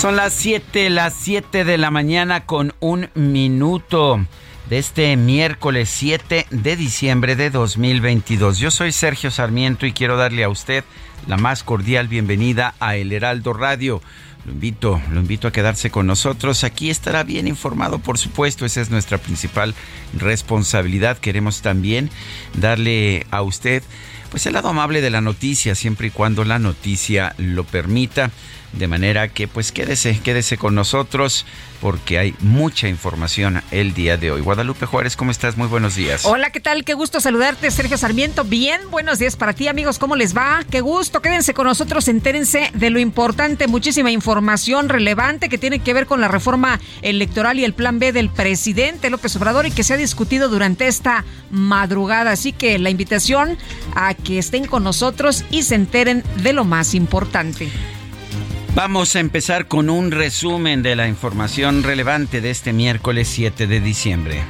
Son las 7, las 7 de la mañana con un minuto de este miércoles 7 de diciembre de 2022. Yo soy Sergio Sarmiento y quiero darle a usted la más cordial bienvenida a El Heraldo Radio. Lo invito, lo invito a quedarse con nosotros. Aquí estará bien informado, por supuesto. Esa es nuestra principal responsabilidad. Queremos también darle a usted pues el lado amable de la noticia, siempre y cuando la noticia lo permita. De manera que pues quédese, quédese con nosotros porque hay mucha información el día de hoy. Guadalupe Juárez, ¿cómo estás? Muy buenos días. Hola, ¿qué tal? Qué gusto saludarte, Sergio Sarmiento. Bien, buenos días para ti, amigos. ¿Cómo les va? Qué gusto. Quédense con nosotros, entérense de lo importante, muchísima información relevante que tiene que ver con la reforma electoral y el plan B del presidente López Obrador y que se ha discutido durante esta madrugada. Así que la invitación a que estén con nosotros y se enteren de lo más importante. Vamos a empezar con un resumen de la información relevante de este miércoles 7 de diciembre.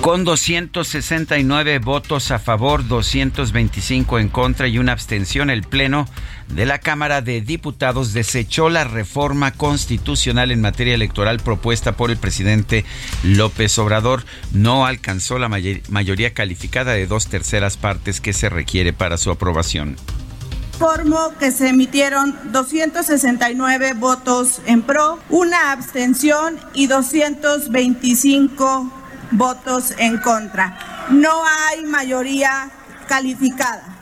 Con 269 votos a favor, 225 en contra y una abstención, el Pleno de la Cámara de Diputados desechó la reforma constitucional en materia electoral propuesta por el presidente López Obrador. No alcanzó la mayoría calificada de dos terceras partes que se requiere para su aprobación. Informo que se emitieron 269 votos en pro, una abstención y 225 votos en contra. No hay mayoría calificada.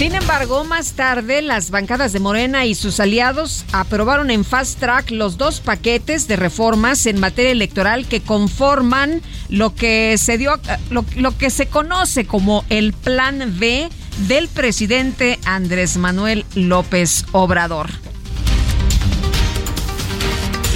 Sin embargo, más tarde las bancadas de Morena y sus aliados aprobaron en fast track los dos paquetes de reformas en materia electoral que conforman lo que se dio lo, lo que se conoce como el Plan B del presidente Andrés Manuel López Obrador.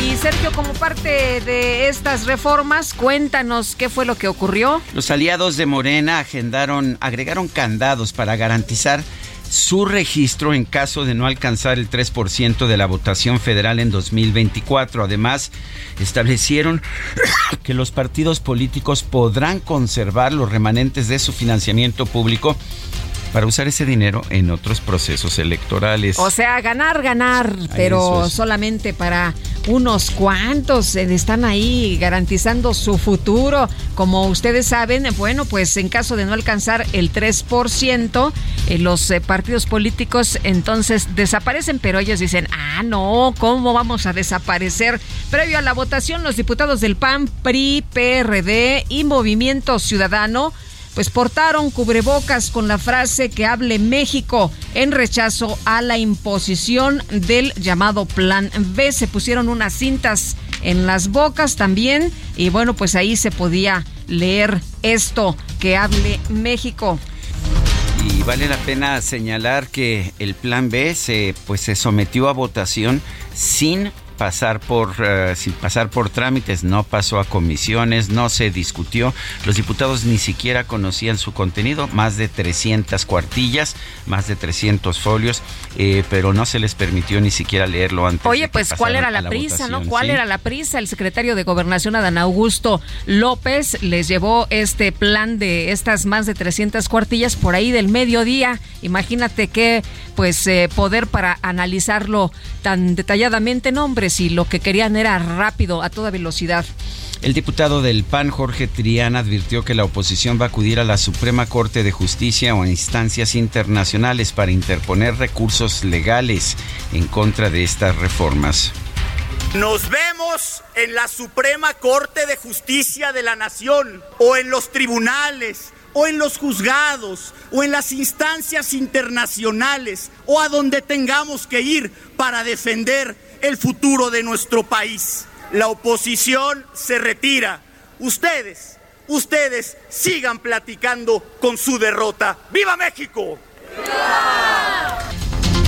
Y Sergio, como parte de estas reformas, cuéntanos qué fue lo que ocurrió. Los aliados de Morena agendaron, agregaron candados para garantizar su registro en caso de no alcanzar el 3% de la votación federal en 2024. Además, establecieron que los partidos políticos podrán conservar los remanentes de su financiamiento público para usar ese dinero en otros procesos electorales. O sea, ganar, ganar, pero solamente para unos cuantos eh, están ahí garantizando su futuro. Como ustedes saben, bueno, pues en caso de no alcanzar el 3%, eh, los eh, partidos políticos entonces desaparecen, pero ellos dicen, ah, no, ¿cómo vamos a desaparecer? Previo a la votación, los diputados del PAN, PRI, PRD y Movimiento Ciudadano pues portaron cubrebocas con la frase que hable México en rechazo a la imposición del llamado Plan B. Se pusieron unas cintas en las bocas también y bueno, pues ahí se podía leer esto que hable México. Y vale la pena señalar que el plan B se, pues, se sometió a votación sin pasar por eh, sin pasar por trámites, no pasó a comisiones, no se discutió. Los diputados ni siquiera conocían su contenido, más de 300 cuartillas, más de 300 folios, eh, pero no se les permitió ni siquiera leerlo antes. Oye, pues ¿cuál era la, prisa, no? ¿Cuál era la prisa? El secretario de Gobernación Adán Augusto López les llevó este plan de estas más de 300 cuartillas por ahí del mediodía. Imagínate qué pues eh, poder para analizarlo tan detalladamente, nombres si lo que querían era rápido, a toda velocidad. El diputado del PAN, Jorge Triana, advirtió que la oposición va a acudir a la Suprema Corte de Justicia o a instancias internacionales para interponer recursos legales en contra de estas reformas. Nos vemos en la Suprema Corte de Justicia de la Nación o en los tribunales o en los juzgados o en las instancias internacionales o a donde tengamos que ir para defender el futuro de nuestro país. La oposición se retira. Ustedes, ustedes sigan platicando con su derrota. ¡Viva México!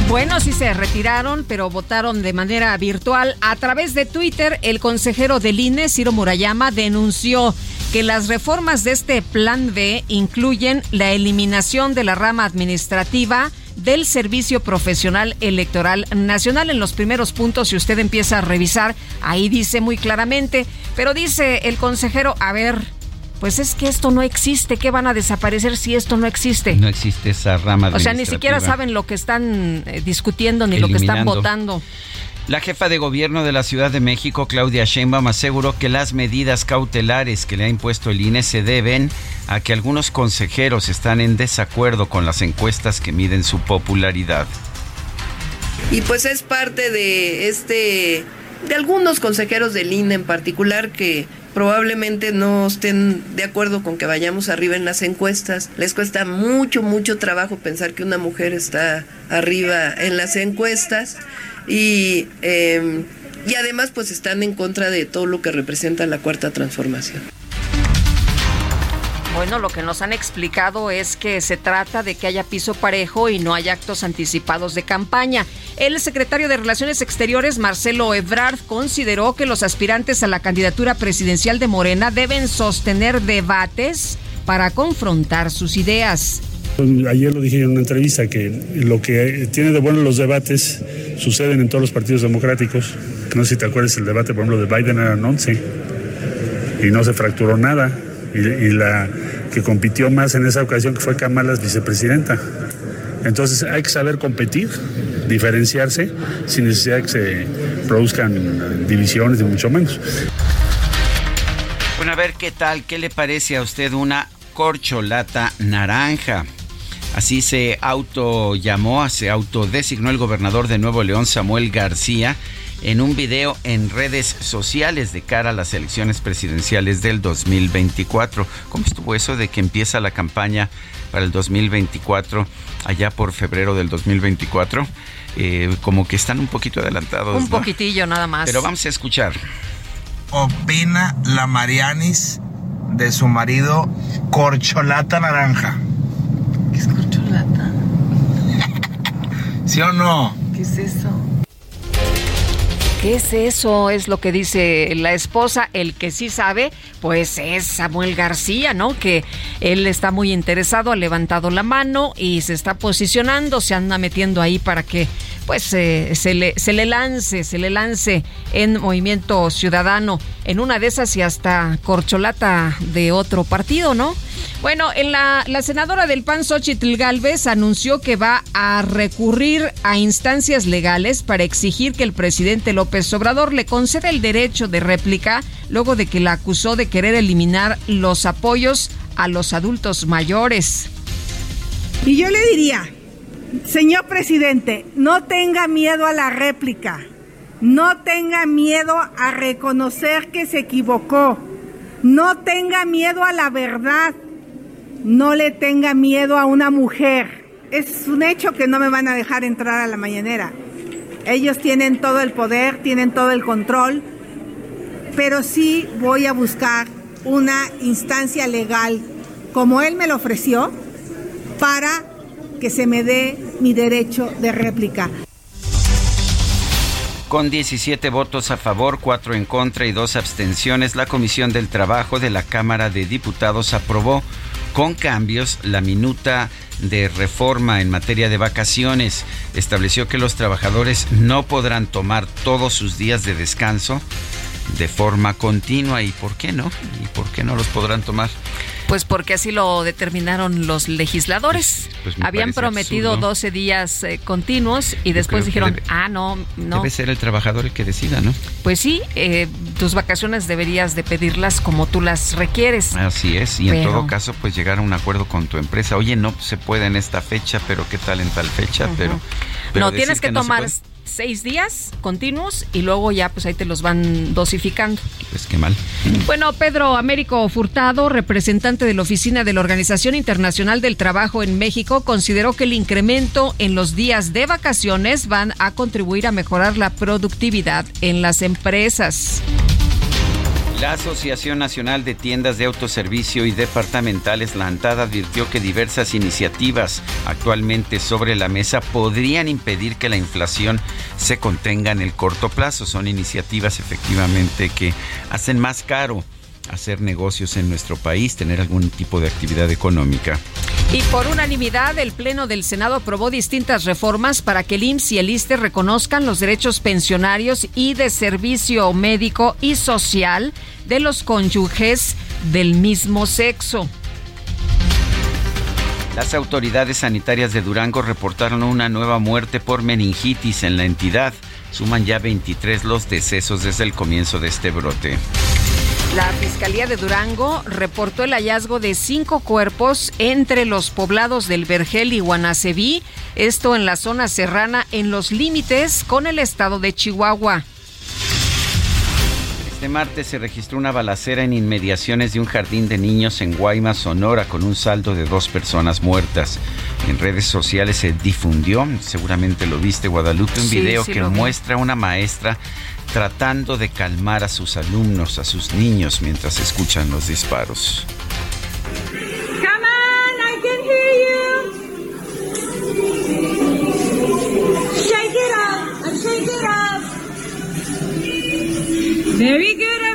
Bueno, sí se retiraron, pero votaron de manera virtual. A través de Twitter, el consejero del INE, Ciro Murayama, denunció que las reformas de este Plan B incluyen la eliminación de la rama administrativa, del Servicio Profesional Electoral Nacional. En los primeros puntos, si usted empieza a revisar, ahí dice muy claramente, pero dice el consejero, a ver, pues es que esto no existe, ¿qué van a desaparecer si esto no existe? No existe esa rama. O sea, ni siquiera saben lo que están eh, discutiendo ni lo que están votando. La jefa de gobierno de la Ciudad de México, Claudia Sheinbaum, aseguró que las medidas cautelares que le ha impuesto el INE se deben a que algunos consejeros están en desacuerdo con las encuestas que miden su popularidad. Y pues es parte de este de algunos consejeros del INE en particular que probablemente no estén de acuerdo con que vayamos arriba en las encuestas. Les cuesta mucho, mucho trabajo pensar que una mujer está arriba en las encuestas y, em, y además pues están en contra de todo lo que representa la cuarta transformación. Bueno, lo que nos han explicado es que se trata de que haya piso parejo y no haya actos anticipados de campaña. El secretario de Relaciones Exteriores, Marcelo Ebrard, consideró que los aspirantes a la candidatura presidencial de Morena deben sostener debates para confrontar sus ideas. Ayer lo dije en una entrevista que lo que tiene de bueno los debates suceden en todos los partidos democráticos. No sé si te acuerdas el debate, por ejemplo, de Biden eran 11 y no se fracturó nada. Y, y la que compitió más en esa ocasión que fue Kamala vicepresidenta. Entonces hay que saber competir, diferenciarse sin necesidad de que se produzcan divisiones, ni mucho menos. Bueno, a ver qué tal, qué le parece a usted una corcholata naranja. Así se auto llamó, se autodesignó el gobernador de Nuevo León, Samuel García, en un video en redes sociales de cara a las elecciones presidenciales del 2024. ¿Cómo estuvo eso de que empieza la campaña para el 2024 allá por febrero del 2024? Eh, como que están un poquito adelantados. Un poquitillo nada más. Pero vamos a escuchar. Opina la Marianis de su marido Corcholata Naranja. ¿Qué es corcholata? ¿Sí o no? ¿Qué es eso? ¿Qué es eso? Es lo que dice la esposa. El que sí sabe, pues es Samuel García, ¿no? Que él está muy interesado, ha levantado la mano y se está posicionando, se anda metiendo ahí para que pues eh, se, le, se le lance, se le lance en Movimiento Ciudadano. En una de esas y hasta corcholata de otro partido, ¿no? Bueno, en la, la senadora del PAN, Xochitl Galvez, anunció que va a recurrir a instancias legales para exigir que el presidente López Obrador le conceda el derecho de réplica luego de que la acusó de querer eliminar los apoyos a los adultos mayores. Y yo le diría, señor presidente, no tenga miedo a la réplica, no tenga miedo a reconocer que se equivocó, no tenga miedo a la verdad, no le tenga miedo a una mujer. Es un hecho que no me van a dejar entrar a la mañanera. Ellos tienen todo el poder, tienen todo el control, pero sí voy a buscar una instancia legal, como él me lo ofreció, para que se me dé mi derecho de réplica. Con 17 votos a favor, 4 en contra y 2 abstenciones, la Comisión del Trabajo de la Cámara de Diputados aprobó con cambios la minuta de reforma en materia de vacaciones. Estableció que los trabajadores no podrán tomar todos sus días de descanso de forma continua. ¿Y por qué no? ¿Y por qué no los podrán tomar? Pues porque así lo determinaron los legisladores. Pues Habían prometido 12 días eh, continuos y después dijeron, ah, no, no. Debe ser el trabajador el que decida, ¿no? Pues sí, eh, tus vacaciones deberías de pedirlas como tú las requieres. Así es, y en todo caso, pues llegar a un acuerdo con tu empresa. Oye, no se puede en esta fecha, pero ¿qué tal en tal fecha? pero, No, tienes que, tomar seis días continuos y luego ya pues ahí te los van dosificando. Pues qué mal. Bueno, Pedro Américo Furtado, representante de la Oficina de la Organización Internacional del Trabajo en México, consideró que el incremento en los días de vacaciones van a contribuir a mejorar la productividad en las empresas. La Asociación Nacional de Tiendas de Autoservicio y Departamentales, la ANTAD, advirtió que diversas iniciativas actualmente sobre la mesa podrían impedir que la inflación se contenga en el corto plazo. Son iniciativas efectivamente que hacen más caro hacer negocios en nuestro país, tener algún tipo de actividad económica. Y por unanimidad, el Pleno del Senado aprobó distintas reformas para que el IMSS y el ISTE reconozcan los derechos pensionarios y de servicio médico y social de los cónyuges del mismo sexo. Las autoridades sanitarias de Durango reportaron una nueva muerte por meningitis en la entidad. Suman ya 23 los decesos desde el comienzo de este brote. La Fiscalía de Durango reportó el hallazgo de cinco cuerpos entre los poblados del Vergel y Guanacebí, esto en la zona serrana en los límites con el estado de Chihuahua. Este martes se registró una balacera en inmediaciones de un jardín de niños en Guaymas, Sonora, con un saldo de dos personas muertas. En redes sociales se difundió, seguramente lo viste, Guadalupe, un video que muestra a una maestra tratando de calmar a sus alumnos, a sus niños, mientras escuchan los disparos. Shake it up, shake it up.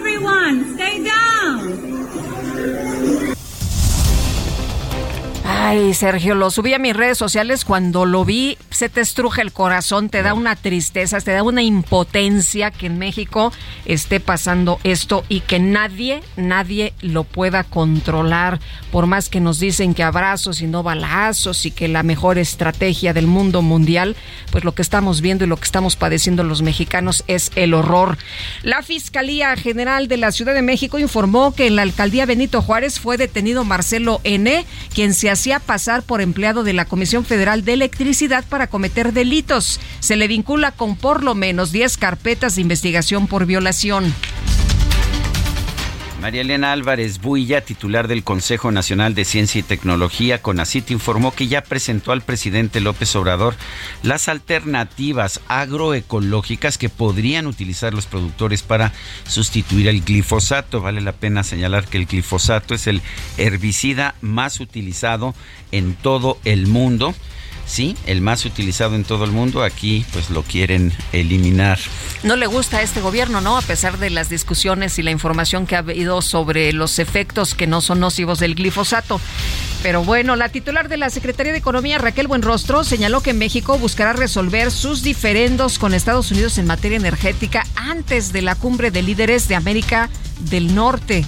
Ay, Sergio, lo subí a mis redes sociales. Cuando lo vi, se te estruja el corazón, te da una tristeza, te da una impotencia que en México esté pasando esto y que nadie, nadie lo pueda controlar. Por más que nos dicen que abrazos y no balazos y que la mejor estrategia del mundo mundial, pues lo que estamos viendo y lo que estamos padeciendo los mexicanos es el horror. La Fiscalía General de la Ciudad de México informó que en la alcaldía Benito Juárez fue detenido Marcelo N., quien se hacía pasar por empleado de la Comisión Federal de Electricidad para cometer delitos. Se le vincula con por lo menos 10 carpetas de investigación por violación. María Elena Álvarez Builla, titular del Consejo Nacional de Ciencia y Tecnología, CONACIT, informó que ya presentó al presidente López Obrador las alternativas agroecológicas que podrían utilizar los productores para sustituir el glifosato. Vale la pena señalar que el glifosato es el herbicida más utilizado en todo el mundo sí, el más utilizado en todo el mundo, aquí pues lo quieren eliminar. No le gusta a este gobierno, ¿no? A pesar de las discusiones y la información que ha habido sobre los efectos que no son nocivos del glifosato. Pero bueno, la titular de la Secretaría de Economía, Raquel Buenrostro, señaló que México buscará resolver sus diferendos con Estados Unidos en materia energética antes de la cumbre de líderes de América del Norte.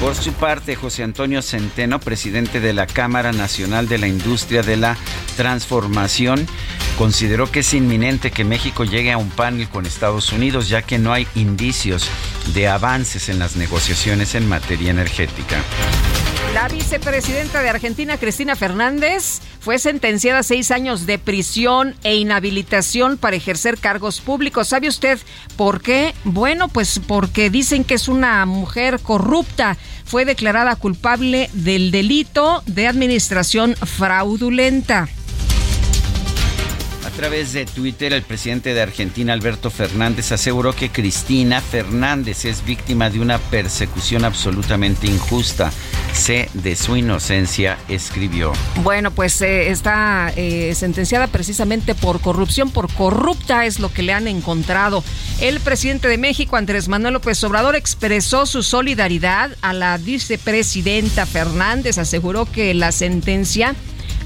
Por su parte, José Antonio Centeno, presidente de la Cámara Nacional de la Industria de la Transformación, consideró que es inminente que México llegue a un panel con Estados Unidos, ya que no hay indicios de avances en las negociaciones en materia energética. La vicepresidenta de Argentina, Cristina Fernández, fue sentenciada a seis años de prisión e inhabilitación para ejercer cargos públicos. ¿Sabe usted por qué? Bueno, pues porque dicen que es una mujer corrupta. Fue declarada culpable del delito de administración fraudulenta. Través de Twitter, el presidente de Argentina, Alberto Fernández, aseguró que Cristina Fernández es víctima de una persecución absolutamente injusta. Sé de su inocencia, escribió. Bueno, pues eh, está eh, sentenciada precisamente por corrupción, por corrupta es lo que le han encontrado. El presidente de México, Andrés Manuel López Obrador, expresó su solidaridad a la vicepresidenta Fernández, aseguró que la sentencia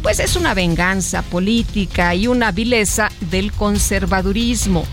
pues es una venganza política y una vileza del conservadurismo.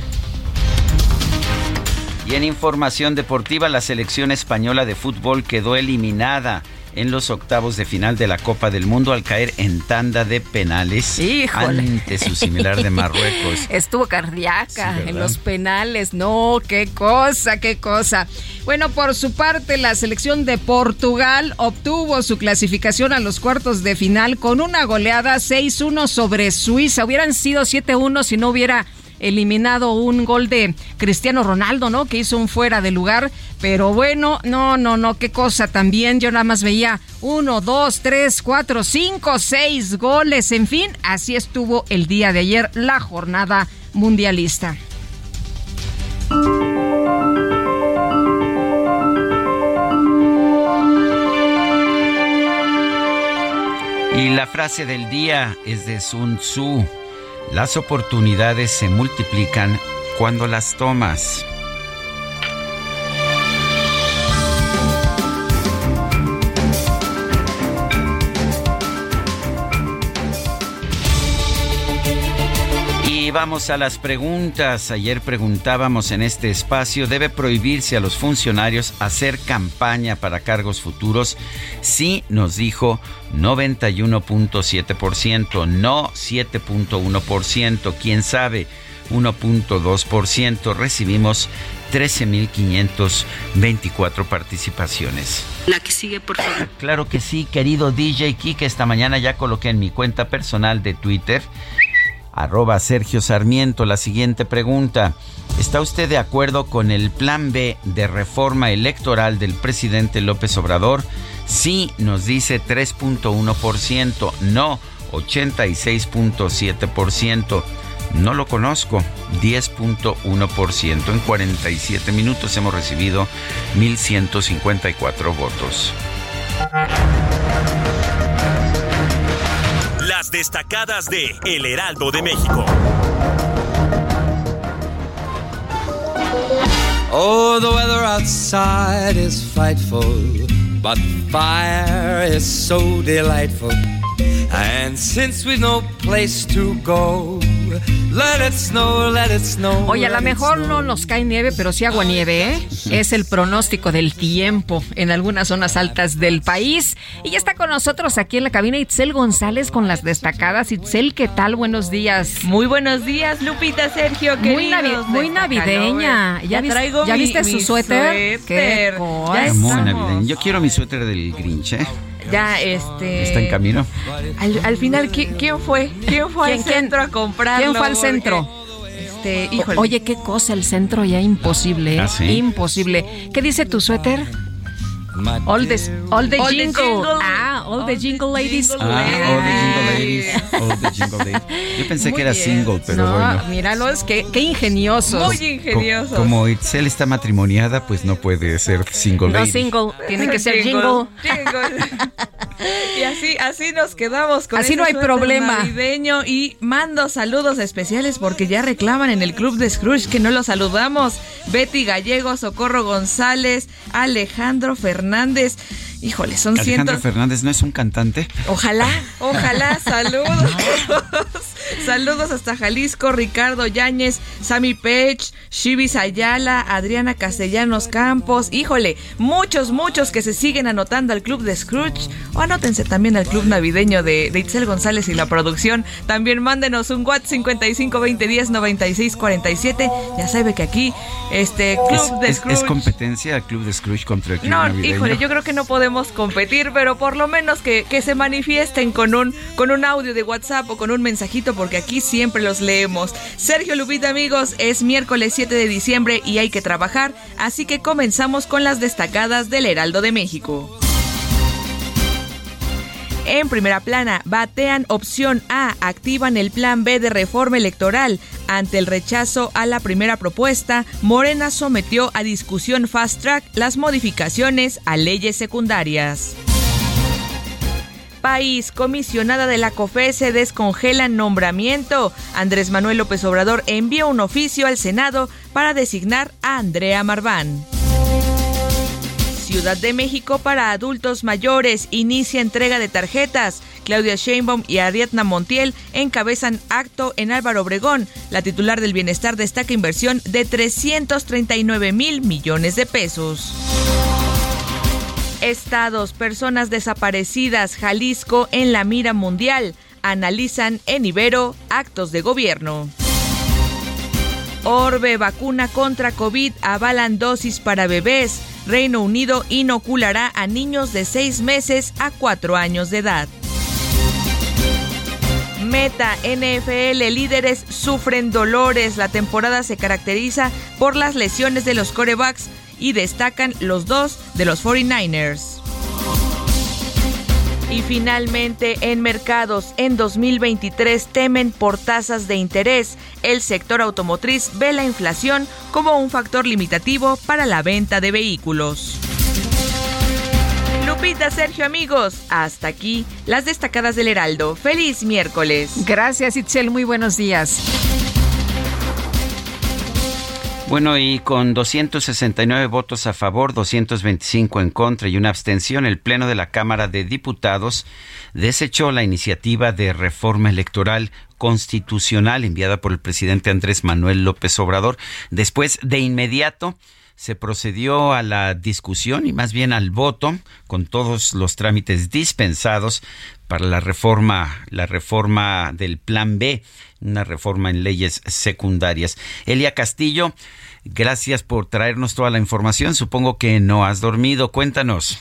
Y en información deportiva, la selección española de fútbol quedó eliminada en los octavos de final de la Copa del Mundo al caer en tanda de penales Híjole. ante su similar de Marruecos. Estuvo cardíaca en los penales. No, qué cosa, qué cosa. Bueno, por su parte, la selección de Portugal obtuvo su clasificación a los cuartos de final con una goleada 6-1 sobre Suiza. Hubieran sido 7-1 si no hubiera eliminado un gol de Cristiano Ronaldo, ¿no? Que hizo un fuera de lugar. Pero bueno, no, no, no, qué cosa también. Yo nada más veía uno, dos, tres, cuatro, cinco, seis goles. En fin, así estuvo el día de ayer la jornada mundialista. Y la frase del día es de Sun Tzu. Las oportunidades se multiplican cuando las tomas. Vamos a las preguntas. Ayer preguntábamos en este espacio, ¿debe prohibirse a los funcionarios hacer campaña para cargos futuros? Sí, nos dijo 91.7%, no 7.1%, quién sabe, 1.2%. Recibimos 13.524 participaciones. La que sigue, por favor. Claro que sí, querido DJ Kike, esta mañana ya coloqué en mi cuenta personal de Twitter arroba Sergio Sarmiento. La siguiente pregunta. ¿Está usted de acuerdo con el plan B de reforma electoral del presidente López Obrador? Sí, nos dice 3.1%, no 86.7%. No lo conozco, 10.1%. En 47 minutos hemos recibido 1.154 votos. Destacadas de El Heraldo de México. Oh, the weather outside is frightful, but fire is so delightful. And since we've no place to go, let it snow, let it snow. Oye, a lo mejor no nos cae nieve, pero sí agua nieve, ¿eh? Es el pronóstico del tiempo en algunas zonas altas del país. Y ya está con nosotros aquí en la cabina Itzel González con las destacadas. Itzel, ¿qué tal? Buenos días. Muy buenos días, Lupita, Sergio, Muy, navi- muy navideña. ¿Ya, vis- traigo ¿ya mi- viste su mi suéter? Qué suéter. cosa. Ya Muy navideño. Yo quiero mi suéter del Grinch, ¿eh? Ya, este. Está en camino. Al, al final, ¿qui- ¿quién fue? ¿Quién fue ¿Quién- al quién- centro a comprarlo? quién fue al centro? Este, híjole. Oye, qué cosa, el centro ya imposible, ¿eh? ¿Ah, sí? Imposible. ¿Qué dice tu suéter? All the, all the All the jingle. jingle. Ah, all, the jingle ladies. jingle Ah, ladies. all the jingle ladies. All the jingle ladies. Yo pensé Muy que era bien. single, pero no, bueno. míralos, qué, qué ingeniosos. Muy Co- ingeniosos. como Itzel está matrimoniada, pues no puede ser single no lady. single, tiene que ser jingle. Jingle. y así, así nos quedamos con Así no hay problema. navideño y mando saludos especiales porque ya reclaman en el club de Scrooge que no los saludamos. Betty Gallego, Socorro González, Alejandro Fernández. Hernández. Híjole, son Alejandro cientos. Fernández no es un cantante. Ojalá, ojalá, saludos. saludos hasta Jalisco, Ricardo Yáñez, Sammy Pech, Shibis Ayala, Adriana Castellanos Campos. Híjole, muchos, muchos que se siguen anotando al club de Scrooge. O anótense también al club navideño de, de Itzel González y la producción. También mándenos un WhatsApp 55 20 10 96 47. Ya sabe que aquí, este club Es, de Scrooge. es competencia el club de Scrooge contra el club No, navideño. híjole, yo creo que no podemos competir, pero por lo menos que, que se manifiesten con un, con un audio de WhatsApp o con un mensajito, porque aquí siempre los leemos. Sergio Lupita, amigos, es miércoles 7 de diciembre y hay que trabajar, así que comenzamos con las destacadas del Heraldo de México. En primera plana, batean opción A, activan el plan B de reforma electoral. Ante el rechazo a la primera propuesta, Morena sometió a discusión fast track las modificaciones a leyes secundarias país, comisionada de la COFE se descongela nombramiento. Andrés Manuel López Obrador envió un oficio al Senado para designar a Andrea Marván. Ciudad de México para adultos mayores inicia entrega de tarjetas. Claudia Sheinbaum y Ariadna Montiel encabezan acto en Álvaro Obregón. La titular del bienestar destaca inversión de 339 mil millones de pesos. Estados, personas desaparecidas, Jalisco en la mira mundial. Analizan en Ibero actos de gobierno. Orbe, vacuna contra COVID, avalan dosis para bebés. Reino Unido inoculará a niños de 6 meses a 4 años de edad. Meta, NFL, líderes sufren dolores. La temporada se caracteriza por las lesiones de los corebacks y destacan los dos de los 49ers. Y finalmente, en mercados, en 2023 temen por tasas de interés. El sector automotriz ve la inflación como un factor limitativo para la venta de vehículos. Lupita, Sergio, amigos, hasta aquí las destacadas del Heraldo. Feliz miércoles. Gracias, Itzel. Muy buenos días. Bueno, y con 269 votos a favor, 225 en contra y una abstención, el Pleno de la Cámara de Diputados desechó la iniciativa de reforma electoral constitucional enviada por el presidente Andrés Manuel López Obrador. Después, de inmediato, se procedió a la discusión y más bien al voto con todos los trámites dispensados para la reforma, la reforma del Plan B, una reforma en leyes secundarias. Elia Castillo, gracias por traernos toda la información. Supongo que no has dormido. Cuéntanos.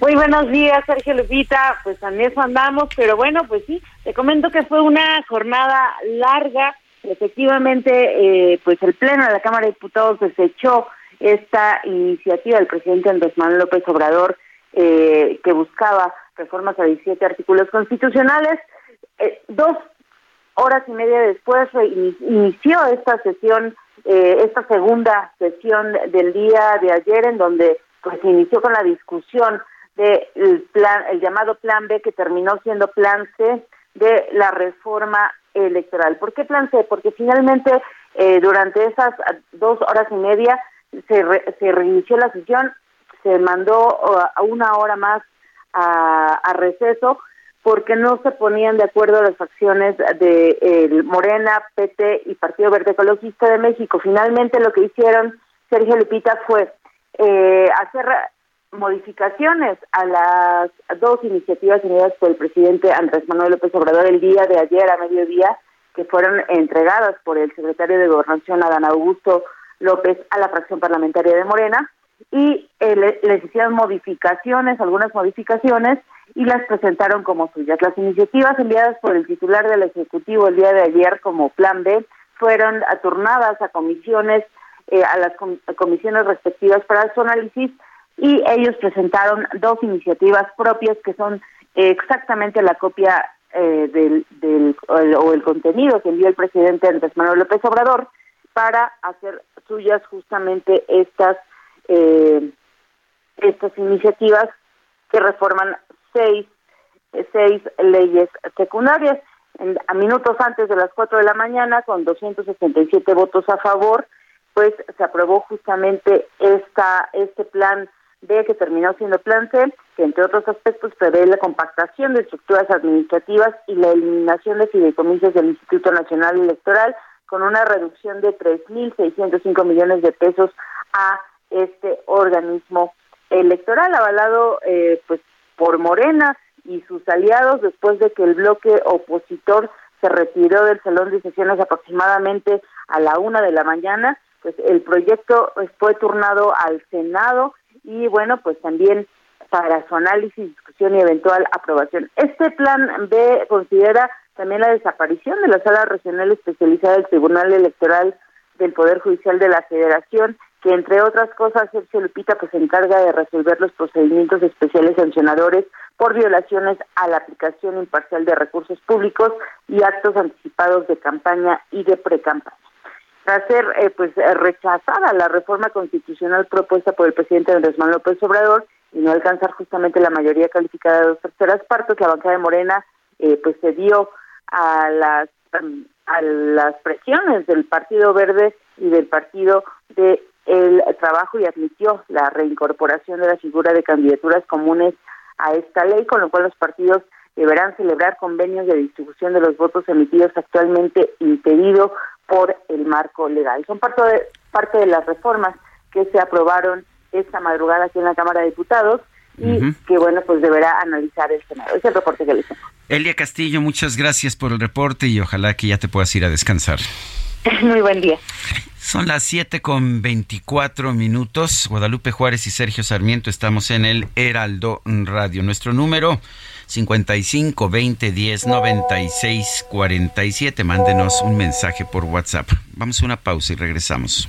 Muy buenos días, Sergio Lupita. Pues en eso andamos, pero bueno, pues sí, te comento que fue una jornada larga. Efectivamente, eh, pues el Pleno de la Cámara de Diputados desechó esta iniciativa del presidente Andrés Manuel López Obrador eh, que buscaba reformas a 17 artículos constitucionales. Eh, dos horas y media después inició esta sesión, eh, esta segunda sesión del día de ayer, en donde pues inició con la discusión del plan, el llamado Plan B, que terminó siendo Plan C de la reforma electoral. ¿Por qué Plan C? Porque finalmente eh, durante esas dos horas y media se, se reinició la sesión, se mandó a una hora más a, receso porque no se ponían de acuerdo las facciones de Morena, PT y Partido Verde Ecologista de México. Finalmente lo que hicieron Sergio Lupita fue eh, hacer modificaciones a las dos iniciativas unidas por el presidente Andrés Manuel López Obrador el día de ayer a mediodía, que fueron entregadas por el secretario de Gobernación Adán Augusto López a la fracción parlamentaria de Morena y eh, les hicieron modificaciones, algunas modificaciones, y las presentaron como suyas. Las iniciativas enviadas por el titular del Ejecutivo el día de ayer como Plan B fueron aturnadas a comisiones, eh, a las comisiones respectivas para su análisis, y ellos presentaron dos iniciativas propias que son eh, exactamente la copia del, del o el contenido que envió el presidente Andrés Manuel López Obrador para hacer suyas justamente estas eh, estas iniciativas que reforman seis, seis leyes secundarias. a minutos antes de las cuatro de la mañana, con 267 votos a favor, pues se aprobó justamente esta este plan B que terminó siendo plan C, que entre otros aspectos prevé la compactación de estructuras administrativas y la eliminación de fideicomisos del Instituto Nacional Electoral con una reducción de 3.605 millones de pesos a este organismo electoral avalado eh, pues por Morena y sus aliados después de que el bloque opositor se retiró del salón de sesiones aproximadamente a la una de la mañana pues el proyecto pues, fue turnado al Senado y bueno pues también para su análisis, discusión y eventual aprobación. Este plan B considera también la desaparición de la sala regional especializada del Tribunal Electoral del Poder Judicial de la Federación que entre otras cosas Sergio Lupita pues se encarga de resolver los procedimientos especiales sancionadores por violaciones a la aplicación imparcial de recursos públicos y actos anticipados de campaña y de precampaña. Tras ser eh, pues rechazada la reforma constitucional propuesta por el presidente Andrés Manuel López Obrador y no alcanzar justamente la mayoría calificada de dos terceras partes, la bancada de Morena eh, pues se dio a las a las presiones del Partido Verde y del Partido de el trabajo y admitió la reincorporación de la figura de candidaturas comunes a esta ley, con lo cual los partidos deberán celebrar convenios de distribución de los votos emitidos actualmente impedido por el marco legal. Son parte de, parte de las reformas que se aprobaron esta madrugada aquí en la Cámara de Diputados y que, bueno, pues deberá analizar el Senado. Es el reporte que le tengo. Elia Castillo, muchas gracias por el reporte y ojalá que ya te puedas ir a descansar. Muy buen día. Son las 7 con 24 minutos. Guadalupe Juárez y Sergio Sarmiento estamos en el Heraldo Radio. Nuestro número 55 20 10 96 47. Mándenos un mensaje por WhatsApp. Vamos a una pausa y regresamos.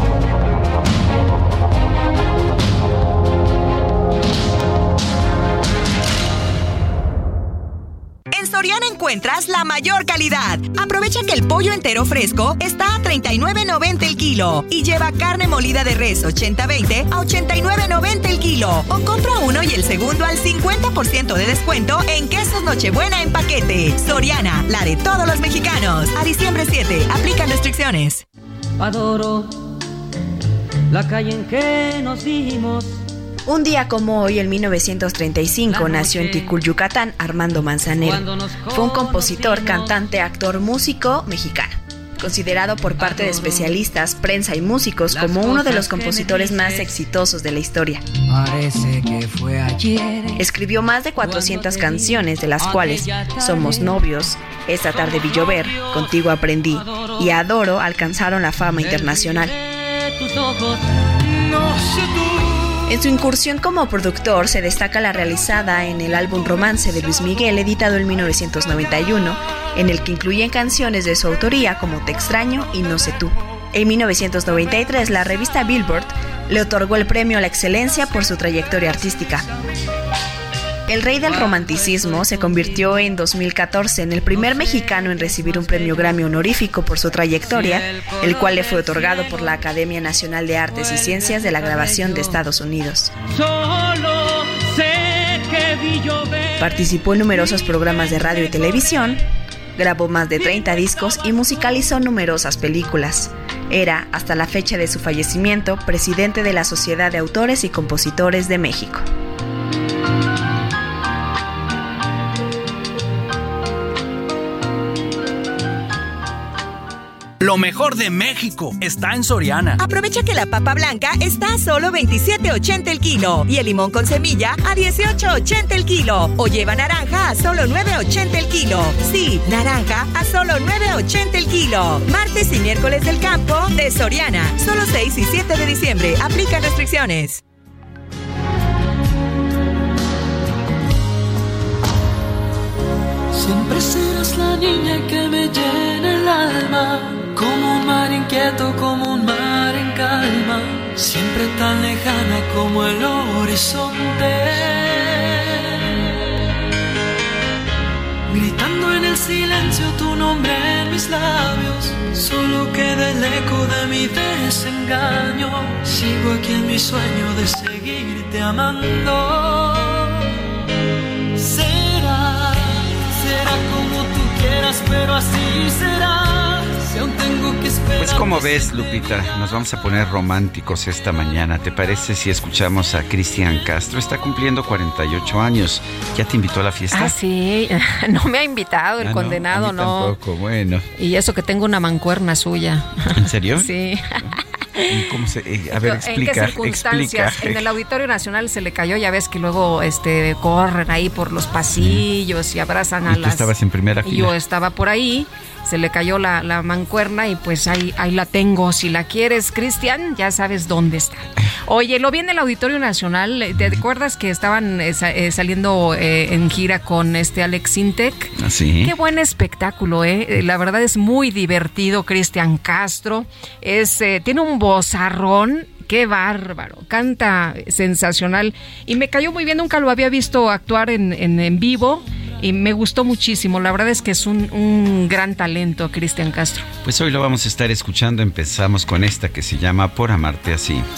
Soriana encuentras la mayor calidad. Aprovecha que el pollo entero fresco está a 39.90 el kilo y lleva carne molida de res 80-20 a 89.90 el kilo. O compra uno y el segundo al 50% de descuento en quesos Nochebuena en paquete. Soriana, la de todos los mexicanos. A diciembre 7, aplican restricciones. Adoro la calle en que nos dimos un día como hoy, en 1935, nació en Ticul, Yucatán, Armando Manzanero. Fue un compositor, cantante, actor, músico mexicano considerado por parte de especialistas, prensa y músicos como uno de los compositores más exitosos de la historia. Parece que fue ayer. Escribió más de 400 canciones, de las cuales Somos novios, Esta tarde vi llover, Contigo aprendí y Adoro alcanzaron la fama internacional. En su incursión como productor se destaca la realizada en el álbum Romance de Luis Miguel, editado en 1991, en el que incluyen canciones de su autoría como Te extraño y No sé tú. En 1993, la revista Billboard le otorgó el premio a la excelencia por su trayectoria artística. El rey del romanticismo se convirtió en 2014 en el primer mexicano en recibir un premio Grammy honorífico por su trayectoria, el cual le fue otorgado por la Academia Nacional de Artes y Ciencias de la Grabación de Estados Unidos. Participó en numerosos programas de radio y televisión, grabó más de 30 discos y musicalizó numerosas películas. Era, hasta la fecha de su fallecimiento, presidente de la Sociedad de Autores y Compositores de México. Lo mejor de México está en Soriana. Aprovecha que la papa blanca está a solo 27.80 el kilo y el limón con semilla a 18.80 el kilo. O lleva naranja a solo 9.80 el kilo. Sí, naranja a solo 9.80 el kilo. Martes y miércoles del campo de Soriana. Solo 6 y 7 de diciembre. Aplica restricciones. Siempre serás la niña que me llena el alma como un mar inquieto, como un mar en calma, siempre tan lejana como el horizonte. Gritando en el silencio tu nombre en mis labios, solo queda el eco de mi desengaño. Sigo aquí en mi sueño de seguirte amando. Será, será como tú quieras, pero así será Pues como ves, Lupita, nos vamos a poner románticos esta mañana. ¿Te parece si escuchamos a Cristian Castro? Está cumpliendo 48 años. ¿Ya te invitó a la fiesta? Ah, sí. No me ha invitado el Ah, no, condenado, a mí no. Tampoco, bueno. Y eso que tengo una mancuerna suya. ¿En serio? Sí. ¿Y cómo se, eh, a ver, ¿En qué explica, circunstancias? explica. En el Auditorio Nacional se le cayó, ya ves que luego este corren ahí por los pasillos y abrazan a Y tú las... estabas en primera y yo fila. estaba por ahí, se le cayó la, la mancuerna y pues ahí, ahí la tengo. Si la quieres, Cristian, ya sabes dónde está. Oye, lo vi en el Auditorio Nacional. ¿Te acuerdas que estaban eh, eh, saliendo eh, en gira con este Alex Intec? ¿Ah, sí? Qué buen espectáculo, ¿eh? Eh, La verdad es muy divertido, Cristian Castro. Es, eh, tiene un vozarrón. Qué bárbaro, canta sensacional y me cayó muy bien, nunca lo había visto actuar en, en, en vivo y me gustó muchísimo, la verdad es que es un, un gran talento, Cristian Castro. Pues hoy lo vamos a estar escuchando. Empezamos con esta que se llama Por amarte así.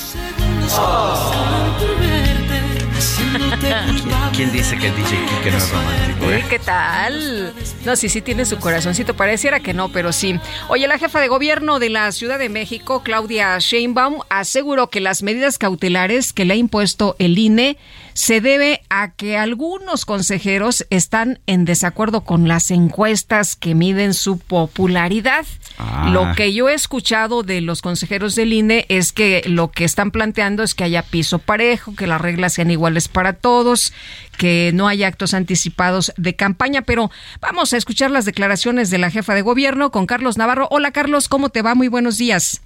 ¿Quién dice que el DJ Kike no es romántico? eh? ¿Qué tal? No, sí, sí tiene su corazoncito. Pareciera que no, pero sí. Oye, la jefa de gobierno de la Ciudad de México, Claudia Sheinbaum, aseguró que las medidas cautelares que le ha impuesto el INE se debe a que algunos consejeros están en desacuerdo con las encuestas que miden su popularidad. Ah. Lo que yo he escuchado de los consejeros del INE es que lo que están planteando es que haya piso parejo, que las reglas sean iguales para todos, que no haya actos anticipados de campaña, pero vamos a escuchar las declaraciones de la jefa de gobierno con Carlos Navarro. Hola Carlos, ¿cómo te va? Muy buenos días.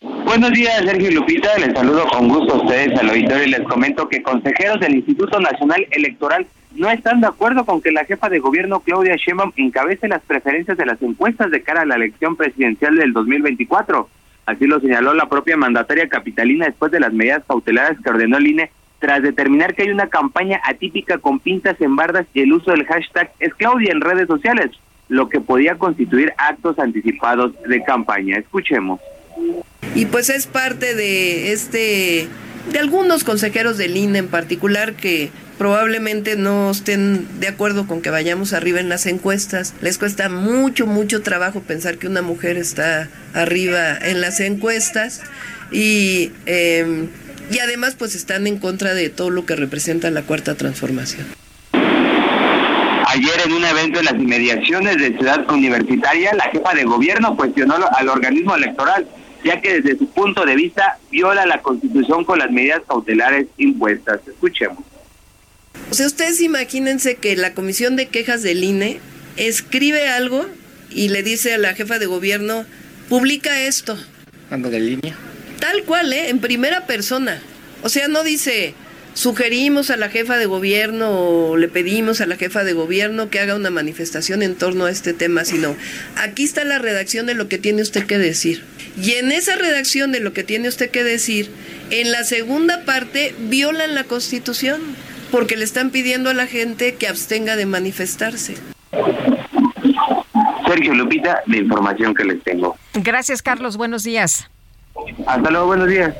Buenos días, Sergio Lupita. Les saludo con gusto a ustedes al auditorio y les comento que consejeros del Instituto Nacional Electoral no están de acuerdo con que la jefa de gobierno Claudia Sheinbaum encabece las preferencias de las encuestas de cara a la elección presidencial del 2024. Así lo señaló la propia mandataria capitalina después de las medidas cautelares que ordenó el INE tras determinar que hay una campaña atípica con pintas en bardas y el uso del hashtag es Claudia en redes sociales, lo que podía constituir actos anticipados de campaña. Escuchemos. Y pues es parte de este de algunos consejeros del INE en particular que probablemente no estén de acuerdo con que vayamos arriba en las encuestas. Les cuesta mucho, mucho trabajo pensar que una mujer está arriba en las encuestas y, eh, y además pues están en contra de todo lo que representa la cuarta transformación. Ayer en un evento en las inmediaciones de Ciudad Universitaria, la jefa de gobierno cuestionó al organismo electoral, ya que desde su punto de vista viola la constitución con las medidas cautelares impuestas. Escuchemos. O sea, ustedes imagínense que la comisión de quejas del INE escribe algo y le dice a la jefa de gobierno, publica esto. ¿Ando de línea? Tal cual, ¿eh? En primera persona. O sea, no dice, sugerimos a la jefa de gobierno o le pedimos a la jefa de gobierno que haga una manifestación en torno a este tema, sino aquí está la redacción de lo que tiene usted que decir. Y en esa redacción de lo que tiene usted que decir, en la segunda parte violan la constitución, porque le están pidiendo a la gente que abstenga de manifestarse. Sergio Lupita, de información que les tengo. Gracias Carlos, buenos días. Hasta luego, buenos días.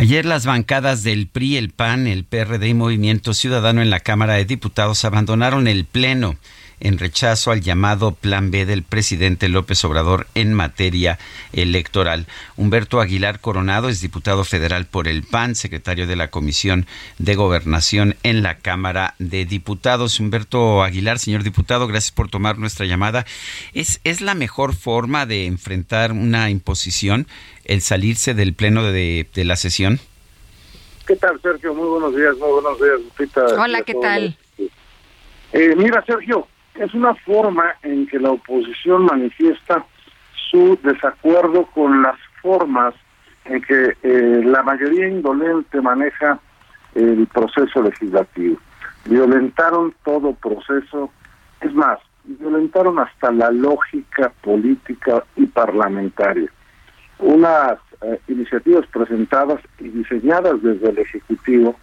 Ayer las bancadas del PRI, el PAN, el PRD y Movimiento Ciudadano en la Cámara de Diputados abandonaron el Pleno en rechazo al llamado Plan B del presidente López Obrador en materia electoral. Humberto Aguilar Coronado es diputado federal por el PAN, secretario de la Comisión de Gobernación en la Cámara de Diputados. Humberto Aguilar, señor diputado, gracias por tomar nuestra llamada. ¿Es, es la mejor forma de enfrentar una imposición el salirse del Pleno de, de la sesión? ¿Qué tal, Sergio? Muy buenos días, muy buenos días, Lupita. Hola, ¿qué tal? Eh, mira, Sergio, es una forma en que la oposición manifiesta su desacuerdo con las formas en que eh, la mayoría indolente maneja el proceso legislativo. Violentaron todo proceso, es más, violentaron hasta la lógica política y parlamentaria. Unas eh, iniciativas presentadas y diseñadas desde el Ejecutivo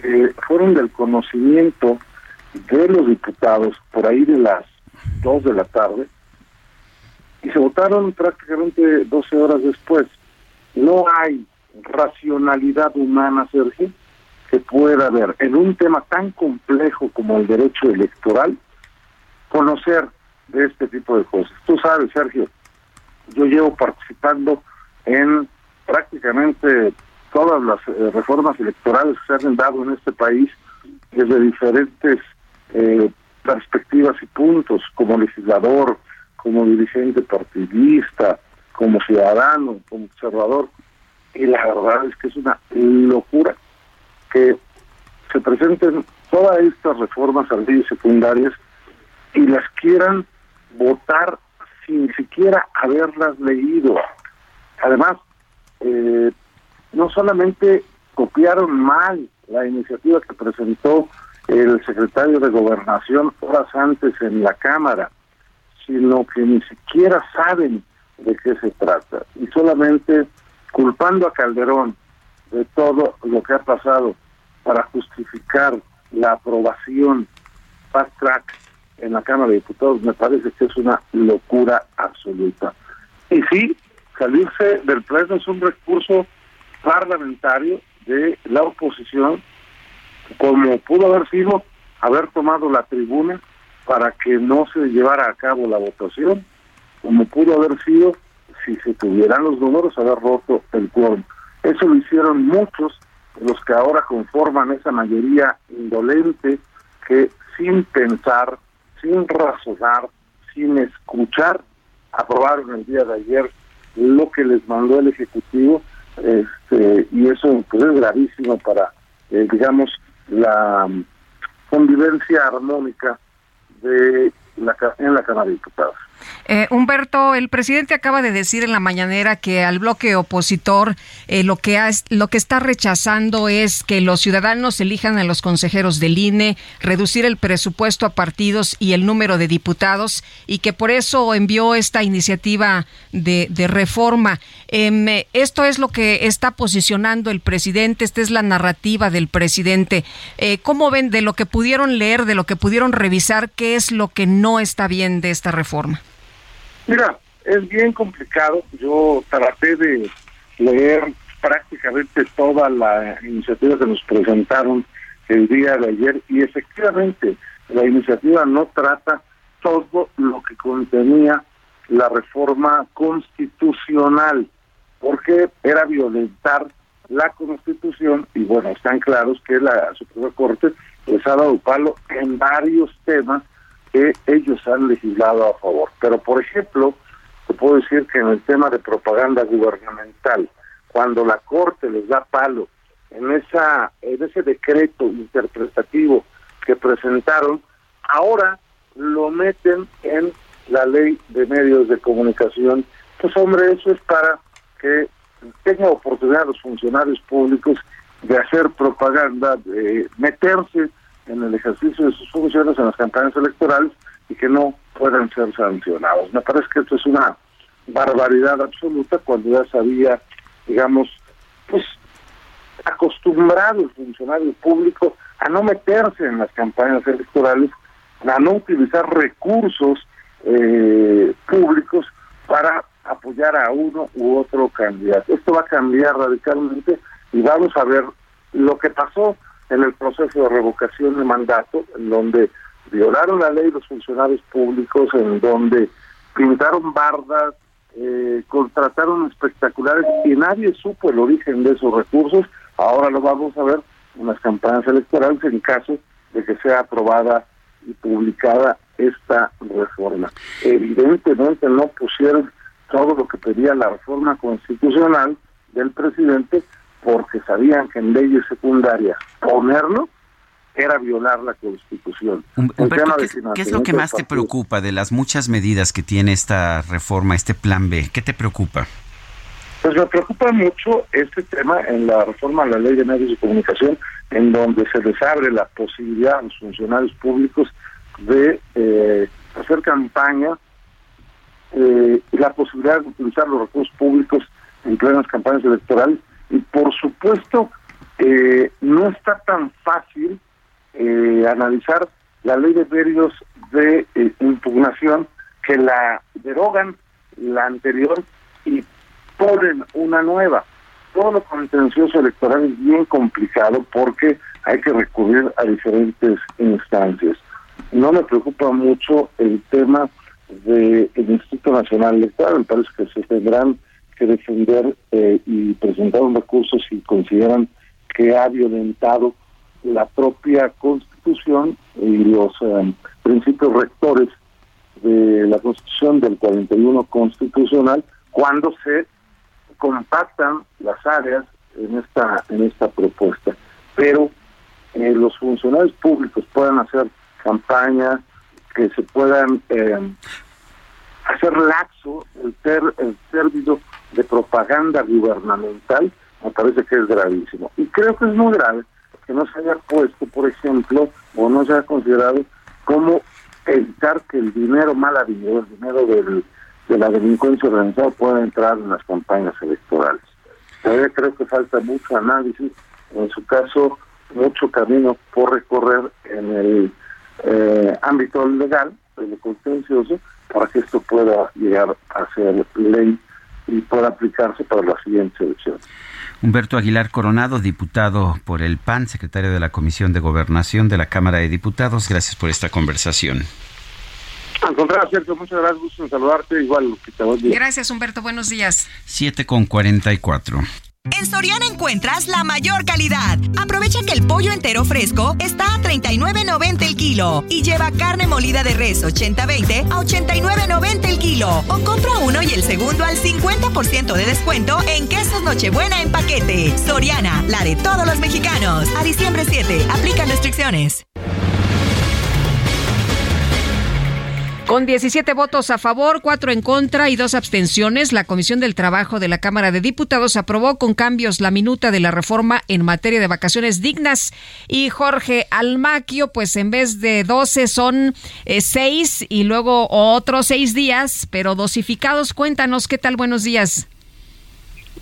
que fueron del conocimiento de los diputados por ahí de las 2 de la tarde y se votaron prácticamente 12 horas después. No hay racionalidad humana, Sergio, que pueda haber en un tema tan complejo como el derecho electoral conocer de este tipo de cosas. Tú sabes, Sergio, yo llevo participando en prácticamente todas las eh, reformas electorales que se han dado en este país desde diferentes eh, perspectivas y puntos, como legislador, como dirigente partidista, como ciudadano, como observador. Y la verdad es que es una locura que se presenten todas estas reformas a leyes secundarias y las quieran votar sin siquiera haberlas leído. Además, eh, no solamente copiaron mal la iniciativa que presentó el secretario de Gobernación horas antes en la Cámara, sino que ni siquiera saben de qué se trata. Y solamente culpando a Calderón de todo lo que ha pasado para justificar la aprobación fast track en la Cámara de Diputados, me parece que es una locura absoluta. Y sí, salirse del pleno es un recurso parlamentario de la oposición, como pudo haber sido haber tomado la tribuna para que no se llevara a cabo la votación, como pudo haber sido, si se tuvieran los números, haber roto el quórum. Eso lo hicieron muchos los que ahora conforman esa mayoría indolente que sin pensar, sin razonar, sin escuchar, aprobaron el día de ayer lo que les mandó el Ejecutivo este, y eso pues, es gravísimo para, eh, digamos, la convivencia armónica de la, en la Cámara de Diputados. Eh, Humberto, el presidente acaba de decir en la mañanera que al bloque opositor eh, lo, que lo que está rechazando es que los ciudadanos elijan a los consejeros del INE, reducir el presupuesto a partidos y el número de diputados y que por eso envió esta iniciativa de, reforma. Em, esto es lo que está posicionando el presidente, esta es la narrativa del presidente. Eh, ¿Cómo ven de lo que pudieron leer, de lo que pudieron revisar, qué es lo que no está bien de esta reforma? Mira, es bien complicado. Yo traté de leer prácticamente toda la iniciativa que nos presentaron el día de ayer y efectivamente la iniciativa no trata todo lo que contenía la reforma constitucional, porque era violentar la constitución y bueno, están claros que la Suprema Corte les ha dado palo en varios temas que ellos han legislado a favor. Pero, por ejemplo, te puedo decir que en el tema de propaganda gubernamental, cuando la Corte les da palo en, esa, en ese decreto interpretativo que presentaron, ahora lo meten en la ley de medios de comunicación. Pues hombre, eso es para que tenga oportunidad los funcionarios públicos de hacer propaganda, de meterse en el ejercicio de sus funciones en las campañas electorales y que no puedan ser sancionados. Me parece que esto es una barbaridad absoluta cuando ya sabía, digamos, pues acostumbrado el funcionario público a no meterse en las campañas electorales, a no utilizar recursos eh, públicos para apoyar a uno u otro candidato. Esto va a cambiar radicalmente y vamos a ver lo que pasó en el proceso de revocación de mandato, en donde violaron la ley los funcionarios públicos, en donde pintaron bardas, eh, contrataron espectaculares y nadie supo el origen de esos recursos. Ahora lo vamos a ver en las campañas electorales en caso de que sea aprobada y publicada esta reforma. Evidentemente no pusieron todo lo que pedía la reforma constitucional del presidente, porque sabían que en leyes secundarias ponerlo era violar la Constitución. ¿qué, es lo que más te preocupa de las muchas medidas que tiene esta reforma, este plan B? ¿Qué te preocupa? Pues me preocupa mucho este tema en la reforma a la ley de medios de comunicación, en donde se les abre la posibilidad a los funcionarios públicos de eh, hacer campaña eh, y la posibilidad de utilizar los recursos públicos en plenas campañas electorales y por supuesto, eh, no está tan fácil eh, analizar la ley de medios de eh, impugnación que la derogan la anterior y ponen una nueva. Todo lo contencioso electoral es bien complicado porque hay que recurrir a diferentes instancias. No me preocupa mucho el tema del Instituto Nacional Electoral. Me parece que se tendrán que defender eh, y presentar un recurso si consideran que ha violentado la propia Constitución y los eh, principios rectores de la Constitución del 41 constitucional cuando se compactan las áreas en esta en esta propuesta. Pero eh, los funcionarios públicos puedan hacer campaña, que se puedan eh, hacer laxo el, ter, el término de propaganda gubernamental, me parece que es gravísimo. Y creo que es muy grave que no se haya puesto, por ejemplo, o no se haya considerado cómo evitar que el dinero mal habido, el dinero del, de la delincuencia organizada pueda entrar en las campañas electorales. Todavía creo que falta mucho análisis, en su caso, mucho camino por recorrer en el eh, ámbito legal, en el contencioso, para que esto pueda llegar a ser ley y pueda aplicarse para las siguientes elecciones. Humberto Aguilar Coronado, diputado por el PAN, secretario de la Comisión de Gobernación de la Cámara de Diputados. Gracias por esta conversación. Al contrario, Sergio, muchas gracias, gusto en saludarte. Igual, Gracias, Humberto, buenos días. 7 con 44. En Soriana encuentras la mayor calidad. Aprovecha que el pollo entero fresco está a 39.90 el kilo y lleva carne molida de res 80-20 a 89.90 el kilo. O compra uno y el segundo al 50% de descuento en quesos Nochebuena en paquete. Soriana, la de todos los mexicanos. A diciembre 7, aplican restricciones. Con 17 votos a favor, 4 en contra y 2 abstenciones, la Comisión del Trabajo de la Cámara de Diputados aprobó con cambios la minuta de la reforma en materia de vacaciones dignas. Y Jorge Almaquio, pues en vez de 12 son 6 y luego otros 6 días, pero dosificados. Cuéntanos, ¿qué tal? Buenos días.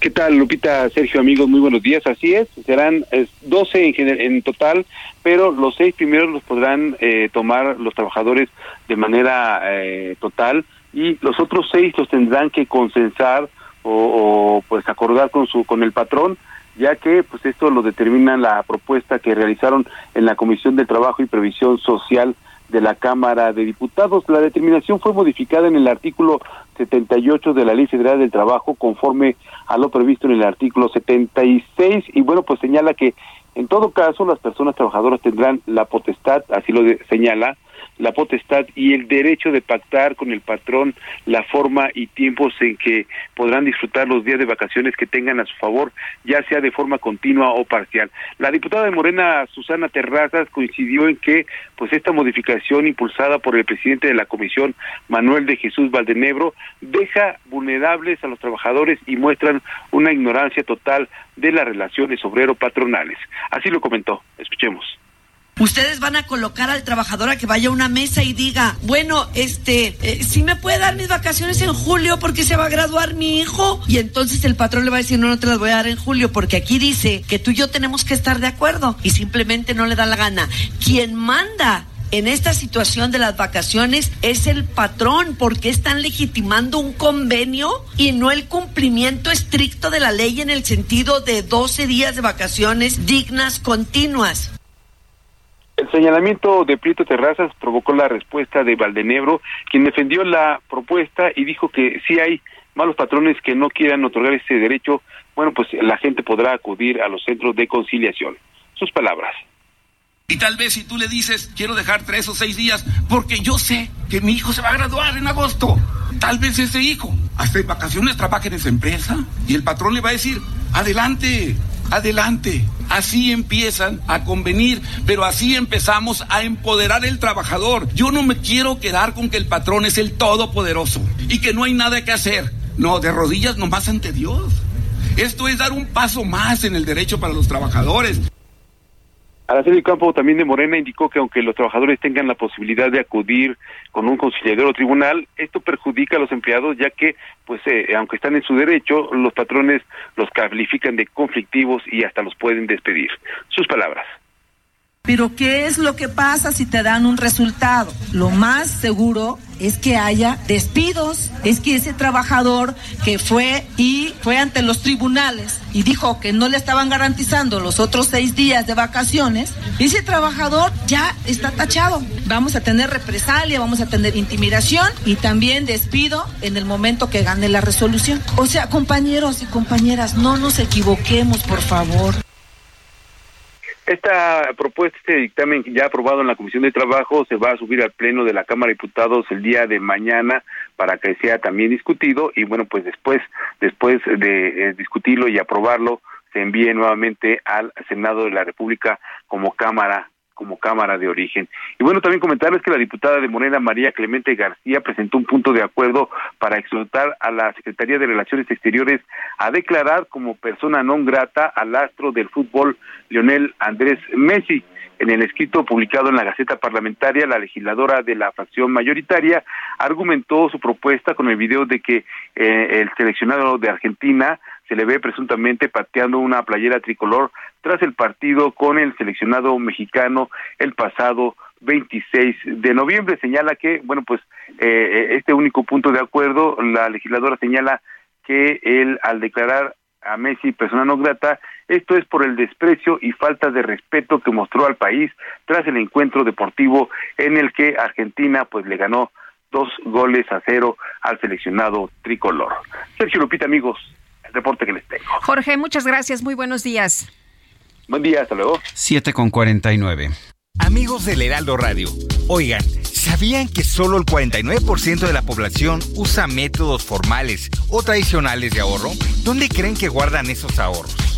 ¿Qué tal, Lupita, Sergio, amigos? Muy buenos días. Así es, serán 12 en, en total, pero los seis primeros los podrán eh, tomar los trabajadores de manera eh, total y los otros seis los tendrán que consensar o, pues acordar con su con el patrón ya que pues esto lo determina la propuesta que realizaron en la Comisión de Trabajo y Previsión Social de la Cámara de Diputados. La determinación fue modificada en el artículo 78 de la Ley Federal del Trabajo conforme a lo previsto en el artículo 76 y bueno, pues señala que en todo caso las personas trabajadoras tendrán la potestad, así lo señala, la potestad y el derecho de pactar con el patrón la forma y tiempos en que podrán disfrutar los días de vacaciones que tengan a su favor, ya sea de forma continua o parcial. La diputada de Morena, Susana Terrazas, coincidió en que pues esta modificación impulsada por el presidente de la comisión, Manuel de Jesús Valdenebro, deja vulnerables a los trabajadores y muestran una ignorancia total de las relaciones obrero-patronales. Así lo comentó. Escuchemos. Ustedes van a colocar al trabajador a que vaya a una mesa y diga, bueno, este, eh, si me puede dar mis vacaciones en julio porque se va a graduar mi hijo. Y entonces el patrón le va a decir, no, no te las voy a dar en julio porque aquí dice que tú y yo tenemos que estar de acuerdo. Y simplemente no le da la gana. Quien manda en esta situación de las vacaciones es el patrón porque están legitimando un convenio y no el cumplimiento estricto de la ley en el sentido de 12 días de vacaciones dignas continuas. El señalamiento de Prieto Terrazas provocó la respuesta de Valdenebro, quien defendió la propuesta y dijo que si hay malos patrones que no quieran otorgar este derecho, bueno, pues la gente podrá acudir a los centros de conciliación. Sus palabras. Y tal vez si tú le dices, quiero dejar tres o seis días, porque yo sé que mi hijo se va a graduar en agosto. Tal vez ese hijo, hasta en vacaciones, trabaje en esa empresa. Y el patrón le va a decir, adelante, adelante. Así empiezan a convenir, pero así empezamos a empoderar el trabajador. Yo no me quiero quedar con que el patrón es el todopoderoso y que no hay nada que hacer. No, de rodillas nomás ante Dios. Esto es dar un paso más en el derecho para los trabajadores. Araceli Campo también de Morena indicó que aunque los trabajadores tengan la posibilidad de acudir con un conciliador o tribunal, esto perjudica a los empleados ya que, pues, eh, aunque están en su derecho, los patrones los califican de conflictivos y hasta los pueden despedir. Sus palabras. Pero ¿qué es lo que pasa si te dan un resultado? Lo más seguro es que haya despidos, es que ese trabajador que fue y fue ante los tribunales y dijo que no le estaban garantizando los otros seis días de vacaciones, ese trabajador ya está tachado. Vamos a tener represalia, vamos a tener intimidación y también despido en el momento que gane la resolución. O sea, compañeros y compañeras, no nos equivoquemos, por favor. Esta propuesta, este dictamen ya aprobado en la Comisión de Trabajo, se va a subir al Pleno de la Cámara de Diputados el día de mañana para que sea también discutido y bueno, pues después, después de eh, discutirlo y aprobarlo, se envíe nuevamente al Senado de la República como Cámara como Cámara de Origen. Y bueno, también comentarles que la diputada de Morena, María Clemente García, presentó un punto de acuerdo para exhortar a la Secretaría de Relaciones Exteriores a declarar como persona non grata al astro del fútbol Lionel Andrés Messi. En el escrito publicado en la Gaceta Parlamentaria, la legisladora de la fracción mayoritaria argumentó su propuesta con el video de que eh, el seleccionado de Argentina se le ve presuntamente pateando una playera tricolor tras el partido con el seleccionado mexicano el pasado 26 de noviembre. Señala que, bueno, pues eh, este único punto de acuerdo, la legisladora señala que él al declarar a Messi persona no grata, esto es por el desprecio y falta de respeto que mostró al país tras el encuentro deportivo en el que Argentina pues le ganó dos goles a cero al seleccionado tricolor. Sergio Lupita, amigos, el reporte que les tengo. Jorge, muchas gracias, muy buenos días. Buen día, hasta luego. 7 con 49. Amigos del Heraldo Radio, oigan, ¿sabían que solo el 49% de la población usa métodos formales o tradicionales de ahorro? ¿Dónde creen que guardan esos ahorros?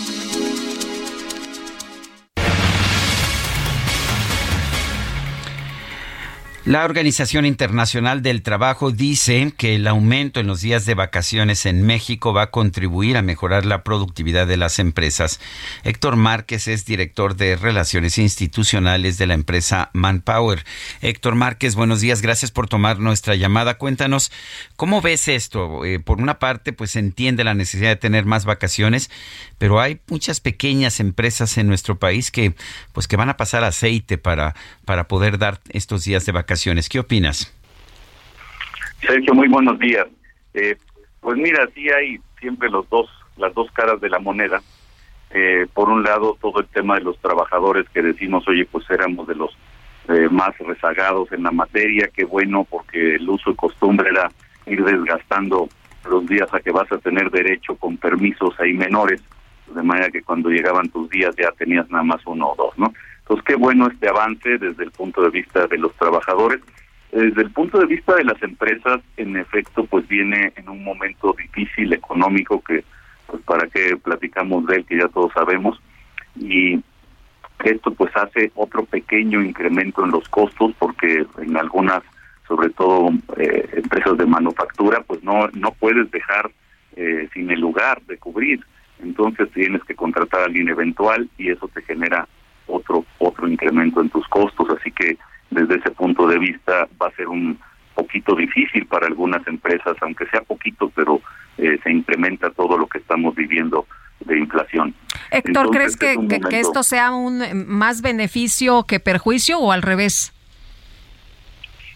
La Organización Internacional del Trabajo dice que el aumento en los días de vacaciones en México va a contribuir a mejorar la productividad de las empresas. Héctor Márquez es director de Relaciones Institucionales de la empresa Manpower. Héctor Márquez, buenos días, gracias por tomar nuestra llamada. Cuéntanos, ¿cómo ves esto? Eh, por una parte, pues entiende la necesidad de tener más vacaciones, pero hay muchas pequeñas empresas en nuestro país que pues que van a pasar aceite para, para poder dar estos días de vacaciones ¿Qué opinas? Sergio, muy buenos días. Eh, pues mira, sí hay siempre los dos, las dos caras de la moneda. Eh, por un lado, todo el tema de los trabajadores que decimos, oye, pues éramos de los eh, más rezagados en la materia, qué bueno, porque el uso y costumbre era ir desgastando los días a que vas a tener derecho con permisos ahí menores, de manera que cuando llegaban tus días ya tenías nada más uno o dos, ¿no? Pues qué bueno este avance desde el punto de vista de los trabajadores. Desde el punto de vista de las empresas, en efecto, pues viene en un momento difícil económico que, pues para qué platicamos de él, que ya todos sabemos, y esto pues hace otro pequeño incremento en los costos porque en algunas, sobre todo eh, empresas de manufactura, pues no, no puedes dejar eh, sin el lugar de cubrir. Entonces tienes que contratar a alguien eventual y eso te genera otro otro incremento en tus costos, así que desde ese punto de vista va a ser un poquito difícil para algunas empresas, aunque sea poquito, pero eh, se incrementa todo lo que estamos viviendo de inflación. Héctor, ¿crees que, que, esto sea un más beneficio que perjuicio o al revés?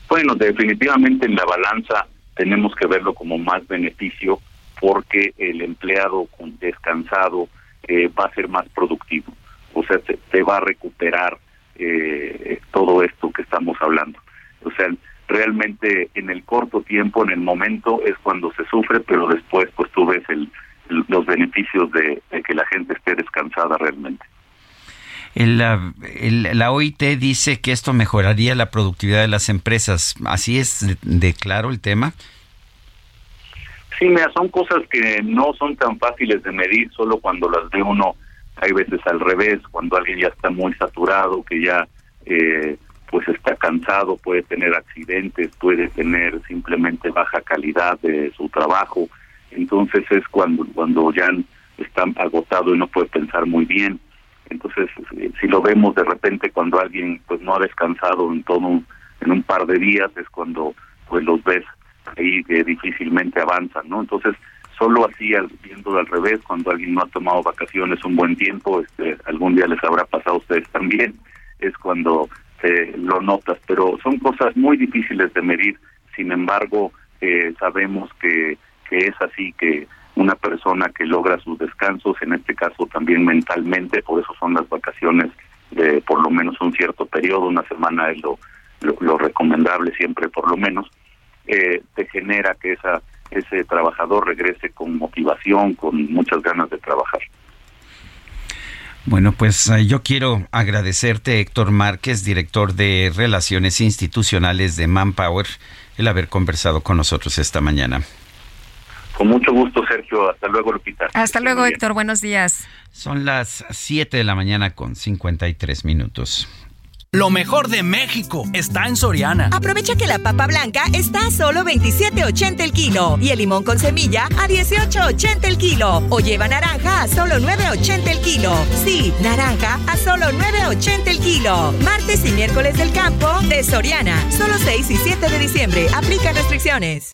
Bueno, definitivamente en la balanza tenemos que verlo como más beneficio porque el empleado descansado eh, va a ser más productivo o sea, se, va a recuperar eh, todo esto que estamos hablando. O sea, realmente en el corto tiempo, en el momento, es cuando se sufre, pero después pues tú ves el, los beneficios de, que la gente esté descansada realmente. la, la OIT dice que esto mejoraría la productividad de las empresas. ¿Así es de claro el tema? Sí, mira, son cosas que no son tan fáciles de medir solo cuando las ve uno hay veces al revés, cuando alguien ya está muy saturado, que ya eh, pues está cansado, puede tener accidentes, puede tener simplemente baja calidad de su trabajo. entonces es cuando cuando ya está agotado y no puede pensar muy bien. Entonces, eh, si lo vemos de repente cuando alguien pues no ha descansado en todo un, en un par de días es cuando pues los ves ahí que difícilmente avanzan, ¿no? Entonces, solo así viendo al revés, cuando alguien no ha tomado vacaciones un buen tiempo, este, algún día les habrá pasado a ustedes también, es cuando eh, lo notas, pero son cosas muy difíciles de medir, sin embargo, eh, sabemos que, que es así, que una persona que logra sus descansos, en este caso también mentalmente, por eso son las vacaciones de por lo menos un cierto periodo, una semana es lo, lo, recomendable siempre por lo menos, eh, te genera que esa ese trabajador regrese con motivación, con muchas ganas de trabajar. Bueno, pues eh, yo quiero agradecerte, Héctor Márquez, director de Relaciones Institucionales de Manpower, el haber conversado con nosotros esta mañana. Con mucho gusto, Sergio. Hasta luego, Lupita. Hasta luego, Héctor. Buenos días. Son las 7 de la mañana con 53 minutos. Lo mejor de México está en Soriana. Aprovecha que la papa blanca está a solo 27.80 el kilo y el limón con semilla a 18.80 el kilo. O lleva naranja a solo 9.80 el kilo. Sí, naranja a solo 9.80 el kilo. Martes y miércoles del campo de Soriana. Solo 6 y 7 de diciembre. Aplica restricciones.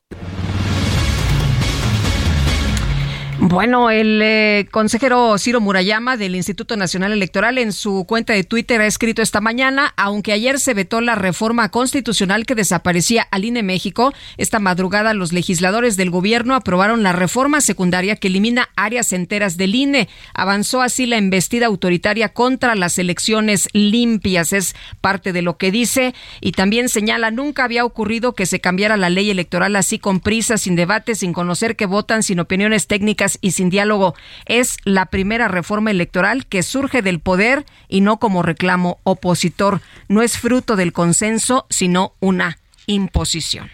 Bueno, el eh, consejero Ciro Murayama del Instituto Nacional Electoral en su cuenta de Twitter ha escrito esta mañana, aunque ayer se vetó la reforma constitucional que desaparecía al INE México, esta madrugada los legisladores del gobierno aprobaron la reforma secundaria que elimina áreas enteras del INE. Avanzó así la embestida autoritaria contra las elecciones limpias, es parte de lo que dice y también señala nunca había ocurrido que se cambiara la ley electoral así con prisa, sin debate, sin conocer que votan, sin opiniones técnicas y sin diálogo. Es la primera reforma electoral que surge del poder y no como reclamo opositor. No es fruto del consenso, sino una imposición.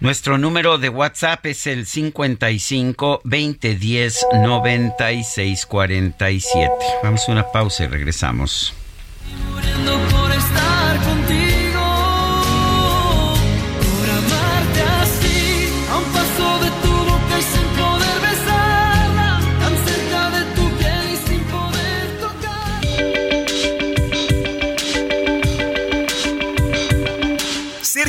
Nuestro número de WhatsApp es el 55 2010 96 47. Vamos a una pausa y regresamos.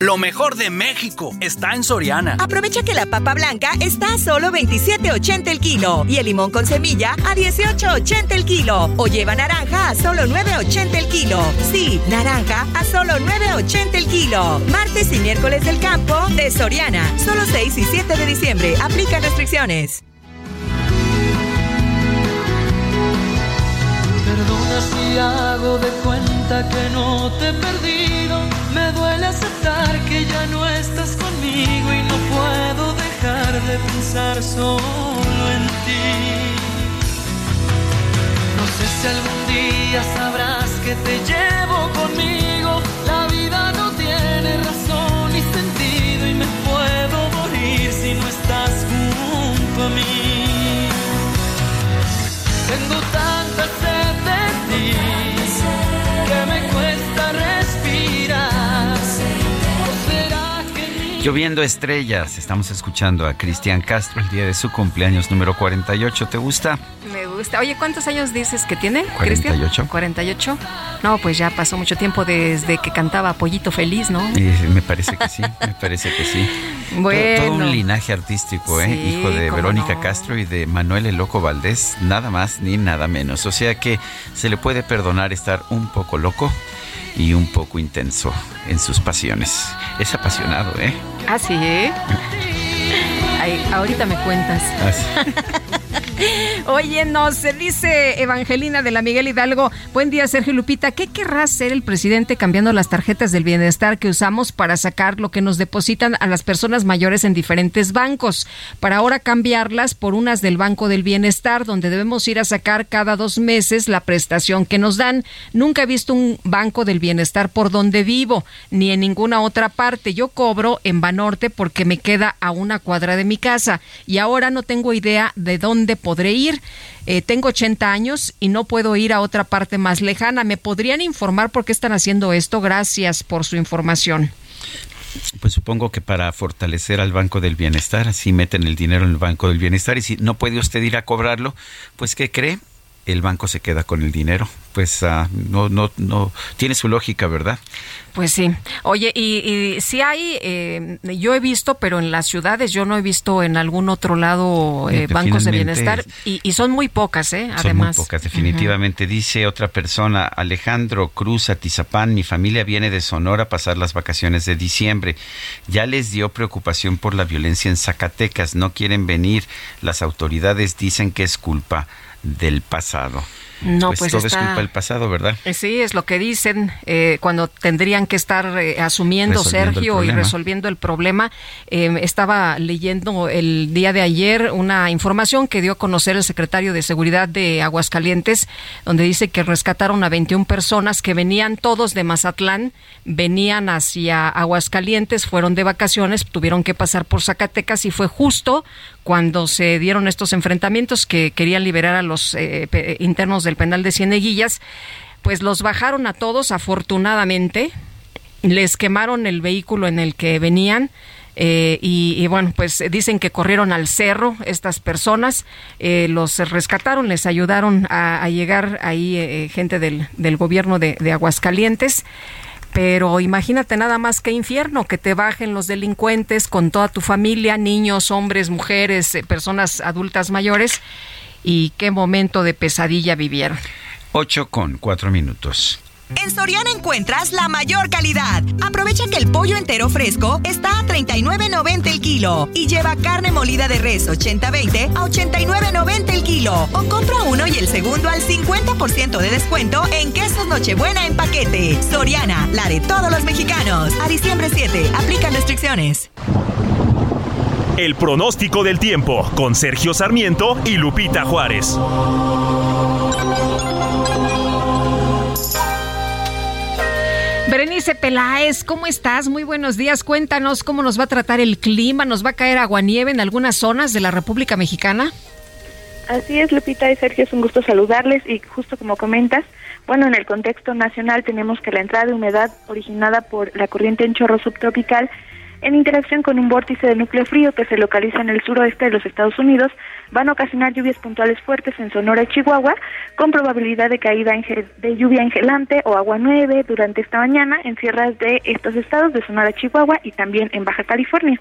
Lo mejor de México está en Soriana. Aprovecha que la papa blanca está a solo 27.80 el kilo y el limón con semilla a 18.80 el kilo. O lleva naranja a solo 9.80 el kilo. Sí, naranja a solo 9.80 el kilo. Martes y miércoles del campo de Soriana. Solo 6 y 7 de diciembre. Aplica restricciones. Perdona si hago de cuenta que no te duele que ya no estás conmigo y no puedo dejar de pensar solo en ti. No sé si algún día sabrás que te llevo conmigo. Lloviendo estrellas, estamos escuchando a Cristian Castro el día de su cumpleaños número 48. ¿Te gusta? Me gusta. Oye, ¿cuántos años dices que tiene, 48. Cristian? 48. No, pues ya pasó mucho tiempo desde que cantaba Pollito Feliz, ¿no? Eh, me parece que sí, me parece que sí. Bueno. Todo, un linaje artístico, ¿eh? Hijo de Verónica Castro y de Manuel El Loco Valdés, nada más ni nada menos. O sea que se le puede perdonar estar un poco loco y un poco intenso en sus pasiones. Es apasionado, ¿eh? Ah, sí. ¿eh? ahorita me cuentas. Ah, Oye, nos dice Evangelina de la Miguel Hidalgo. Buen día, Sergio Lupita. ¿Qué querrá hacer el presidente cambiando las tarjetas del bienestar que usamos para sacar lo que nos depositan a las personas mayores en diferentes bancos? Para ahora cambiarlas por unas del Banco del Bienestar, donde debemos ir a sacar cada dos meses la prestación que nos dan. Nunca he visto un Banco del Bienestar por donde vivo, ni en ninguna otra parte. Yo cobro en Banorte porque me queda a una cuadra de mi casa y ahora no tengo idea de dónde podré ir. Eh, tengo 80 años y no puedo ir a otra parte más lejana. ¿Me podrían informar por qué están haciendo esto? Gracias por su información. Pues supongo que para fortalecer al Banco del Bienestar, así meten el dinero en el Banco del Bienestar y si no puede usted ir a cobrarlo, pues ¿qué cree? El banco se queda con el dinero. Pues uh, no, no, no, tiene su lógica, ¿verdad? Pues sí. Oye, y, y si hay, eh, yo he visto, pero en las ciudades yo no he visto en algún otro lado eh, bancos de bienestar y, son muy pocas, ¿eh? Además. Son muy pocas, definitivamente. Dice otra persona, Alejandro Cruz Atizapán, mi familia viene de Sonora a pasar las vacaciones de diciembre. Ya les dio preocupación por la violencia en Zacatecas, no quieren venir. Las autoridades dicen que es culpa del pasado. No, pues, pues todo es culpa del pasado, ¿verdad? Eh, sí, es lo que dicen eh, cuando tendrían que estar eh, asumiendo Sergio y resolviendo el problema. Em, estaba leyendo el día de ayer una información que dio a conocer el secretario de Seguridad de Aguascalientes, donde dice que rescataron a 21 personas que venían todos de Mazatlán, venían hacia Aguascalientes, fueron de vacaciones, tuvieron que pasar por Zacatecas y fue justo cuando se dieron estos enfrentamientos que querían liberar a los internos de del penal de Cieneguillas, pues los bajaron a todos, afortunadamente, les quemaron el vehículo en el que venían. Eh, y, bueno, pues dicen que corrieron al cerro estas personas, eh, los rescataron, les ayudaron a, llegar ahí eh, gente del, gobierno de, Aguascalientes. Pero imagínate nada más que infierno, que te bajen los delincuentes con toda tu familia, niños, hombres, mujeres, personas adultas mayores y qué momento de pesadilla vivieron. 8 con 4 minutos. En Soriana encuentras la mayor calidad. Aprovecha que el pollo entero fresco está a 39.90 el kilo y lleva carne molida de res 80-20 a 89.90 el kilo. O compra uno y el segundo al 50% de descuento en quesos Nochebuena en paquete. Soriana, la de todos los mexicanos. A diciembre 7, aplican restricciones. El pronóstico del tiempo con Sergio Sarmiento y Lupita Juárez. Berenice Peláez, ¿cómo estás? Muy buenos días. Cuéntanos cómo nos va a tratar el clima. ¿Nos va a caer aguanieve en algunas zonas de la República Mexicana? Así es, Lupita y Sergio, es un gusto saludarles y justo como comentas, bueno, en el contexto nacional tenemos que la entrada de humedad originada por la corriente en chorro subtropical en interacción con un vórtice de núcleo frío que se localiza en el suroeste de los Estados Unidos, van a ocasionar lluvias puntuales fuertes en Sonora y Chihuahua, con probabilidad de caída de lluvia engelante o agua nueve durante esta mañana en sierras de estos estados de Sonora, Chihuahua y también en Baja California.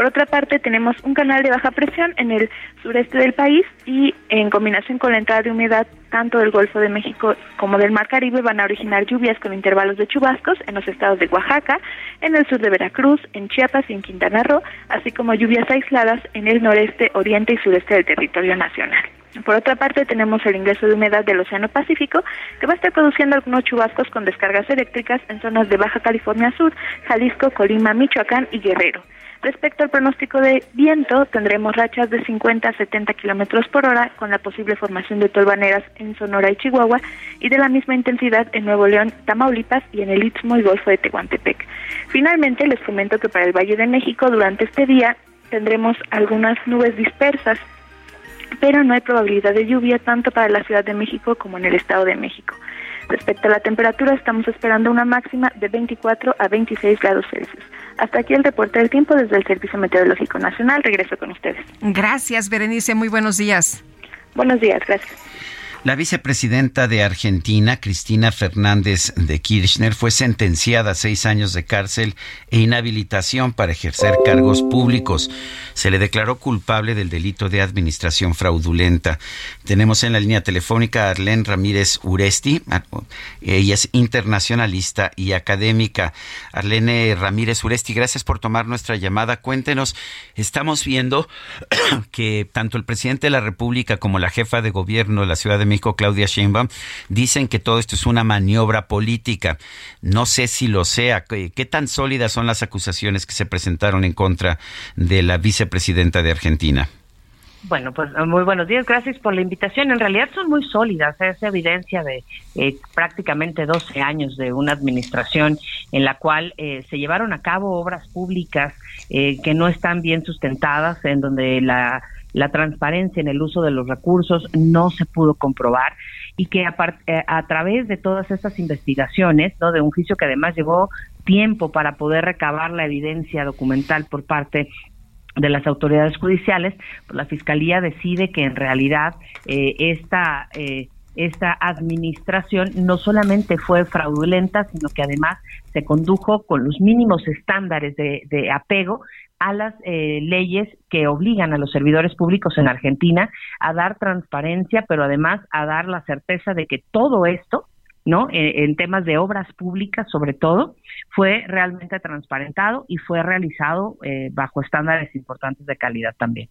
Por otra parte, tenemos un canal de baja presión en el sureste del país y en combinación con la entrada de humedad tanto del Golfo de México como del Mar Caribe van a originar lluvias con intervalos de chubascos en los estados de Oaxaca, en el sur de Veracruz, en Chiapas y en Quintana Roo, así como lluvias aisladas en el noreste, oriente y sureste del territorio nacional. Por otra parte, tenemos el ingreso de humedad del Océano Pacífico, que va a estar produciendo algunos chubascos con descargas eléctricas en zonas de Baja California Sur, Jalisco, Colima, Michoacán y Guerrero. Respecto al pronóstico de viento, tendremos rachas de 50 a 70 kilómetros por hora, con la posible formación de tolvaneras en Sonora y Chihuahua, y de la misma intensidad en Nuevo León, Tamaulipas y en el Istmo y Golfo de Tehuantepec. Finalmente, les comento que para el Valle de México, durante este día, tendremos algunas nubes dispersas, pero no hay probabilidad de lluvia tanto para la Ciudad de México como en el Estado de México. Respecto a la temperatura, estamos esperando una máxima de 24 a 26 grados Celsius. Hasta aquí el reporte del tiempo desde el Servicio Meteorológico Nacional. Regreso con ustedes. Gracias, Berenice. Muy buenos días. Buenos días, gracias. La vicepresidenta de Argentina, Cristina Fernández de Kirchner, fue sentenciada a seis años de cárcel e inhabilitación para ejercer cargos públicos. Se le declaró culpable del delito de administración fraudulenta. Tenemos en la línea telefónica a Arlene Ramírez Uresti. Ella es internacionalista y académica. Arlene Ramírez Uresti, gracias por tomar nuestra llamada. Cuéntenos, estamos viendo que tanto el presidente de la República como la jefa de gobierno de la Ciudad de México, Claudia Sheinbaum, dicen que todo esto es una maniobra política. No sé si lo sea. ¿Qué tan sólidas son las acusaciones que se presentaron en contra de la vicepresidenta de Argentina? Bueno, pues muy buenos días, gracias por la invitación. En realidad son muy sólidas, es evidencia de eh, prácticamente 12 años de una administración en la cual eh, se llevaron a cabo obras públicas eh, que no están bien sustentadas, en donde la la transparencia en el uso de los recursos no se pudo comprobar y que a, eh, a través de todas estas investigaciones, ¿no? de un juicio que además llevó tiempo para poder recabar la evidencia documental por parte de las autoridades judiciales, pues la fiscalía decide que en realidad eh, esta eh, esta administración no solamente fue fraudulenta, sino que además se condujo con los mínimos estándares de, de apego a las eh, leyes que obligan a los servidores públicos en Argentina a dar transparencia, pero además a dar la certeza de que todo esto, ¿no? Eh, en temas de obras públicas, sobre todo, fue realmente transparentado y fue realizado eh, bajo estándares importantes de calidad también.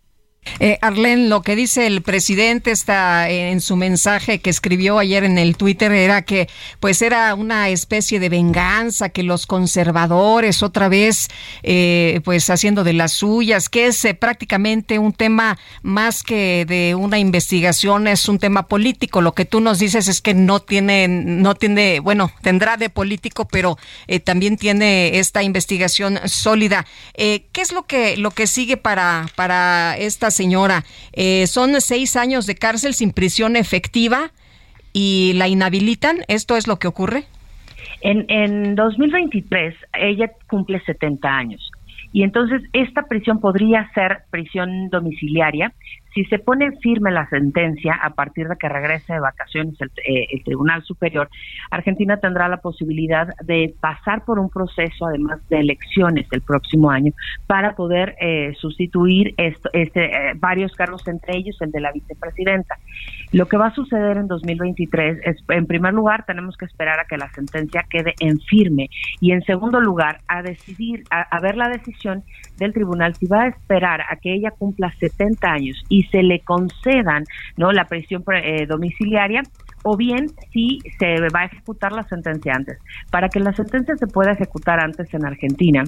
Eh, Arlen, lo que dice el presidente está en su mensaje que escribió ayer en el Twitter era que pues era una especie de venganza que los conservadores otra vez eh, pues haciendo de las suyas, que es eh, prácticamente un tema más que de una investigación, es un tema político. Lo que tú nos dices es que no tiene, no tiene, bueno, tendrá de político, pero eh, también tiene esta investigación sólida. ¿Qué es lo que lo que sigue para para esta señora. Eh, son seis años de cárcel sin prisión efectiva y la inhabilitan. ¿Esto es lo que ocurre? En, en 2023 ella cumple 70 años y entonces esta prisión podría ser prisión domiciliaria si se pone firme la sentencia a partir de que regrese de vacaciones el, eh, Tribunal Superior, Argentina tendrá la posibilidad de pasar por un proceso, además de elecciones el próximo año, para poder eh, sustituir esto, este, eh, varios cargos, entre ellos el de la vicepresidenta. Lo que va a suceder en 2023 es, en primer lugar, tenemos que esperar a que la sentencia quede en firme y, en segundo lugar, a decidir, a, ver la decisión del tribunal si va a esperar a que ella cumpla 70 años y se le concedan no la prisión eh, domiciliaria o bien si se va a ejecutar la sentencia antes. Para que la sentencia se pueda ejecutar antes en Argentina,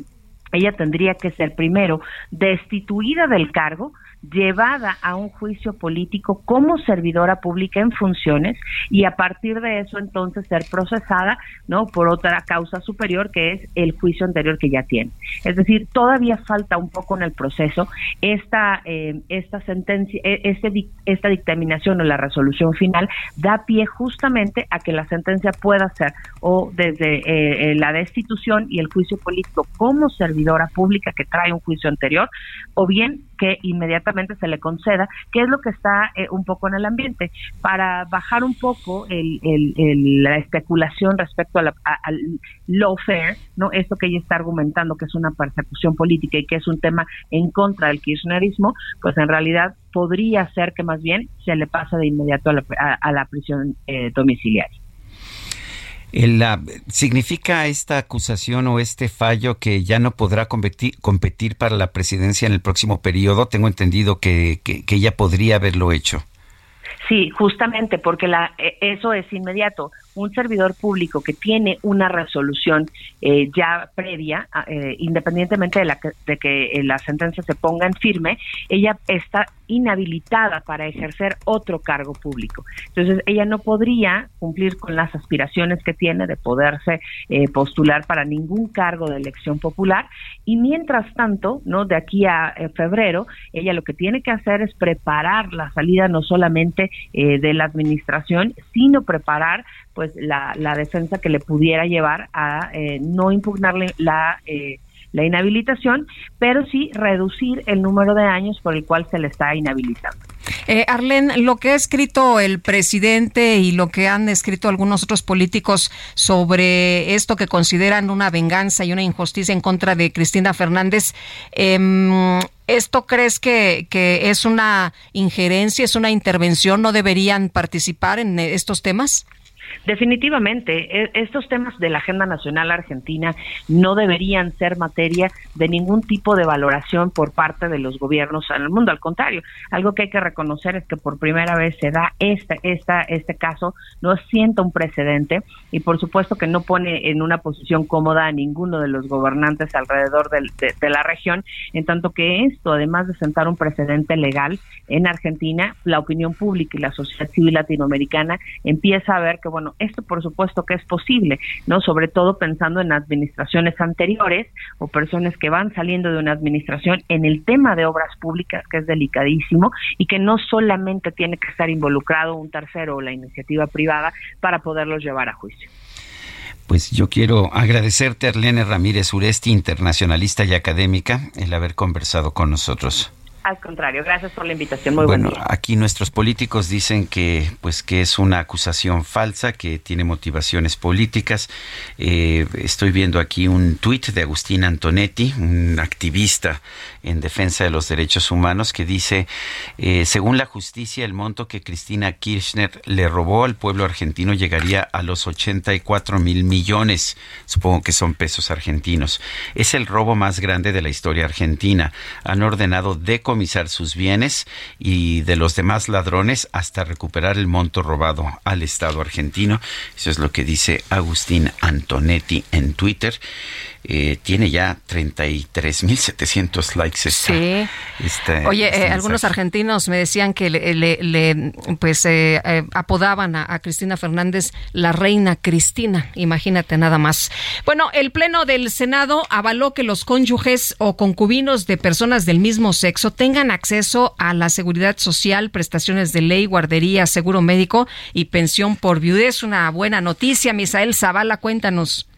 ella tendría que ser primero destituida del cargo, llevada a un juicio político como servidora pública en funciones y a partir de eso entonces ser procesada no por otra causa superior que es el juicio anterior que ya tiene. Es decir todavía falta un poco en el proceso esta eh, esta sentencia e, este esta dictaminación o la resolución final da pie justamente a que la sentencia pueda ser o desde eh, eh, la destitución y el juicio político como servidora pública que trae un juicio anterior o bien que inmediatamente se le conceda, que es lo que está eh, un poco en el ambiente, para bajar un poco el, la especulación respecto a la, al lawfare, ¿no? Esto que ella está argumentando que es una persecución política y que es un tema en contra del kirchnerismo, pues en realidad podría ser que más bien se le pase de inmediato a la, a, la prisión eh, domiciliaria. ¿Significa esta acusación o este fallo que ya no podrá competir, competir para la presidencia en el próximo periodo? Tengo entendido que, que, que podría haberlo hecho. Sí, justamente porque la, e, eso es inmediato. Un servidor público que tiene una resolución eh, ya previa, eh, independientemente de, la de que eh, la sentencia se ponga en firme, ella está inhabilitada para ejercer otro cargo público. Entonces, ella no podría cumplir con las aspiraciones que tiene de poderse postular para ningún cargo de elección popular y mientras tanto, no de aquí a febrero, ella lo que tiene que hacer es preparar la salida no solamente eh, de la administración, sino preparar pues la, la, defensa que le pudiera llevar a eh, no impugnarle la eh, la inhabilitación, pero sí reducir el número de años por el cual se le está inhabilitando. Eh, Arlen, lo que ha escrito el presidente y lo que han escrito algunos otros políticos sobre esto que consideran una venganza y una injusticia en contra de Cristina Fernández, em, ¿esto crees que, que es una injerencia, es una intervención? ¿No deberían participar en estos temas? Definitivamente, e, estos temas de la agenda nacional argentina no deberían ser materia de ningún tipo de valoración por parte de los gobiernos en el mundo. Al contrario, algo que hay que reconocer es que por primera vez se da este, esta, este caso, no sienta un precedente y por supuesto que no pone en una posición cómoda a ninguno de los gobernantes alrededor de, de la región, en tanto que esto, además de sentar un precedente legal en Argentina, la opinión pública y la sociedad civil latinoamericana empieza a ver que, bueno, esto por supuesto que es posible, ¿no? Sobre todo pensando en administraciones anteriores o personas que van saliendo de una administración en el tema de obras públicas, que es delicadísimo y que no solamente tiene que estar involucrado un tercero o la iniciativa privada para poderlos llevar a juicio. Pues yo quiero agradecerte, Arlene Ramírez Uresti, internacionalista y académica, el haber conversado con nosotros. Al contrario, gracias por la invitación. Muy bueno, aquí nuestros políticos dicen que, pues, que es una acusación falsa, que tiene motivaciones políticas. Eh, estoy viendo aquí un tuit de Agustín Antonetti, un activista en defensa de los derechos humanos, que dice, eh, según la justicia, el monto que Cristina Kirchner le robó al pueblo argentino llegaría a los 84 mil millones. Supongo que son pesos argentinos. Es el robo más grande de la historia argentina. Han ordenado de decomisar sus bienes y de los demás ladrones hasta recuperar el monto robado al Estado argentino. Eso es lo que dice Agustín Antonetti en Twitter. Eh, tiene ya 33.700 likes. sí. Oye, eh, algunos argentinos me decían que le, pues eh, apodaban a, Cristina Fernández la reina Cristina. Imagínate nada más. Bueno, el Pleno del Senado avaló que los cónyuges o concubinos de personas del mismo sexo tengan acceso a la seguridad social, prestaciones de ley, guardería, seguro médico y pensión por viudez. Una buena noticia. Misael Zavala, cuéntanos.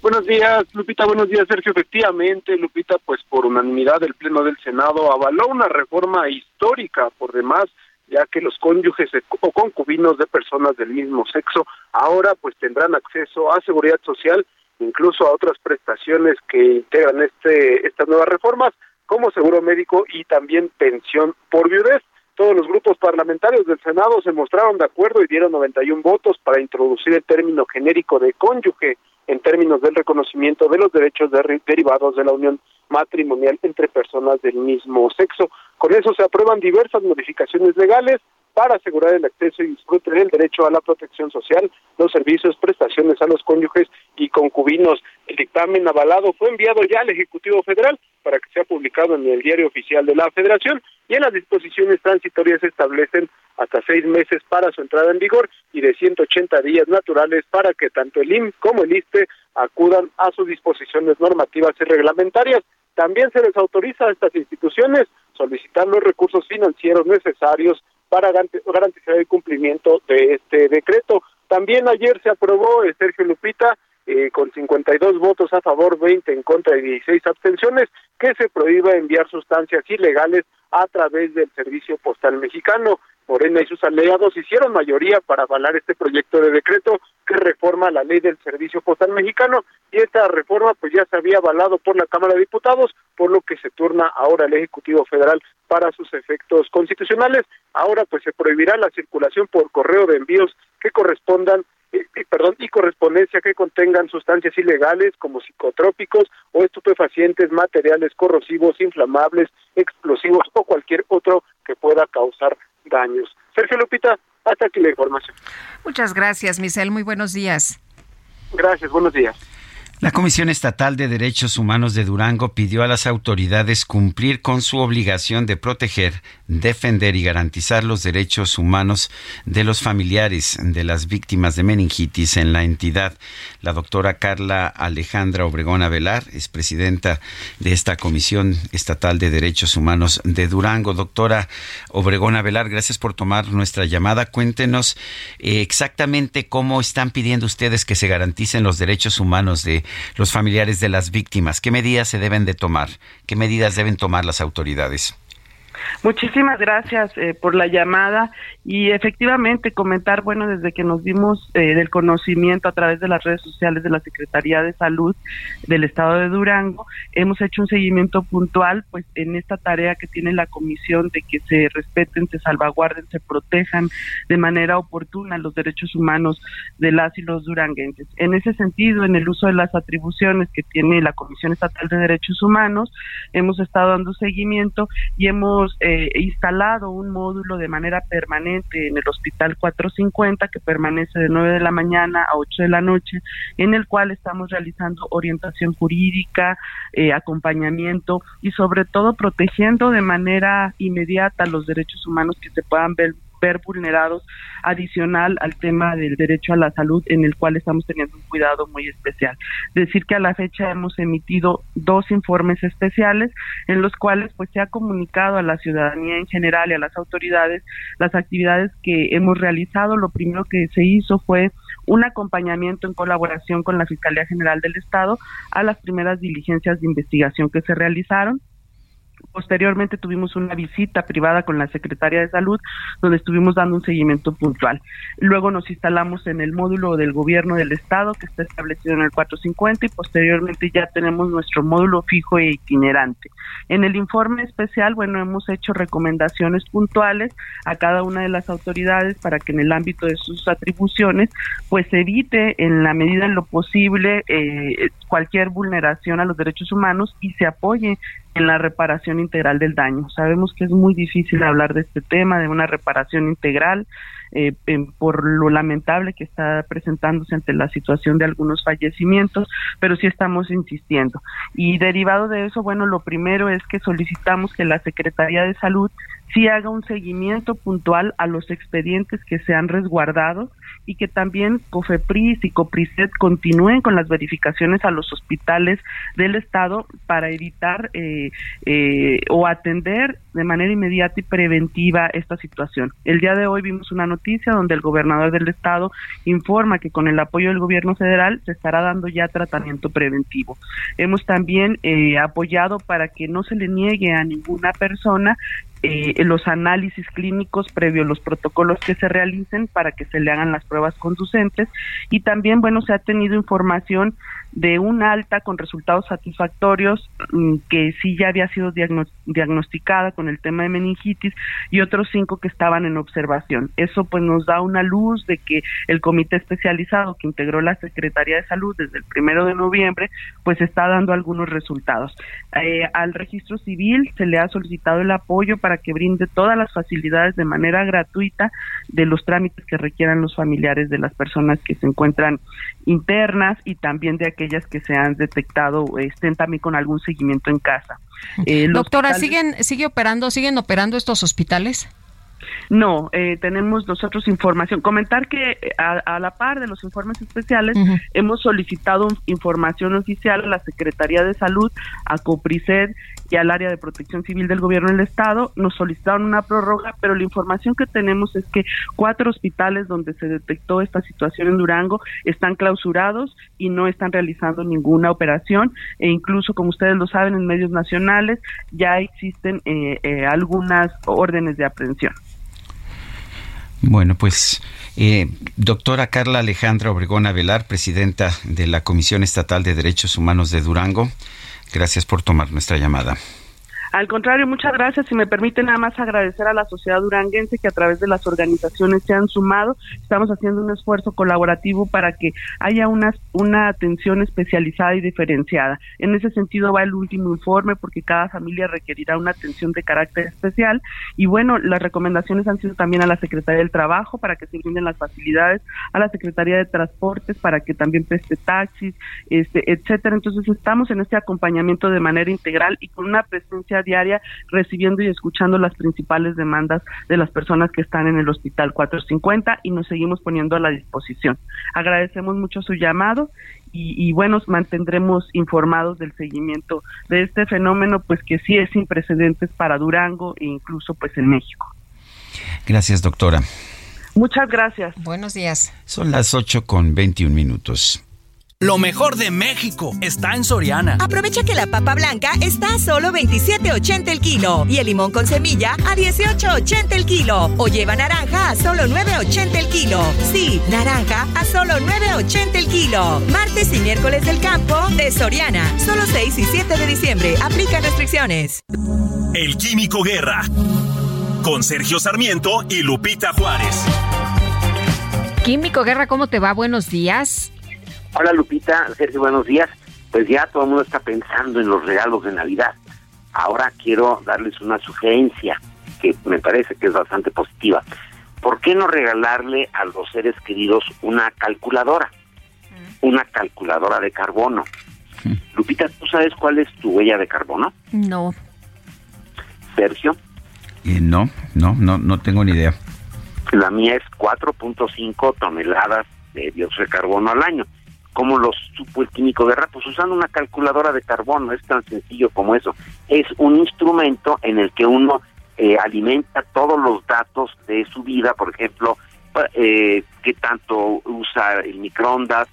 Buenos días, Lupita. Buenos días, Sergio. Efectivamente, Lupita, pues por unanimidad el Pleno del Senado avaló una reforma histórica, por demás, ya que los cónyuges o concubinos de personas del mismo sexo ahora pues tendrán acceso a seguridad social, incluso a otras prestaciones que integran este estas nuevas reformas, como seguro médico y también pensión por viudez. Todos los grupos parlamentarios del Senado se mostraron de acuerdo y dieron 91 votos para introducir el término genérico de cónyuge en términos del reconocimiento de los derechos derivados de la unión matrimonial entre personas del mismo sexo. Con eso se aprueban diversas modificaciones legales para asegurar el acceso y disfrute del derecho a la protección social, los servicios, prestaciones a los cónyuges y concubinos. El dictamen avalado fue enviado ya al Ejecutivo Federal para que sea publicado en el Diario Oficial de la Federación y en las disposiciones transitorias se establecen hasta seis meses para su entrada en vigor y de 180 días naturales para que tanto el IM como el ISTE acudan a sus disposiciones normativas y reglamentarias. También se les autoriza a estas instituciones solicitar los recursos financieros necesarios para garantizar el cumplimiento de este decreto. También ayer se aprobó, eh, Sergio Lupita, eh, con 52 votos a favor, 20 en contra y 16 abstenciones, que se prohíba enviar sustancias ilegales a través del Servicio Postal Mexicano. Morena y sus aliados hicieron mayoría para avalar este proyecto de decreto que reforma la ley del Servicio Postal Mexicano y esta reforma pues ya se había avalado por la Cámara de Diputados, por lo que se turna ahora el Ejecutivo Federal para sus efectos constitucionales. Ahora pues se prohibirá la circulación por correo de envíos que correspondan eh, perdón, y correspondencia que contengan sustancias ilegales como psicotrópicos o estupefacientes, materiales corrosivos, inflamables, explosivos o cualquier otro que pueda causar daños. Sergio Lupita, hasta aquí la información. Muchas gracias, Misel. Muy buenos días. Gracias, buenos días. La Comisión Estatal de Derechos Humanos de Durango pidió a las autoridades cumplir con su obligación de proteger, defender y garantizar los derechos humanos de los familiares de las víctimas de meningitis en la entidad. La doctora Carla Alejandra Obregón Avelar es presidenta de esta Comisión Estatal de Derechos Humanos de Durango. Doctora Obregón Avelar, gracias por tomar nuestra llamada. Cuéntenos eh, exactamente cómo están pidiendo ustedes que se garanticen los derechos humanos de los familiares de las víctimas? ¿Qué medidas se deben de tomar? ¿Qué medidas deben tomar las autoridades? Muchísimas gracias eh, por la llamada y efectivamente comentar, bueno, desde que nos dimos eh, del conocimiento a través de las redes sociales de la Secretaría de Salud del Estado de Durango, hemos hecho un seguimiento puntual, pues en esta tarea que tiene la comisión de que se respeten, se salvaguarden, se protejan de manera oportuna los derechos humanos de las y los duranguenses. En ese sentido, en el uso de las atribuciones que tiene la Comisión Estatal de Derechos Humanos, hemos estado dando seguimiento y hemos eh, instalado un módulo de manera permanente en el Hospital 450 que permanece de 9 de la mañana a 8 de la noche, en el cual estamos realizando orientación jurídica, eh, acompañamiento y sobre todo protegiendo de manera inmediata los derechos humanos que se puedan ver ver vulnerados adicional al tema del derecho a la salud en el cual estamos teniendo un cuidado muy especial. Decir que a la fecha hemos emitido dos informes especiales en los cuales pues se ha comunicado a la ciudadanía en general y a las autoridades las actividades que hemos realizado. Lo primero que se hizo fue un acompañamiento en colaboración con la Fiscalía General del Estado a las primeras diligencias de investigación que se realizaron Posteriormente tuvimos una visita privada con la Secretaria de Salud, donde estuvimos dando un seguimiento puntual. Luego nos instalamos en el módulo del Gobierno del Estado, que está establecido en el 450, y posteriormente ya tenemos nuestro módulo fijo e itinerante. En el informe especial, bueno, hemos hecho recomendaciones puntuales a cada una de las autoridades para que en el ámbito de sus atribuciones, pues evite en la medida en lo posible eh, cualquier vulneración a los derechos humanos y se apoye en la reparación integral del daño. Sabemos que es muy difícil hablar de este tema, de una reparación integral, eh, por lo lamentable que está presentándose ante la situación de algunos fallecimientos, pero sí estamos insistiendo. Y derivado de eso, bueno, lo primero es que solicitamos que la Secretaría de Salud sí haga un seguimiento puntual a los expedientes que se han resguardado y que también COFEPRIS y COPRISET continúen con las verificaciones a los hospitales del Estado para evitar eh, eh, o atender de manera inmediata y preventiva esta situación. El día de hoy vimos una noticia donde el gobernador del Estado informa que con el apoyo del gobierno federal se estará dando ya tratamiento preventivo. Hemos también eh, apoyado para que no se le niegue a ninguna persona eh, los análisis clínicos previo a los protocolos que se realicen para que se le hagan las pruebas conducentes. Y también bueno se ha tenido información de un alta con resultados satisfactorios mm, que sí ya había sido diagnosticada con el tema de meningitis y otros cinco que estaban en observación. Eso pues nos da una luz de que el comité especializado que integró la Secretaría de Salud desde el primero de noviembre pues está dando algunos resultados. Eh, al registro civil se le ha solicitado el apoyo para que brinde todas las facilidades de manera gratuita de los trámites que requieran los familiares de las personas que se encuentran internas y también de aquellas que se han detectado estén también con algún seguimiento en casa. Eh, Doctora, ¿siguen sigue operando, siguen operando estos hospitales? No, eh, tenemos nosotros información. Comentar que eh, a, la par de los informes especiales hemos solicitado información oficial a la Secretaría de Salud, a COPRISED y al área de protección civil del gobierno del estado. Nos solicitaron una prórroga, pero la información que tenemos es que cuatro hospitales donde se detectó esta situación en Durango están clausurados y no están realizando ninguna operación e incluso, como ustedes lo saben, en medios nacionales ya existen eh, algunas órdenes de aprehensión. Bueno, pues eh, doctora Carla Alejandra Obregón Avelar, presidenta de la Comisión Estatal de Derechos Humanos de Durango, gracias por tomar nuestra llamada. Al contrario, muchas gracias. Si me permite nada más agradecer a la sociedad duranguense que a través de las organizaciones se han sumado. Estamos haciendo un esfuerzo colaborativo para que haya una, una atención especializada y diferenciada. En ese sentido va el último informe porque cada familia requerirá una atención de carácter especial. Y bueno, las recomendaciones han sido también a la Secretaría del Trabajo para que se brinden las facilidades, a la Secretaría de Transportes para que también preste taxis, este, etcétera. Entonces estamos en este acompañamiento de manera integral y con una presencia diaria recibiendo y escuchando las principales demandas de las personas que están en el Hospital 450 y nos seguimos poniendo a la disposición. Agradecemos mucho su llamado y, bueno, mantendremos informados del seguimiento de este fenómeno, pues que sí es sin precedentes para Durango e incluso pues en México. Gracias, doctora. Muchas gracias. Buenos días. Son las 8 con 21 minutos. Lo mejor de México está en Soriana. Aprovecha que la papa blanca está a solo 27.80 el kilo y el limón con semilla a 18.80 el kilo. O lleva naranja a solo 9.80 el kilo. Sí, naranja a solo 9.80 el kilo. Martes y miércoles del campo de Soriana. Solo 6 y 7 de diciembre. Aplica restricciones. El Químico Guerra. Con Sergio Sarmiento y Lupita Juárez. Químico Guerra, ¿cómo te va? Buenos días. Hola Lupita, Sergio, buenos días. Pues ya todo el mundo está pensando en los regalos de Navidad. Ahora quiero darles una sugerencia que me parece que es bastante positiva. ¿Por qué no regalarle a los seres queridos una calculadora? Una calculadora de carbono. Lupita, ¿tú sabes cuál es tu huella de carbono? No. Sergio. Eh, no, no, no, no tengo ni idea. La mía es 4.5 toneladas de dióxido de carbono al año. ¿Cómo lo supo el químico guerra? Pues usando una calculadora de carbono, es tan sencillo como eso. Es un instrumento en el que uno eh, alimenta todos los datos de su vida, por ejemplo, eh, qué tanto usa el microondas,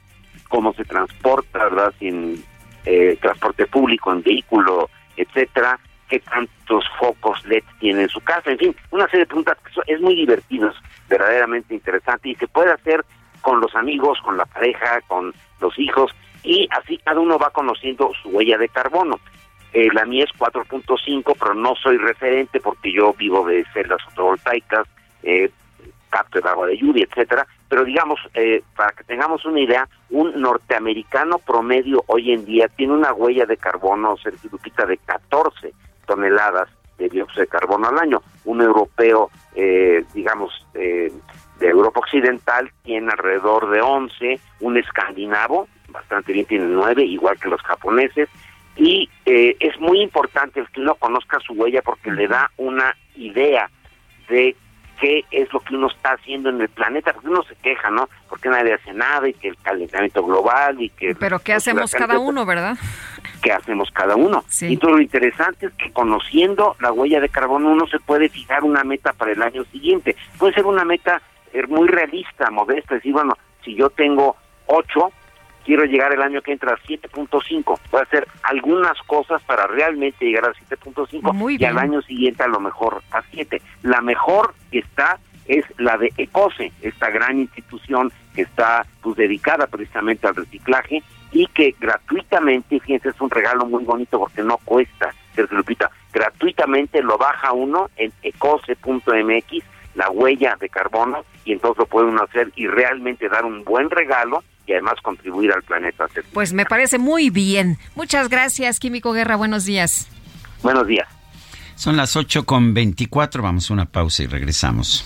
cómo se transporta, ¿verdad? Si en eh, transporte público, en vehículo, etcétera, qué tantos focos LED tiene en su casa, en fin, una serie de preguntas que es muy divertido, verdaderamente interesante y se puede hacer con los amigos, con la pareja, con los hijos, y así cada uno va conociendo su huella de carbono. Eh, la mía es 4.5, pero no soy referente porque yo vivo de celdas fotovoltaicas, eh, capto el agua de lluvia, etcétera. Pero digamos, eh, para que tengamos una idea, un norteamericano promedio hoy en día tiene una huella de carbono, certificada de 14 toneladas de dióxido de carbono al año. Un europeo, eh, digamos, eh, de Europa Occidental tiene alrededor de 11, un escandinavo, bastante bien, tiene 9, igual que los japoneses, y eh, es muy importante el que uno conozca su huella porque le da una idea de qué es lo que uno está haciendo en el planeta, porque uno se queja, ¿no? Porque nadie hace nada y que el calentamiento global y que... Pero ¿qué hacemos cada uno, verdad? ¿Qué hacemos cada uno? Sí. Y todo lo interesante es que conociendo la huella de carbono uno se puede fijar una meta para el año siguiente. Puede ser una meta muy realista, modesta, decir, bueno, si yo tengo 8, quiero llegar el año que entra a 7.5. Voy a hacer algunas cosas para realmente llegar a 7.5 y al año siguiente a lo mejor a 7. La mejor que está es la de ECOSE, esta gran institución que está pues dedicada precisamente al reciclaje y que gratuitamente, fíjense, es un regalo muy bonito porque no cuesta, Sergio Lupita, gratuitamente lo baja uno en ecose.mx la huella de carbono y entonces lo puede uno hacer y realmente dar un buen regalo y además contribuir al planeta. Pues me parece muy bien. Muchas gracias, Químico Guerra. Buenos días. Buenos días. Son las 8 con 24. Vamos a una pausa y regresamos.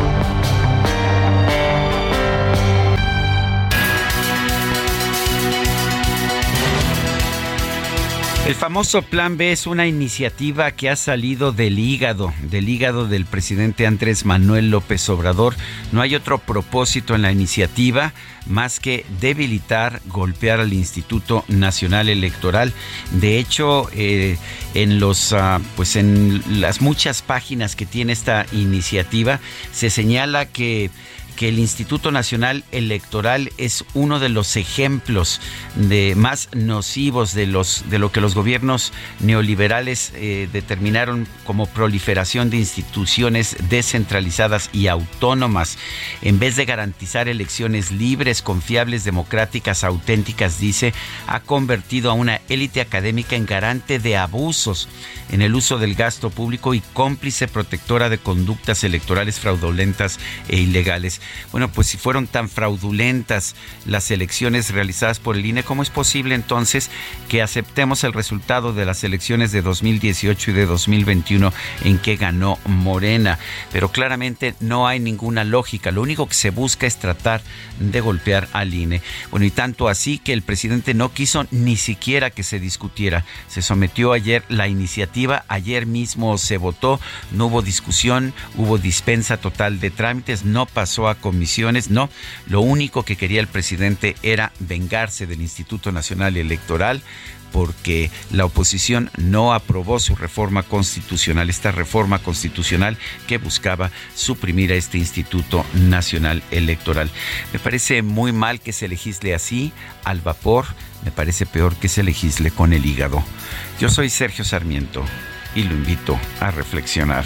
El famoso Plan B es una iniciativa que ha salido del hígado, del hígado del presidente Andrés Manuel López Obrador. No hay otro propósito en la iniciativa más que debilitar, golpear al Instituto Nacional Electoral. De hecho, eh, en los, ah, pues en las muchas páginas que tiene esta iniciativa se señala que que el Instituto Nacional Electoral es uno de los ejemplos de más nocivos de los de lo que los gobiernos neoliberales eh, determinaron como proliferación de instituciones descentralizadas y autónomas en vez de garantizar elecciones libres, confiables, democráticas, auténticas, dice, ha convertido a una élite académica en garante de abusos en el uso del gasto público y cómplice protectora de conductas electorales fraudulentas e ilegales. Bueno, pues si fueron tan fraudulentas las elecciones realizadas por el INE, ¿cómo es posible entonces que aceptemos el resultado de las elecciones de 2018 y de 2021 en que ganó Morena? Pero claramente no hay ninguna lógica. Lo único que se busca es tratar de golpear al INE. Bueno, y tanto así que el presidente no quiso ni siquiera que se discutiera. Se sometió ayer la iniciativa, ayer mismo se votó, no hubo discusión, hubo dispensa total de trámites, no pasó a comisiones, no. Lo único que quería el presidente era vengarse del Instituto Nacional Electoral porque la oposición no aprobó su reforma constitucional, esta reforma constitucional que buscaba suprimir a este Instituto Nacional Electoral. Me parece muy mal que se legisle así, al vapor, me parece peor que se legisle con el hígado. Yo soy Sergio Sarmiento y lo invito a reflexionar.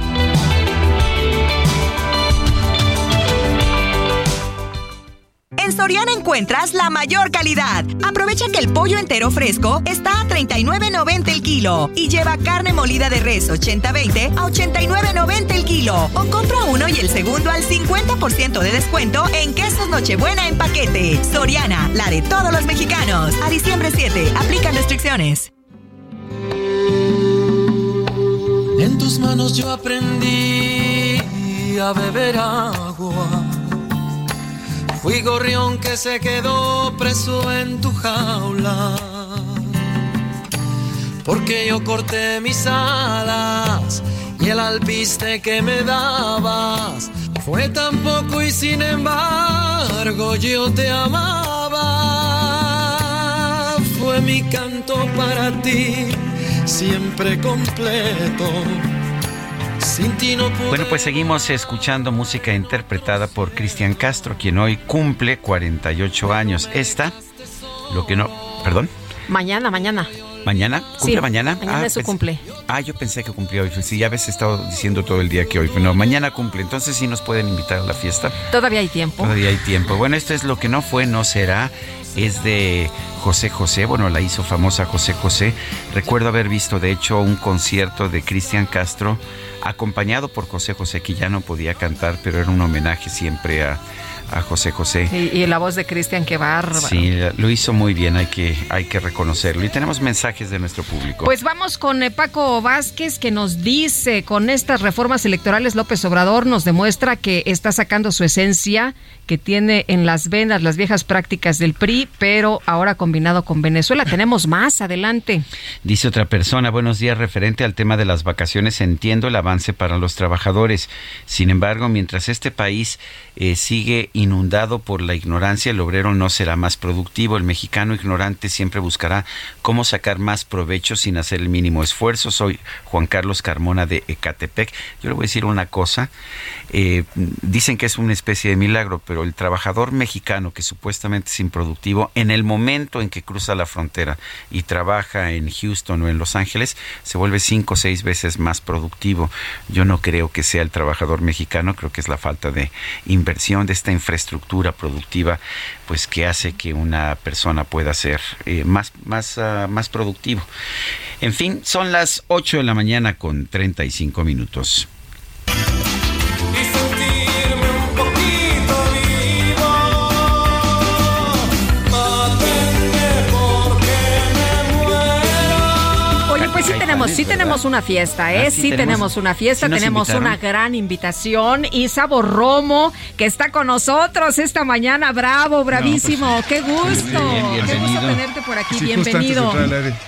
En Soriana encuentras la mayor calidad. Aprovecha que el pollo entero fresco está a 39.90 el kilo y lleva carne molida de res 80-20 a 89.90 el kilo. O compra uno y el segundo al 50% de descuento en quesos Nochebuena en paquete. Soriana, la de todos los mexicanos. A diciembre 7, aplican restricciones. En tus manos yo aprendí a beber agua Fui gorrión que se quedó preso en tu jaula. Porque yo corté mis alas y el alpiste que me dabas fue tan poco y sin embargo yo te amaba. Fue mi canto para ti, siempre completo bueno, pues seguimos escuchando música interpretada por Cristian Castro, quien hoy cumple 48 años. Esta, lo que no, perdón. Mañana, mañana. ¿Mañana? ¿Cumple mañana? Mañana ah, es su cumple. Ah, yo pensé que cumplía hoy. Sí, ya habéis estado diciendo todo el día que hoy. No, mañana cumple. Entonces sí nos pueden invitar a la fiesta. Todavía hay tiempo. Todavía hay tiempo. Bueno, esto es lo que no fue, no será. Es de José José. Bueno, la hizo famosa José José. Recuerdo haber visto, de hecho, un concierto de Cristian Castro acompañado por José José, que ya no podía cantar, pero era un homenaje siempre a, José José. y la voz de Cristian, qué bárbaro. Sí, lo hizo muy bien, hay que, hay que reconocerlo. Y tenemos mensajes de nuestro público. Pues vamos con eh, Paco Vázquez, que nos dice, con estas reformas electorales, López Obrador nos demuestra que está sacando su esencia que tiene en las venas las viejas prácticas del PRI, pero ahora combinado con Venezuela. Tenemos más, adelante. Dice otra persona, buenos días, referente al tema de las vacaciones, entiendo el avance para los trabajadores. Sin embargo, mientras este país eh, sigue inundado por la ignorancia, el obrero no será más productivo. El mexicano ignorante siempre buscará cómo sacar más provecho sin hacer el mínimo esfuerzo. Soy Juan Carlos Carmona de Ecatepec. Yo le voy a decir una cosa. Eh, dicen que es una especie de milagro, pero el trabajador mexicano que supuestamente es improductivo, en el momento en que cruza la frontera y trabaja en Houston o en Los Ángeles, se vuelve cinco o seis veces más productivo. Yo no creo que sea el trabajador mexicano, creo que es la falta de inversión de esta infraestructura productiva, pues que hace que una persona pueda ser eh, más, más, ah, más productivo. En fin, son las 8 de la mañana con 35 minutos. Tenemos, sí tenemos una fiesta, ¿eh? Ah, sí, tenemos, una fiesta, tenemos una gran invitación. Isabo Romo, que está con nosotros esta mañana. Bravo, bravísimo. Pues, Qué gusto. Qué gusto tenerte por aquí. bienvenido.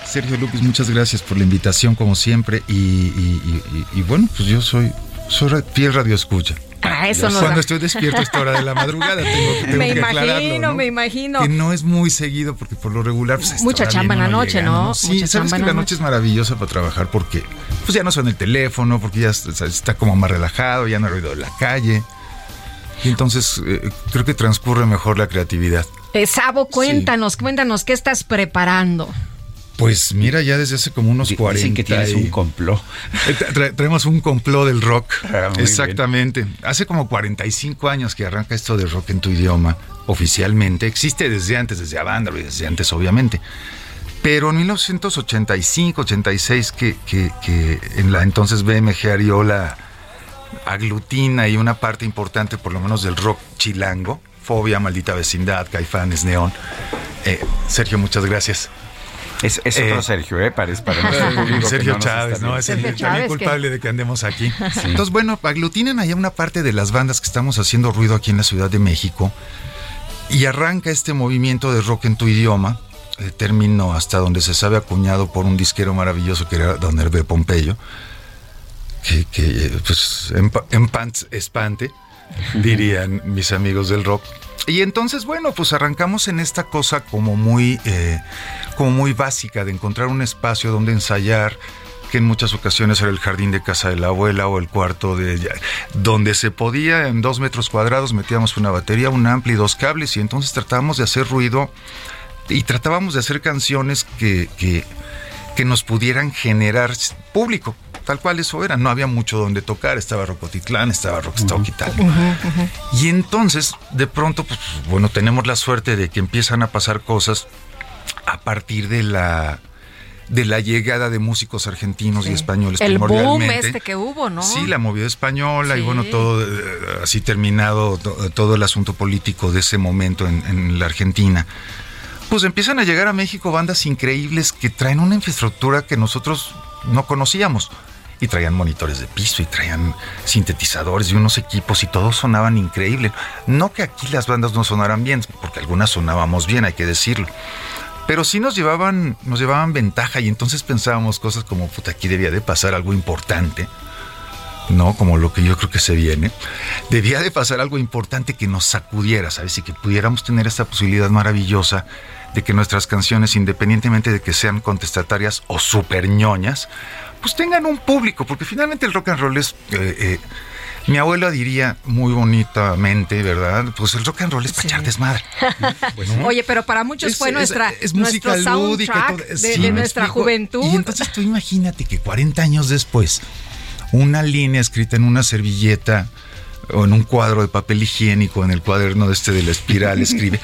Sergio López, muchas gracias por la invitación, como siempre. Y, bueno, pues yo soy, soy fiel radio escucha. Ah, eso no Cuando estoy despierto a esta hora de la madrugada tengo, tengo me que imagino, me imagino. Que no es muy seguido porque por lo regular pues, mucha chamba en la noche, ¿no? Sí, sabes que la noche. es maravillosa para trabajar porque pues ya no suena el teléfono, porque ya está como más relajado, ya no hay ruido de la calle. Y entonces eh, creo que transcurre mejor la creatividad. Eh, Sabo, cuéntanos, cuéntanos, ¿qué estás preparando? Pues mira, ya desde hace como unos 40 Dicen que tienes un complot. Eh, traemos un complot del rock. Ah, Exactamente. Hace como 45 años que arranca esto de rock en tu idioma oficialmente. Existe desde antes, desde Avándaro y desde antes, obviamente. Pero en 1985, 86, que, que, que en la entonces BMG Ariola aglutina y una parte importante, por lo menos, del rock chilango. Fobia, Maldita Vecindad, Caifanes, Neón. Eh, Sergio, muchas gracias. Es, otro eh, Sergio, ¿eh? Para, Sergio Chávez, ¿no? Es el también culpable de que andemos aquí. Entonces, bueno, aglutinan allá una parte de las bandas que estamos haciendo ruido aquí en la Ciudad de México y arranca este movimiento de rock en tu idioma. El término hasta donde se sabe acuñado por un disquero maravilloso que era Don Hervé Pompeyo, que, pues en, en pants espante, dirían mis amigos del rock. Y entonces, bueno, pues arrancamos en esta cosa como muy, eh, como muy básica de encontrar un espacio donde ensayar, que en muchas ocasiones era el jardín de casa de la abuela o el cuarto de ella, donde se podía en dos metros cuadrados metíamos una batería, un ampli y dos cables y entonces tratábamos de hacer ruido y tratábamos de hacer canciones que, que, que nos pudieran generar público tal cual eso era. No había mucho donde tocar, estaba Rocotitlán, estaba Rockstock y tal. Y entonces, de pronto, pues bueno, tenemos la suerte de que empiezan a pasar cosas a partir de la de la llegada de músicos argentinos y españoles el boom este que hubo, ¿no? Sí, la movida española y bueno, todo eh, así terminado todo el asunto político de ese momento en, en, la Argentina. Pues empiezan a llegar a México bandas increíbles que traen una infraestructura que nosotros no conocíamos y traían monitores de piso y traían sintetizadores y unos equipos y todos sonaban increíble. No que aquí las bandas no sonaran bien, porque algunas sonábamos bien, hay que decirlo. Pero sí nos llevaban, nos llevaban ventaja y entonces pensábamos cosas como, puta, aquí debía de pasar algo importante. ¿no? Como lo que yo creo que se viene, debía de pasar algo importante que nos sacudiera, ¿sabes? Y que pudiéramos tener esta posibilidad maravillosa de que nuestras canciones, independientemente de que sean contestatarias o super ñoñas, pues tengan un público, porque finalmente el rock and roll es... Eh, eh, mi abuela diría muy bonitamente, ¿verdad? Pues el rock and roll es para echar desmadre. Oye, pero para muchos fue nuestra es, música lúdica de, nuestra juventud. Y entonces tú imagínate que 40 años después, una línea escrita en una servilleta o en un cuadro de papel higiénico en el cuaderno de este de la espiral escribe,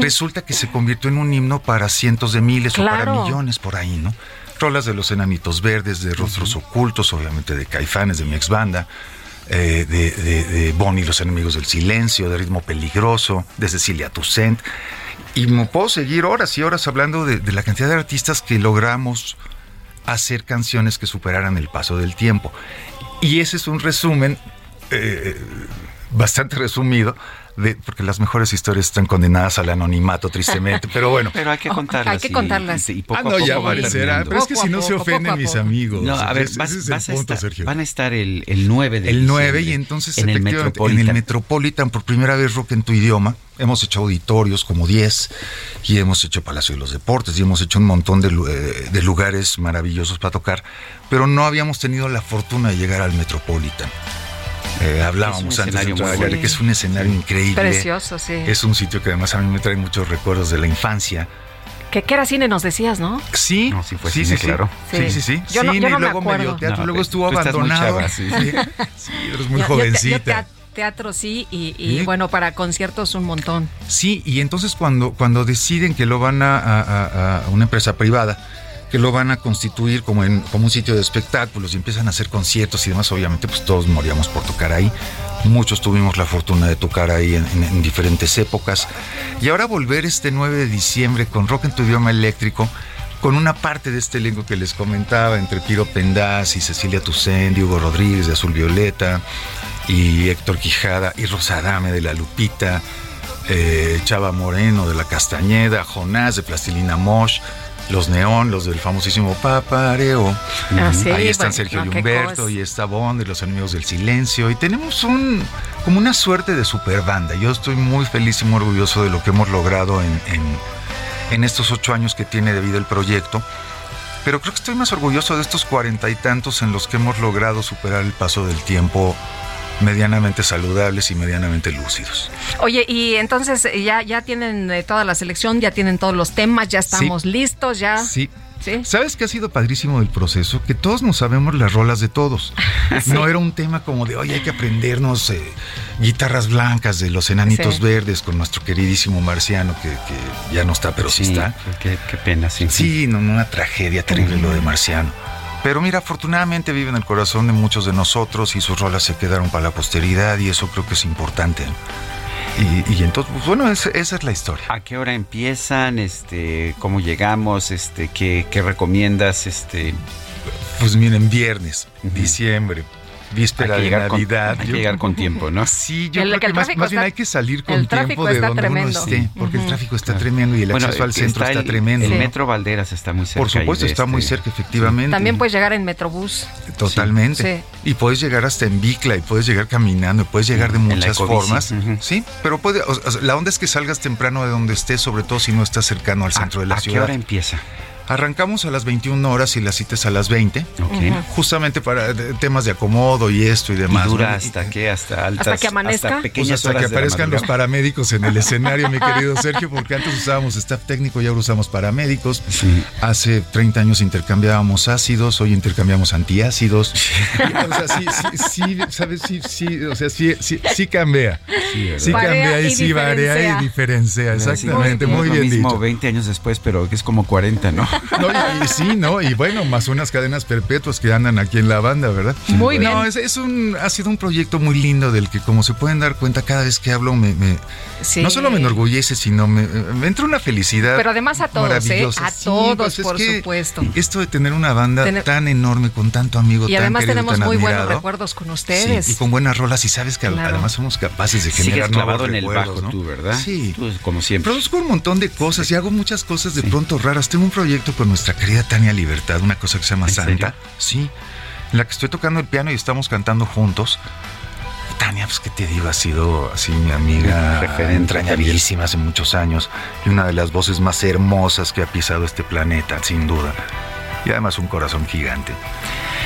resulta que se convirtió en un himno para cientos de miles o para millones por ahí, ¿no? rolas de los enanitos verdes, de rostros ocultos, obviamente de caifanes, de mi ex banda. Eh, de, de, Bonnie los enemigos del silencio, de ritmo peligroso, de Cecilia Toussaint. Y me puedo seguir horas y horas hablando de, la cantidad de artistas que logramos hacer canciones que superaran el paso del tiempo. Y ese es un resumen eh, bastante resumido porque las mejores historias están condenadas al anonimato, tristemente. Pero bueno. Pero hay que contarlas. hay que contarlas. Y, poco ah, no, ya aparecerá. Pero es que si no se ofenden mis amigos. No, a ver, vas, a estar, Sergio. Van a estar el, el 9 de El 9 y entonces en el, Metropolitan. en el Metropolitan, por primera vez rock en tu idioma. Hemos hecho auditorios como 10 y hemos hecho Palacio de los Deportes y hemos hecho un montón de, eh, de lugares maravillosos para tocar, pero no habíamos tenido la fortuna de llegar al Metropolitan. Eh, hablábamos antes de que es un escenario increíble. Precioso, sí. Es un sitio que además a mí me trae muchos recuerdos de la infancia. Que, que era cine, nos decías, ¿no? Sí, sí, fue sí, sí, claro. Sí, sí, sí. Yo no, yo no luego me acuerdo. teatro, luego estuvo abandonado. sí, sí. eres muy jovencita. teatro sí, y, bueno, para conciertos un montón. Sí, y entonces cuando, cuando deciden que lo van a, a una empresa privada, que lo van a constituir como, un sitio de espectáculos y empiezan a hacer conciertos y demás, obviamente pues todos moríamos por tocar ahí. Muchos tuvimos la fortuna de tocar ahí en, diferentes épocas. Y ahora volver este 9 de diciembre con Rock en tu idioma eléctrico, con una parte de este elenco que les comentaba, entre Piro Pendaz y Cecilia Toussaint, Hugo Rodríguez de Azul Violeta, y Héctor Quijada, y Rosa Adame de La Lupita, eh, Chava Moreno de La Castañeda, Jonás de Plastilina Mosh, los Neón, los del famosísimo Papareo. Ah, Ahí están Sergio y Humberto y está Bond los Enemigos del Silencio. Y tenemos un como una suerte de super banda. Yo estoy muy feliz y muy orgulloso de lo que hemos logrado en, en, estos ocho años que tiene de vida el proyecto. Pero creo que estoy más orgulloso de estos cuarenta y tantos en los que hemos logrado superar el paso del tiempo medianamente saludables y medianamente lúcidos. Oye, y entonces eh, ya, ya tienen eh, toda la selección, ya tienen todos los temas, ya estamos listos, ya. Sí, ¿Sabes qué ha sido padrísimo del proceso? Que todos nos sabemos las rolas de todos. No era un tema como de, oye, hay que aprendernos eh, guitarras blancas de los enanitos verdes con nuestro queridísimo marciano, que, ya no está, pero sí, está. Qué, pena, sí. Sí, no, una tragedia terrible lo de marciano. Pero mira, afortunadamente vive en el corazón de muchos de nosotros y sus rolas se quedaron para la posteridad y eso creo que es importante. Y, entonces, pues, bueno, esa, es la historia. ¿A qué hora empiezan? Este, ¿Cómo llegamos? Este, ¿qué, qué recomiendas? Este... Pues miren, viernes, diciembre, víspera de Navidad. hay que llegar con tiempo, ¿no? Sí, yo creo que, más, bien hay que salir con tiempo de donde uno esté, porque el tráfico está tremendo y el acceso al centro está, tremendo. El metro Valderas está muy cerca. Por supuesto, está muy este cerca, efectivamente. También puedes llegar en Metrobús. Totalmente. Y puedes llegar hasta en Bicla y puedes llegar caminando y puedes llegar de muchas formas. Sí, pero puede, la onda es que salgas temprano de donde estés, sobre todo si no estás cercano al centro de la ciudad. ¿A qué hora empieza? Arrancamos a las 21 horas y las citas a las 20. Justamente para temas de acomodo y esto y demás. ¿Y dura hasta qué? Hasta altas. Hasta que amanezca. Hasta, pues hasta que aparezcan los paramédicos en el escenario, mi querido Sergio, porque antes usábamos staff técnico y ahora usamos paramédicos. Hace 30 años intercambiábamos ácidos, hoy intercambiamos antiácidos. o sea, sí, sí, sí, ¿sabes? Sí, sí, o sea, sí, sí, sí cambia. Sí, cambia y, sí varía y diferencia. Exactamente, muy, bien mismo dicho. 20 años después, pero que es como 40, ¿no? No, y, sí, ¿no? Y bueno, más unas cadenas perpetuas que andan aquí en la banda, ¿verdad? Muy bien. No, es, un, ha sido un proyecto muy lindo del que, como se pueden dar cuenta, cada vez que hablo me, no solo me enorgullece, sino me, entra una felicidad. Pero además a todos, ¿eh? A todos, pues por supuesto. Esto de tener una banda tan enorme, con tanto amigo, y además tenemos muy buenos recuerdos con ustedes. y con buenas rolas, y sabes que además somos capaces de generar nuevos en el bajo tú, ¿verdad? Sí. como siempre. Produzco un montón de cosas y hago muchas cosas de pronto raras. Tengo un proyecto con nuestra querida Tania Libertad, una cosa que se llama Santa. Sí, en la que estoy tocando el piano y estamos cantando juntos. Tania, pues que te digo, ha sido así mi amiga entrañabilísima hace muchos años y una de las voces más hermosas que ha pisado este planeta, sin duda. Y además un corazón gigante.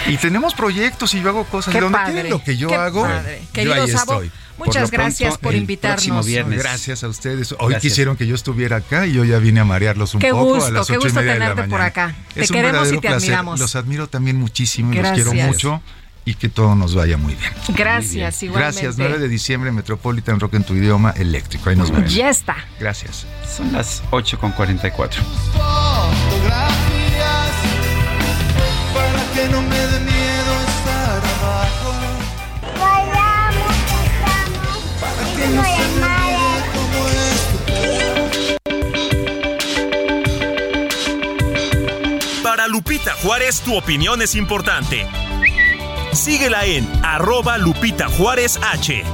Y tenemos proyectos y yo hago cosas. Qué donde padre, lo que yo hago, yo ahí estoy. Muchas gracias por invitarnos. Viernes. Gracias a ustedes. Hoy quisieron que yo estuviera acá y yo ya vine a marearlos un poco gusto, a las qué gusto tenerte por acá. Te queremos y te admiramos. Los admiro también muchísimo y los quiero mucho y que todo nos vaya muy bien. Gracias, igualmente. Gracias, 9 de diciembre, Metropolitan Rock en tu idioma eléctrico. Ahí nos vemos. Ya está. Gracias. Son las 8 con 44. Que no me dé miedo estar abajo. para que no Para Lupita Juárez, tu opinión es importante. Síguela en arroba Lupita Juárez H.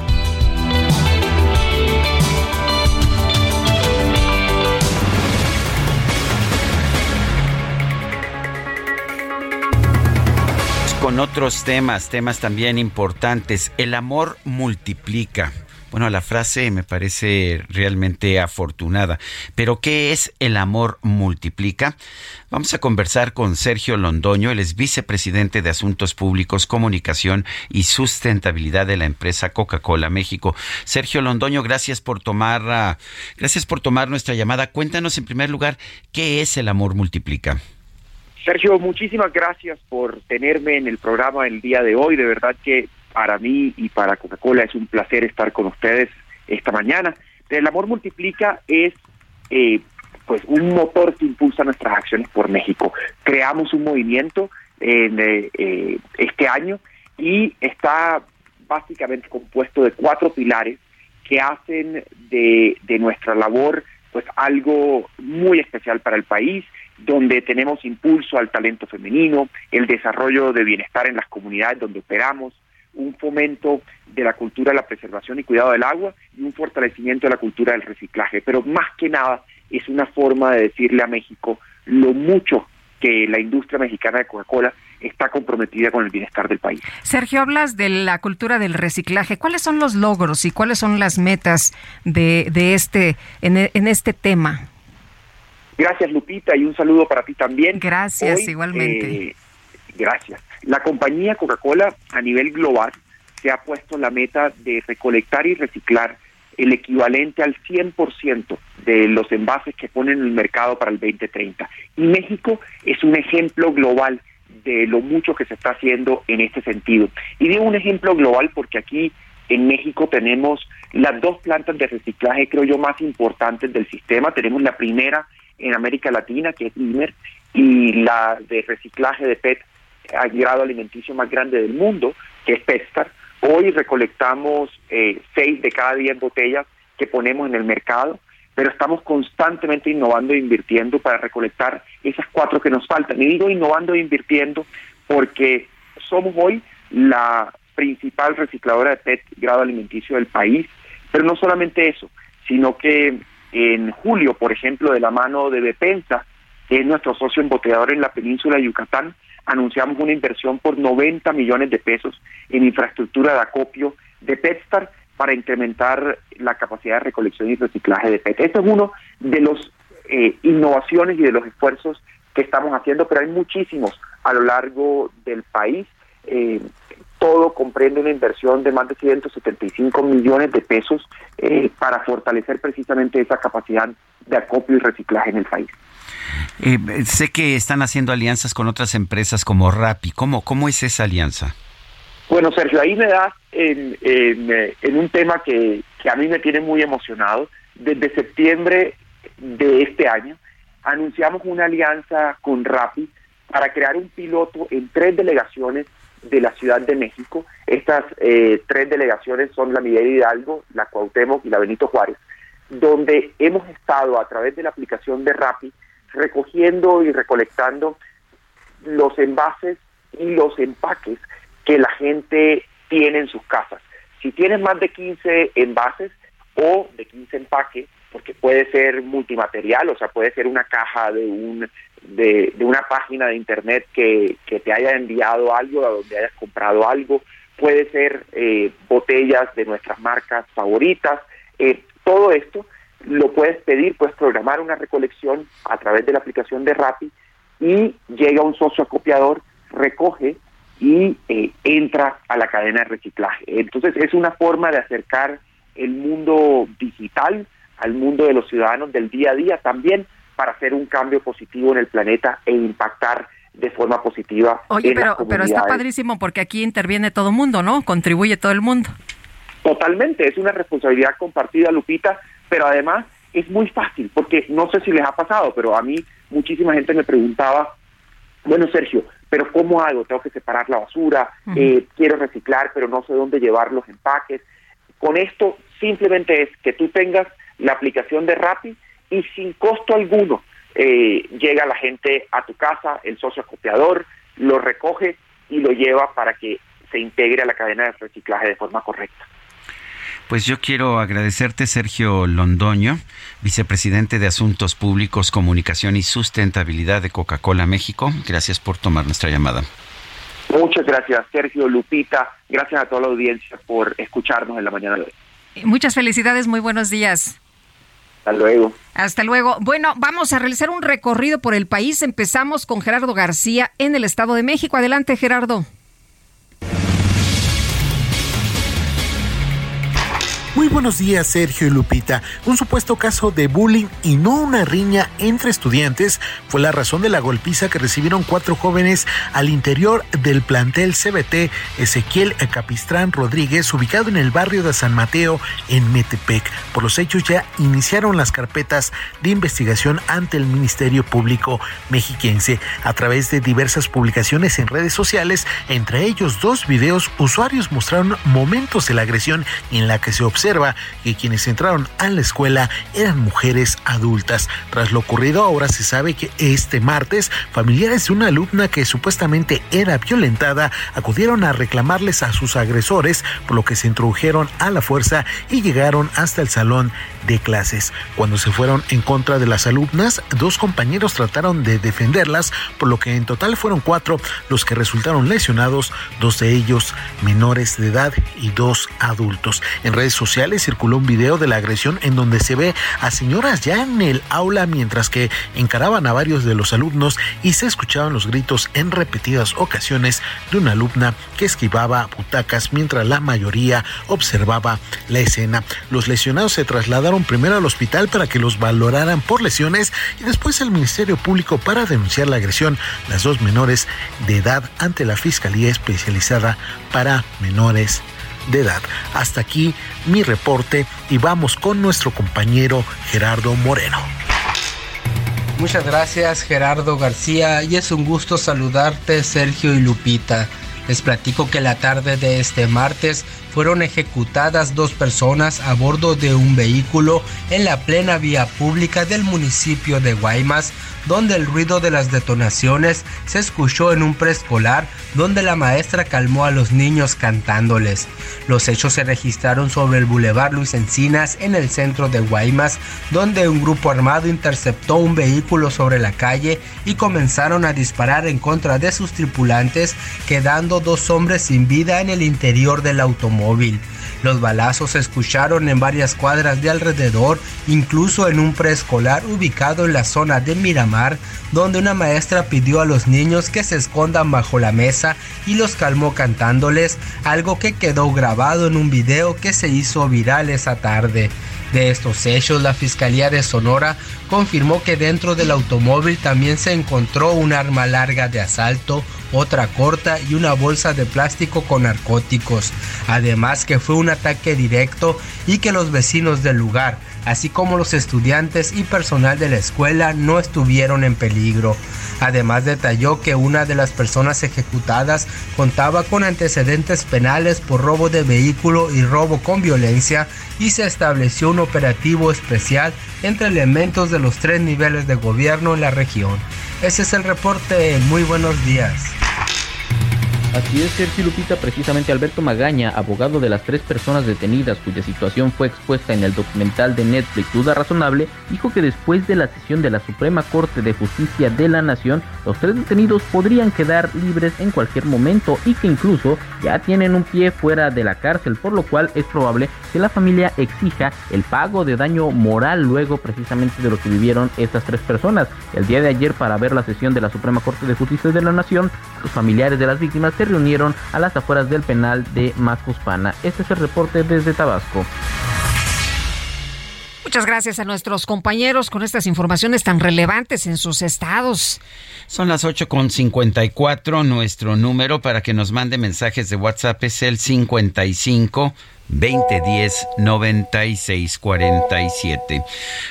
Con otros temas, temas también importantes. El amor multiplica. Bueno, la frase me parece realmente afortunada. Pero ¿qué es el amor multiplica? Vamos a conversar con Sergio Londoño, él es vicepresidente de Asuntos Públicos, Comunicación y Sustentabilidad de la empresa Coca-Cola México. Sergio Londoño, gracias por tomar ah, gracias por tomar nuestra llamada. Cuéntanos en primer lugar, ¿qué es el amor multiplica? Sergio, muchísimas gracias por tenerme en el programa el día de hoy. De verdad que para mí y para Coca-Cola es un placer estar con ustedes esta mañana. El amor multiplica es eh, pues un motor que impulsa nuestras acciones por México. Creamos un movimiento en eh, eh, este año y está básicamente compuesto de cuatro pilares que hacen de, de nuestra labor pues algo muy especial para el país, donde tenemos impulso al talento femenino, el desarrollo de bienestar en las comunidades donde operamos, un fomento de la cultura de la preservación y cuidado del agua y un fortalecimiento de la cultura del reciclaje. Pero más que nada es una forma de decirle a México lo mucho que la industria mexicana de Coca-Cola está comprometida con el bienestar del país. Sergio, hablas de la cultura del reciclaje. ¿Cuáles son los logros y cuáles son las metas de, este en, este tema? Gracias, Lupita, y un saludo para ti también. Gracias, igualmente. Eh, gracias. La compañía Coca-Cola a nivel global se ha puesto la meta de recolectar y reciclar el equivalente al 100% de los envases que ponen en el mercado para el 2030. Y México es un ejemplo global de lo mucho que se está haciendo en este sentido. Y digo un ejemplo global porque aquí en México tenemos las dos plantas de reciclaje, creo yo, más importantes del sistema. Tenemos la primera en América Latina, que es IMER, y la de reciclaje de PET a grado alimenticio más grande del mundo, que es PETSTAR. Hoy recolectamos eh, seis de cada diez botellas que ponemos en el mercado, pero estamos constantemente innovando e invirtiendo para recolectar esas cuatro que nos faltan. Y digo innovando e invirtiendo porque somos hoy la principal recicladora de PET grado alimenticio del país, pero no solamente eso, sino que en julio, por ejemplo, de la mano de Bepensa, que es nuestro socio embotellador en la península de Yucatán, anunciamos una inversión por 90 millones de pesos en infraestructura de acopio de PetStar para incrementar la capacidad de recolección y reciclaje de PET. Esto es uno de los eh, innovaciones y de los esfuerzos que estamos haciendo, pero hay muchísimos a lo largo del país. Eh, todo comprende una inversión de más de 175 millones de pesos eh, para fortalecer precisamente esa capacidad de acopio y reciclaje en el país. Eh, sé que están haciendo alianzas con otras empresas como Rappi. ¿Cómo, cómo es esa alianza? Bueno, Sergio, ahí me da en, en, un tema que, que a mí me tiene muy emocionado. Desde septiembre de este año anunciamos una alianza con Rappi para crear un piloto en tres delegaciones de la Ciudad de México. Estas eh, tres delegaciones son la Miguel Hidalgo, la Cuauhtémoc y la Benito Juárez, donde hemos estado a través de la aplicación de Rappi recogiendo y recolectando los envases y los empaques que la gente tiene en sus casas. Si tienes más de 15 envases o de 15 empaques, porque puede ser multimaterial, o sea, puede ser una caja de un de, una página de internet que, que, te haya enviado algo, a donde hayas comprado algo, puede ser eh, botellas de nuestras marcas favoritas, eh, todo esto lo puedes pedir, puedes programar una recolección a través de la aplicación de Rappi y llega un socio acopiador, recoge y eh, entra a la cadena de reciclaje. Entonces es una forma de acercar el mundo digital al mundo de los ciudadanos del día a día también para hacer un cambio positivo en el planeta e impactar de forma positiva. Oye, pero, pero está padrísimo porque aquí interviene todo el mundo, ¿no? Contribuye todo el mundo. Totalmente, es una responsabilidad compartida, Lupita, pero además es muy fácil, porque no sé si les ha pasado, pero a mí muchísima gente me preguntaba, bueno, Sergio, pero ¿cómo hago? Tengo que separar la basura, eh, quiero reciclar, pero no sé dónde llevar los empaques. Con esto simplemente es que tú tengas la aplicación de Rappi y sin costo alguno eh, llega la gente a tu casa, el socio acopiador, lo recoge y lo lleva para que se integre a la cadena de reciclaje de forma correcta. Pues yo quiero agradecerte, Sergio Londoño, vicepresidente de Asuntos Públicos, Comunicación y Sustentabilidad de Coca-Cola México. Gracias por tomar nuestra llamada. Muchas gracias, Sergio Lupita. Gracias a toda la audiencia por escucharnos en la mañana de hoy. Muchas felicidades, muy buenos días. Hasta luego. Hasta luego. Bueno, vamos a realizar un recorrido por el país. Empezamos con Gerardo García en el Estado de México. Adelante, Gerardo. Muy buenos días, Sergio y Lupita. Un supuesto caso de bullying y no una riña entre estudiantes fue la razón de la golpiza que recibieron cuatro jóvenes al interior del plantel CBT Ezequiel Capistrán Rodríguez, ubicado en el barrio de San Mateo, en Metepec. Por los hechos ya iniciaron las carpetas de investigación ante el Ministerio Público mexiquense. A través de diversas publicaciones en redes sociales, entre ellos dos videos, usuarios mostraron momentos de la agresión en la que se observa que quienes entraron a la escuela eran mujeres adultas. Tras lo ocurrido, ahora se sabe que este martes, familiares de una alumna que supuestamente era violentada acudieron a reclamarles a sus agresores, por lo que se introdujeron a la fuerza y llegaron hasta el salón de clases. Cuando se fueron en contra de las alumnas, dos compañeros trataron de defenderlas, por lo que en total fueron cuatro los que resultaron lesionados, dos de ellos menores de edad y dos adultos. En redes sociales circuló un video de la agresión en donde se ve a señoras ya en el aula mientras que encaraban a varios de los alumnos y se escuchaban los gritos en repetidas ocasiones de una alumna que esquivaba butacas mientras la mayoría observaba la escena. Los lesionados se trasladaron primero al hospital para que los valoraran por lesiones y después al Ministerio Público para denunciar la agresión. Las dos menores de edad ante la Fiscalía Especializada para Menores de edad. Hasta aquí mi reporte y vamos con nuestro compañero Gerardo Moreno. Muchas gracias Gerardo García y es un gusto saludarte Sergio y Lupita. Les platico que la tarde de este martes fueron ejecutadas dos personas a bordo de un vehículo en la plena vía pública del municipio de Guaymas, donde el ruido de las detonaciones se escuchó en un preescolar donde la maestra calmó a los niños cantándoles. Los hechos se registraron sobre el Boulevard Luis Encinas en el centro de Guaymas, donde un grupo armado interceptó un vehículo sobre la calle y comenzaron a disparar en contra de sus tripulantes, quedando dos hombres sin vida en el interior del automóvil. Los balazos se escucharon en varias cuadras de alrededor, incluso en un preescolar ubicado en la zona de Miramar, donde una maestra pidió a los niños que se escondan bajo la mesa y los calmó cantándoles, algo que quedó grabado en un video que se hizo viral esa tarde. De estos hechos, la Fiscalía de Sonora confirmó que dentro del automóvil también se encontró un arma larga de asalto, otra corta y una bolsa de plástico con narcóticos. Además que fue un ataque directo y que los vecinos del lugar, así como los estudiantes y personal de la escuela no estuvieron en peligro. Además detalló que una de las personas ejecutadas contaba con antecedentes penales por robo de vehículo y robo con violencia y se estableció un operativo especial entre elementos de los tres niveles de gobierno en la región. Ese es el reporte. Muy buenos días. Así es, Sergio Lupita, precisamente Alberto Magaña, abogado de las tres personas detenidas cuya situación fue expuesta en el documental de Netflix Duda Razonable, dijo que después de la sesión de la Suprema Corte de Justicia de la Nación, los tres detenidos podrían quedar libres en cualquier momento y que incluso ya tienen un pie fuera de la cárcel, por lo cual es probable que la familia exija el pago de daño moral luego precisamente de lo que vivieron estas tres personas. El día de ayer, para ver la sesión de la Suprema Corte de Justicia de la Nación, los familiares de las víctimas se reunieron a las afueras del penal de Macuspana. Este es el reporte desde Tabasco. Muchas gracias a nuestros compañeros con estas informaciones tan relevantes en sus estados. Son las 8.54. Nuestro número para que nos mande mensajes de WhatsApp es el 55 2010 9647.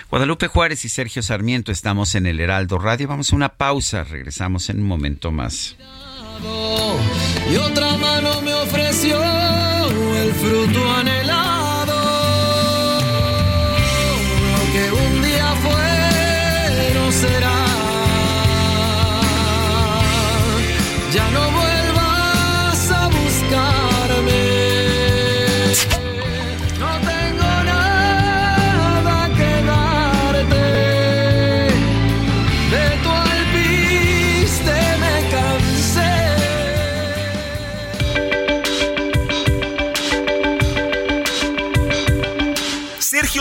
Guadalupe Juárez y Sergio Sarmiento estamos en el Heraldo Radio. Vamos a una pausa. Regresamos en un momento más y otra mano me ofreció el fruto anhelado. Lo que un día fue no será.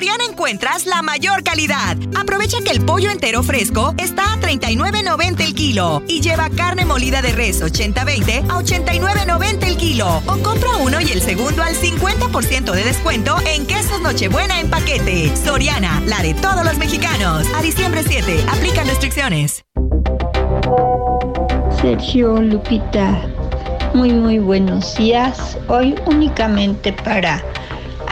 Soriana encuentras la mayor calidad. Aprovecha que el pollo entero fresco está a 39.90 el kilo y lleva carne molida de res 80-20 a 89.90 el kilo. O compra uno y el segundo al 50% de descuento en quesos Nochebuena en paquete. Soriana, la de todos los mexicanos. A diciembre 7, aplican restricciones. Sergio Lupita, muy muy buenos días. Hoy únicamente para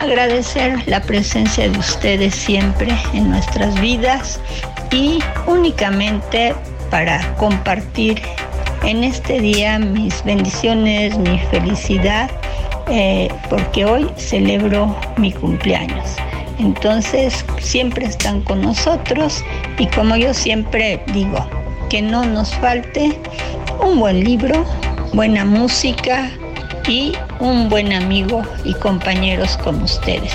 agradecer la presencia de ustedes siempre en nuestras vidas y únicamente para compartir en este día mis bendiciones, mi felicidad, eh, porque hoy celebro mi cumpleaños. Entonces siempre están con nosotros y como yo siempre digo, que no nos falte un buen libro, buena música, y un buen amigo y compañeros como ustedes.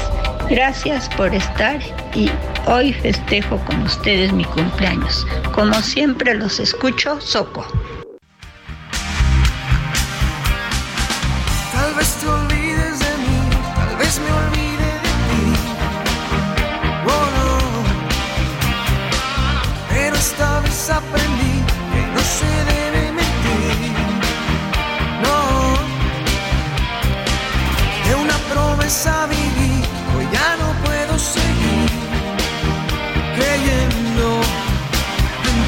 Gracias por estar y hoy festejo con ustedes mi cumpleaños. Como siempre los escucho, Soco. Tal vez te olvides de mí, tal vez me de ti. Oh. Pero esta vez aprendí promesa viví, hoy ya no puedo seguir creyendo en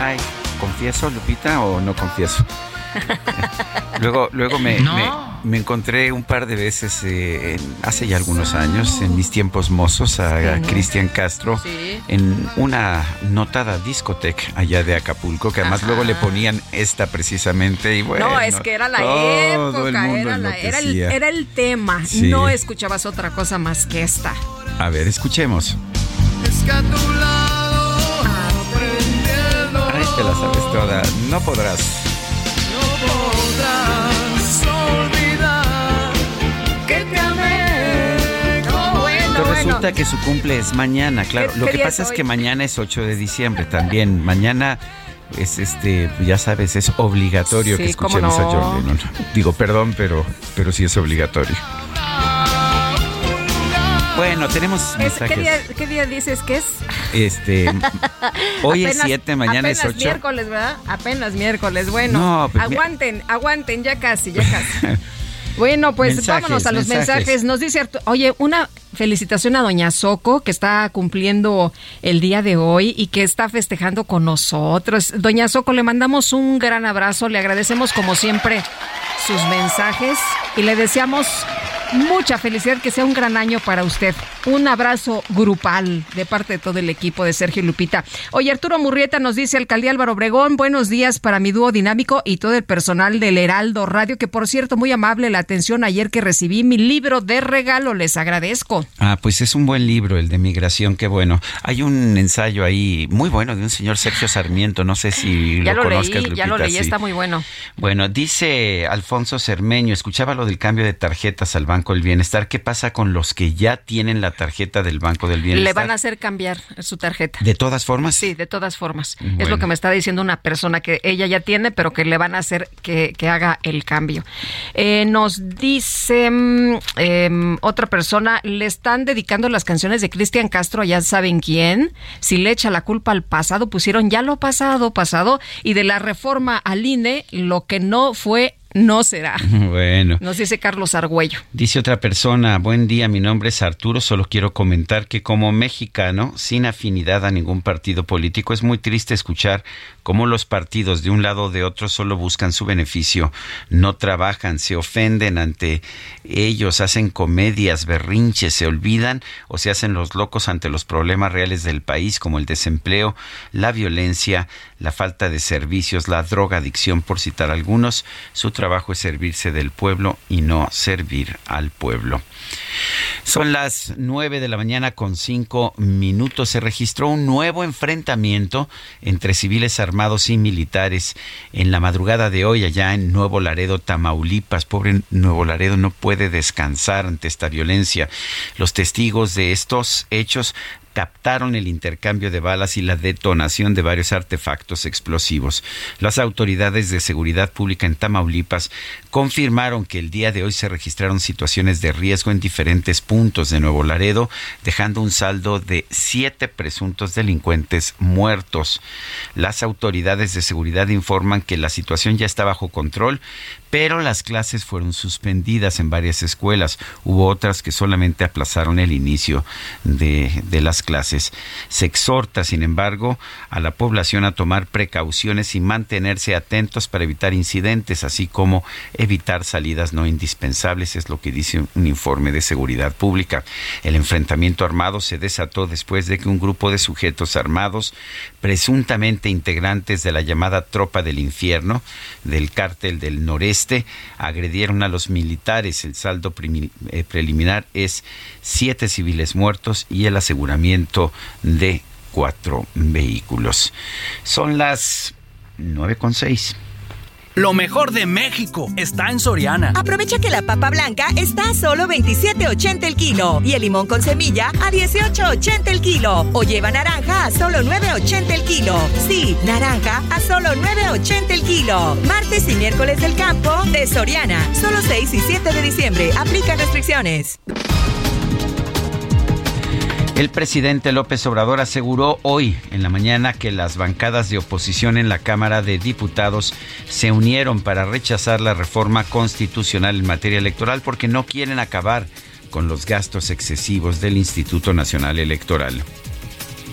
Ay, ¿confieso, Lupita, o no confieso? luego luego me, No. me- me encontré un par de veces, eh, en- hace ya algunos años, en mis tiempos mozos, a. Cristian Castro, Sí. en una notada discoteca allá de Acapulco, que además Ajá. luego le ponían esta precisamente. Y bueno, no, es que era la el época, era, la- era, el, era el tema. Sí. No escuchabas otra cosa más que esta. A ver, escuchemos. Es que a tu lado aprendiendo Ay, te la sabes toda. No podrás. Resulta que su cumple es mañana, claro. ¿Qué- Lo que pasa es que mañana es 8 de diciembre también. Mañana es este, ya sabes, es obligatorio Sí, que escuchemos a. John Lennon. Digo, perdón, pero, pero sí es obligatorio. Bueno, tenemos Es- ¿qué, mensajes. día, qué día dices que es? Este, hoy es Apenas- 7, mañana es apenas 8. miércoles, ¿verdad? Apenas miércoles. Bueno, No, pues, aguanten, aguanten, ya casi, ya casi. Bueno, pues Mensajes, vámonos a los mensajes. mensajes. Nos dice, oye, una felicitación a Doña Soco, que está cumpliendo el día de hoy y que está festejando con nosotros. Doña Soco, le mandamos un gran abrazo, le agradecemos como siempre sus mensajes y le deseamos mucha felicidad, que sea un gran año para usted. Un abrazo grupal de parte de todo el equipo de Sergio Lupita. Oye, Arturo Murrieta nos dice, Alcaldía Álvaro Obregón, buenos días para mi dúo dinámico y todo el personal del Heraldo Radio, que por cierto, muy amable la atención ayer que recibí mi libro de regalo, les agradezco. Ah, pues es un buen libro, el de migración, qué bueno. Hay un ensayo ahí muy bueno de un señor Sergio Sarmiento, no sé si Ya lo, lo, conozcas, leí, ya lo Lupita, leí, sí. está muy bueno. Bueno, dice Alfonso Cermeño, escuchaba lo del cambio de tarjetas al Banco del Bienestar. ¿Qué pasa con los que ya tienen la tarjeta del Banco del Bienestar? Le van a hacer cambiar su tarjeta. De todas formas. Sí, de todas formas. Es lo que me está diciendo una persona que ella ya tiene, pero que le van a hacer que, que haga el cambio. Eh, nos dice mm, em, otra persona, le están dedicando las canciones de Cristian Castro, ya saben quién. Si le echa la culpa al pasado, pusieron ya lo pasado, pasado, y de la reforma al INE, lo que no fue no será. Bueno. Nos dice Carlos Argüello. Dice otra persona, buen día, mi nombre es Arturo, solo quiero comentar que como mexicano, sin afinidad a ningún partido político, es muy triste escuchar cómo los partidos de un lado o de otro solo buscan su beneficio, no trabajan, se ofenden ante ellos, hacen comedias, berrinches, se olvidan o se hacen los locos ante los problemas reales del país como el desempleo, la violencia, la falta de servicios, la drogadicción, por citar algunos. Su trabajo es servirse del pueblo y no servir al pueblo. Son las nueve de la mañana con cinco minutos. Se registró un nuevo enfrentamiento entre civiles armados y militares en la madrugada de hoy allá en Nuevo Laredo, Tamaulipas. Pobre Nuevo Laredo no puede descansar ante esta violencia. Los testigos de estos hechos captaron el intercambio de balas y la detonación de varios artefactos explosivos. Las autoridades de seguridad pública en Tamaulipas confirmaron que el día de hoy se registraron situaciones de riesgo en diferentes puntos de Nuevo Laredo, dejando un saldo de siete presuntos delincuentes muertos. Las autoridades de seguridad informan que la situación ya está bajo control, pero las clases fueron suspendidas en varias escuelas. Hubo otras que solamente aplazaron el inicio de, las clases. Se exhorta, sin embargo, a la población a tomar precauciones y mantenerse atentos para evitar incidentes, así como evitar salidas no indispensables, es lo que dice un informe de seguridad pública. El enfrentamiento armado se desató después de que un grupo de sujetos armados, presuntamente integrantes de la llamada Tropa del Infierno, del cártel del noreste, este agredieron a los militares. El saldo eh, preliminar es siete civiles muertos y el aseguramiento de cuatro vehículos. Son las nueve con seis. Lo mejor de México está en Soriana. Aprovecha que la papa blanca está a solo 27.80 el kilo y el limón con semilla a 18.80 el kilo. O lleva naranja a solo 9.80 el kilo. Sí, naranja a solo 9.80 el kilo. Martes y miércoles del campo de Soriana. Solo 6 y 7 de diciembre. Aplica restricciones. El presidente López Obrador aseguró hoy en la mañana que las bancadas de oposición en la Cámara de Diputados se unieron para rechazar la reforma constitucional en materia electoral porque no quieren acabar con los gastos excesivos del Instituto Nacional Electoral.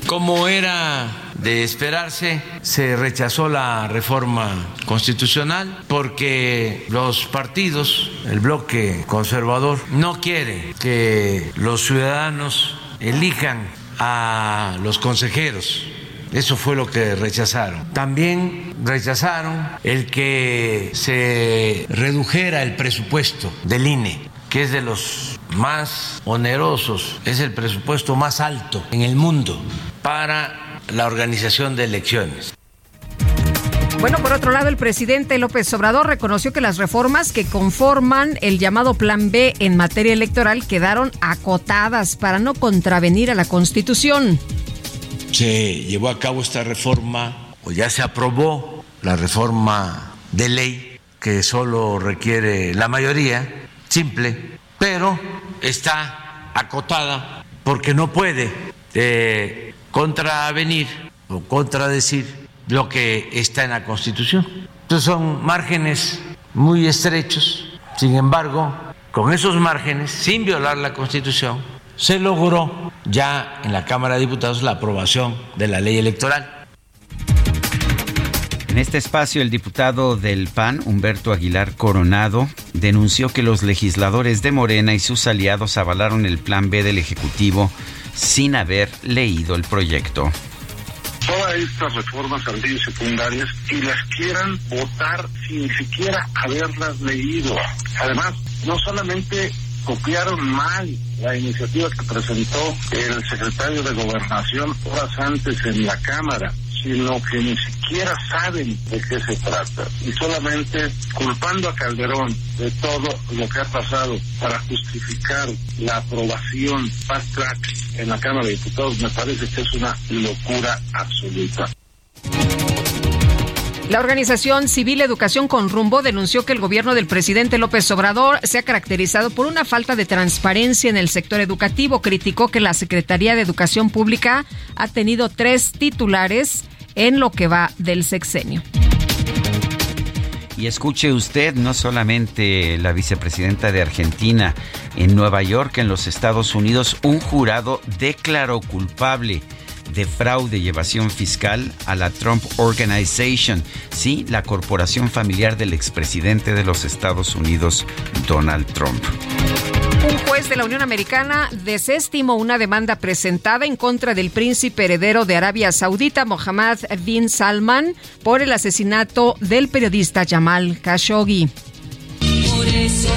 Como era de esperarse, se rechazó la reforma constitucional porque los partidos, el bloque conservador, no quiere que los ciudadanos elijan a los consejeros. Eso fue lo que rechazaron. También rechazaron el que se redujera el presupuesto del INE, que es de los más onerosos, es el presupuesto más alto en el mundo para la organización de elecciones. Bueno, por otro lado, el presidente López Obrador reconoció que las reformas que conforman el llamado Plan B en materia electoral quedaron acotadas para no contravenir a la Constitución. Se llevó a cabo esta reforma, o ya se aprobó la reforma de ley que solo requiere la mayoría, simple, pero está acotada porque no puede eh, contravenir o contradecir lo que está en la Constitución. Entonces son márgenes muy estrechos, sin embargo, con esos márgenes, sin violar la Constitución, se logró ya en la Cámara de Diputados la aprobación de la ley electoral. En este espacio, el diputado del PAN, Humberto Aguilar Coronado, denunció que los legisladores de Morena y sus aliados avalaron el plan B del Ejecutivo sin haber leído el proyecto estas reformas también secundarias y las quieran votar sin siquiera haberlas leído. Además, no solamente copiaron mal la iniciativa que presentó el secretario de Gobernación horas antes en la Cámara, sino que ni siquiera saben de qué se trata y solamente culpando a Calderón de todo lo que ha pasado para justificar la aprobación fast track en la Cámara de Diputados me parece que es una locura absoluta. La organización Civil Educación con Rumbo denunció que el gobierno del presidente López Obrador se ha caracterizado por una falta de transparencia en el sector educativo. Criticó que la Secretaría de Educación Pública ha tenido tres titulares en lo que va del sexenio. Y escuche usted, no solamente la vicepresidenta de Argentina en Nueva York, en los Estados Unidos, un jurado declaró culpable de fraude y evasión fiscal a la Trump Organization, sí, la corporación familiar del expresidente de los Estados Unidos, Donald Trump. Un juez de la Unión Americana desestimó una demanda presentada en contra del príncipe heredero de Arabia Saudita, Mohammed bin Salman, por el asesinato del periodista Jamal Khashoggi. Por eso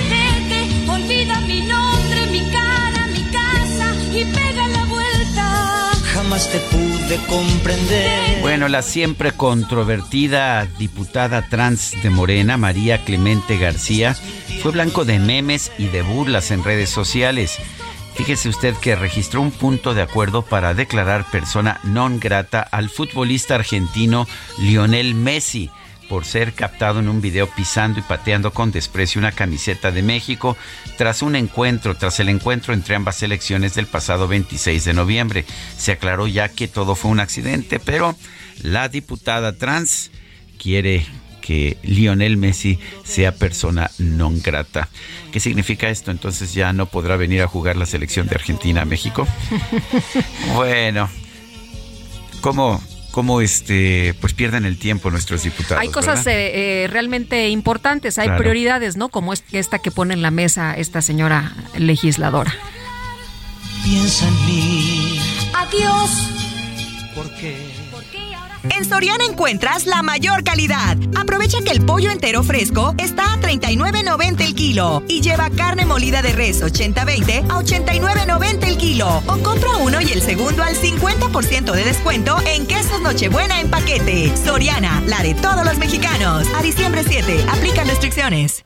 Bueno, la siempre controvertida diputada trans de Morena, María Clemente García, fue blanco de memes y de burlas en redes sociales. Fíjese usted que registró un punto de acuerdo para declarar persona non grata al futbolista argentino Lionel Messi por ser captado en un video pisando y pateando con desprecio una camiseta de México tras un encuentro, tras el encuentro entre ambas selecciones del pasado 26 de noviembre. Se aclaró ya que todo fue un accidente, pero la diputada trans quiere que Lionel Messi sea persona non grata. ¿Qué significa esto? Entonces ya no podrá venir a jugar la selección de Argentina a México. bueno, ¿cómo, cómo este, pues pierden el tiempo nuestros diputados? Hay cosas eh, eh, realmente importantes, hay prioridades, ¿no? Como esta que pone en la mesa esta señora legisladora. Piensa en mí. Adiós. ¿Por qué? En Soriana encuentras la mayor calidad. Aprovecha que el pollo entero fresco está a 39.90 el kilo y lleva carne molida de res 80-20 a 89.90 el kilo. O compra uno y el segundo al 50% de descuento en quesos Nochebuena en paquete. Soriana, la de todos los mexicanos. A diciembre 7, aplican restricciones.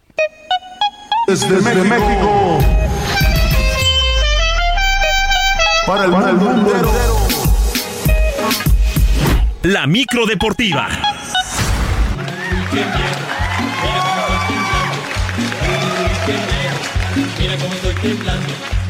Desde, México. Para el, mundo entero. La micro deportiva.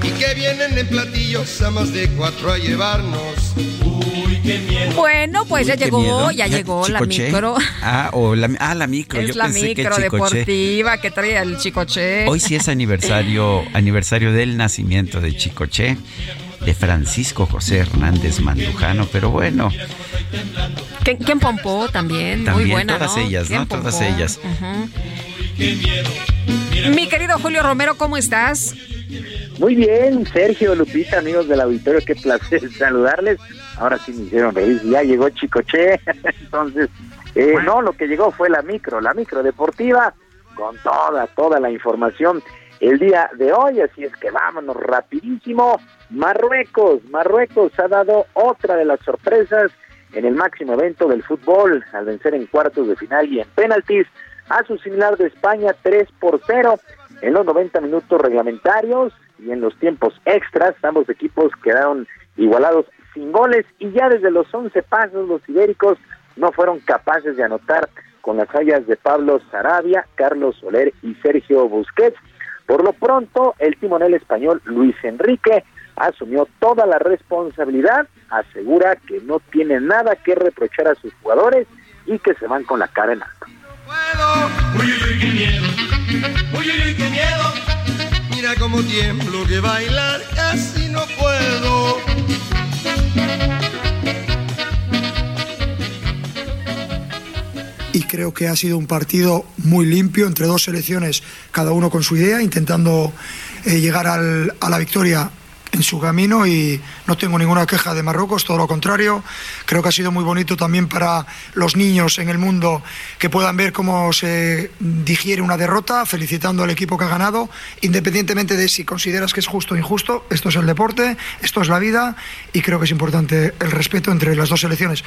Y que vienen en platillos a más de cuatro a llevarnos. Uy, qué miedo. Bueno, pues ya llegó, ya llegó la micro. Ah, o la, ah, la micro. Es la micro deportiva que trae el Chicoche. Hoy sí es aniversario, aniversario del nacimiento de Chicoche de Francisco José Hernández Mandujano, pero bueno. ¿Quién pompó también? Muy buena, todas ellas, ¿no? Todas ellas. Mi querido Julio Romero, ¿cómo estás? Muy bien, Sergio, Lupita, amigos del auditorio, qué placer saludarles. Ahora sí me hicieron reír, ya llegó Chicoche, entonces, eh, no, lo que llegó fue la micro, la micro deportiva, con toda, toda la información el día de hoy, así es que vámonos rapidísimo. Marruecos, Marruecos ha dado otra de las sorpresas en el máximo evento del fútbol al vencer en cuartos de final y en penaltis a su similar de España 3 por 0 en los 90 minutos reglamentarios y en los tiempos extras ambos equipos quedaron igualados sin goles y ya desde los 11 pasos los ibéricos no fueron capaces de anotar con las fallas de Pablo Sarabia, Carlos Soler y Sergio Busquets por lo pronto, el timonel español Luis Enrique asumió toda la responsabilidad, asegura que no tiene nada que reprochar a sus jugadores y que se van con la cara en alto. Mira tiemblo que bailar casi no puedo. Creo que ha sido un partido muy limpio entre dos selecciones, cada uno con su idea, intentando eh, llegar al, a la victoria en su camino y no tengo ninguna queja de Marruecos, todo lo contrario. Creo que ha sido muy bonito también para los niños en el mundo que puedan ver cómo se digiere una derrota, felicitando al equipo que ha ganado, independientemente de si consideras que es justo o injusto. Esto es el deporte, esto es la vida y creo que es importante el respeto entre las dos selecciones.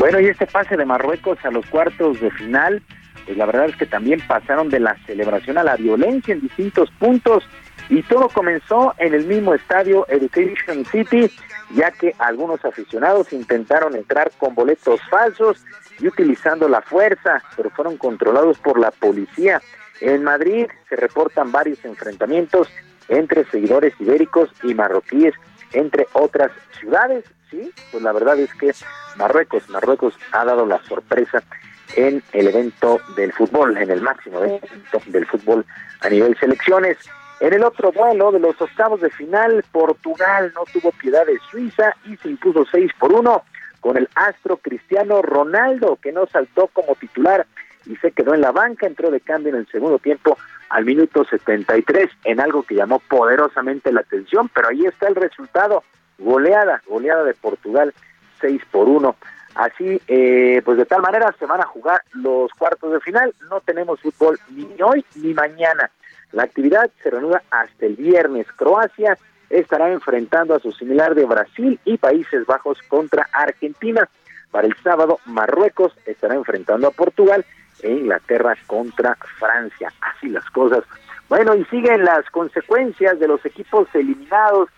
Bueno, y este pase de Marruecos a los cuartos de final, pues la verdad es que también pasaron de la celebración a la violencia en distintos puntos y todo comenzó en el mismo estadio Education City, ya que algunos aficionados intentaron entrar con boletos falsos y utilizando la fuerza, pero fueron controlados por la policía. En Madrid se reportan varios enfrentamientos entre seguidores ibéricos y marroquíes, entre otras ciudades sí, pues la verdad es que Marruecos, Marruecos ha dado la sorpresa en el evento del fútbol, en el máximo evento del fútbol a nivel selecciones. En el otro duelo de los octavos de final, Portugal no tuvo piedad de Suiza y se impuso 6 por 1 con el astro Cristiano Ronaldo, que no saltó como titular y se quedó en la banca, entró de cambio en el segundo tiempo al minuto 73 en algo que llamó poderosamente la atención, pero ahí está el resultado, goleada, goleada de Portugal 6 por 1. Así, eh, pues de tal manera se van a jugar los cuartos de final, no tenemos fútbol ni hoy ni mañana. La actividad se reanuda hasta el viernes. Croacia estará enfrentando a su similar de Brasil y Países Bajos contra Argentina. Para el sábado, Marruecos estará enfrentando a Portugal e Inglaterra contra Francia. Así las cosas. Bueno, y siguen las consecuencias de los equipos eliminados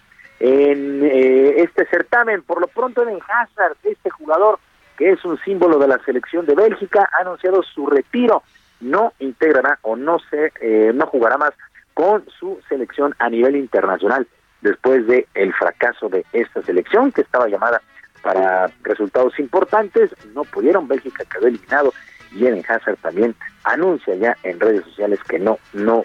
en eh, este certamen. Por lo pronto, en Hazard, este jugador que es un símbolo de la selección de Bélgica, ha anunciado su retiro. No integrará o no se, eh, no jugará más con su selección a nivel internacional después de el fracaso de esta selección que estaba llamada para resultados importantes. No pudieron, Bélgica quedó eliminado y Eden Hazard también anuncia ya en redes sociales que no, no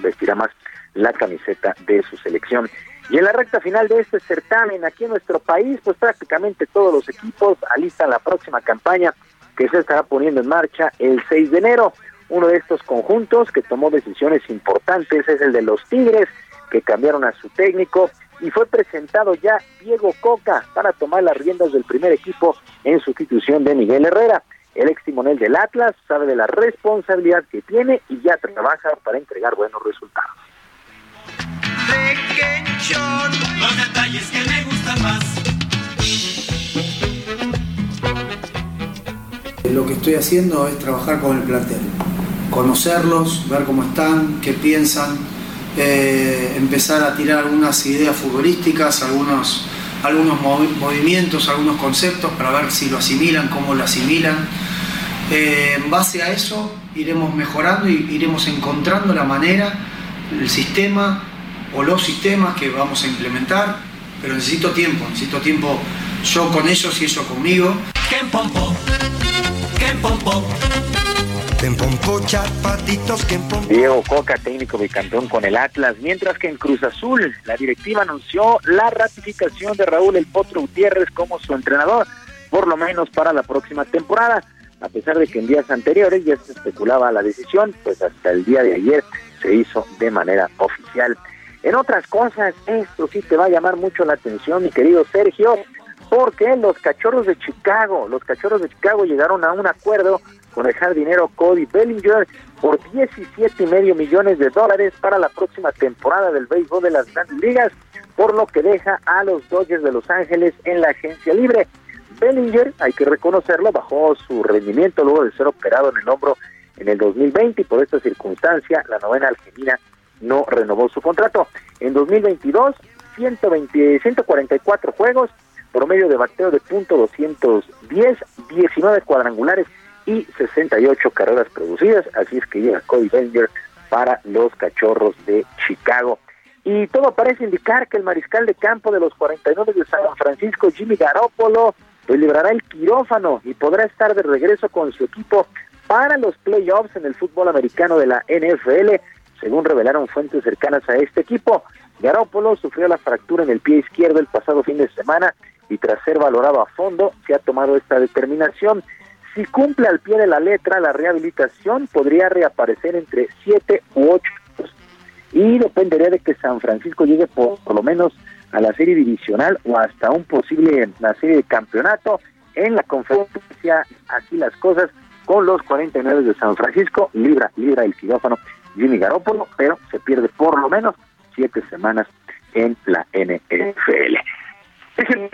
vestirá más la camiseta de su selección. Y en la recta final de este certamen aquí en nuestro país, pues prácticamente todos los equipos alistan la próxima campaña que se estará poniendo en marcha el 6 de enero. Uno de estos conjuntos que tomó decisiones importantes es el de los Tigres, que cambiaron a su técnico y fue presentado ya Diego Coca para tomar las riendas del primer equipo en sustitución de Miguel Herrera. El ex timonel del Atlas sabe de la responsabilidad que tiene y ya trabaja para entregar buenos resultados. Los detalles que me gustan más. Lo que estoy haciendo es trabajar con el plantel, conocerlos, ver cómo están, qué piensan, eh, empezar a tirar algunas ideas futbolísticas, algunos, algunos movimientos, algunos conceptos para ver si lo asimilan, cómo lo asimilan. Eh, en base a eso iremos mejorando y iremos encontrando la manera, el sistema o los sistemas que vamos a implementar, pero necesito tiempo, necesito tiempo yo con ellos y ellos conmigo. Diego Coca, técnico bicampeón con el Atlas, mientras que en Cruz Azul la directiva anunció la ratificación de Raúl El Potro Gutiérrez como su entrenador, por lo menos para la próxima temporada a pesar de que en días anteriores ya se especulaba la decisión, pues hasta el día de ayer se hizo de manera oficial. En otras cosas, esto sí te va a llamar mucho la atención, mi querido Sergio, porque los cachorros de Chicago, los cachorros de Chicago llegaron a un acuerdo con el jardinero Cody Bellinger por 17 y medio millones de dólares para la próxima temporada del béisbol de las grandes ligas, por lo que deja a los Dodgers de Los Ángeles en la agencia libre. Bellinger, hay que reconocerlo, bajó su rendimiento luego de ser operado en el hombro en el 2020 y por esta circunstancia la novena algemina no renovó su contrato. En 2022, 120, 144 juegos, promedio de bateo de punto 210, 19 cuadrangulares y 68 carreras producidas, así es que llega Cody Bellinger para los Cachorros de Chicago. Y todo parece indicar que el mariscal de campo de los 49 de San Francisco, Jimmy Garoppolo, pues librará el quirófano y podrá estar de regreso con su equipo para los playoffs en el fútbol americano de la NFL, según revelaron fuentes cercanas a este equipo. Garópolo sufrió la fractura en el pie izquierdo el pasado fin de semana y tras ser valorado a fondo se ha tomado esta determinación. Si cumple al pie de la letra la rehabilitación podría reaparecer entre 7 u 8 y dependería de que San Francisco llegue por, por lo menos a la serie divisional o hasta un posible la serie de campeonato en la conferencia así las cosas con los 49 de San Francisco libra libra el quirófano Jimmy Garoppolo pero se pierde por lo menos siete semanas en la NFL es el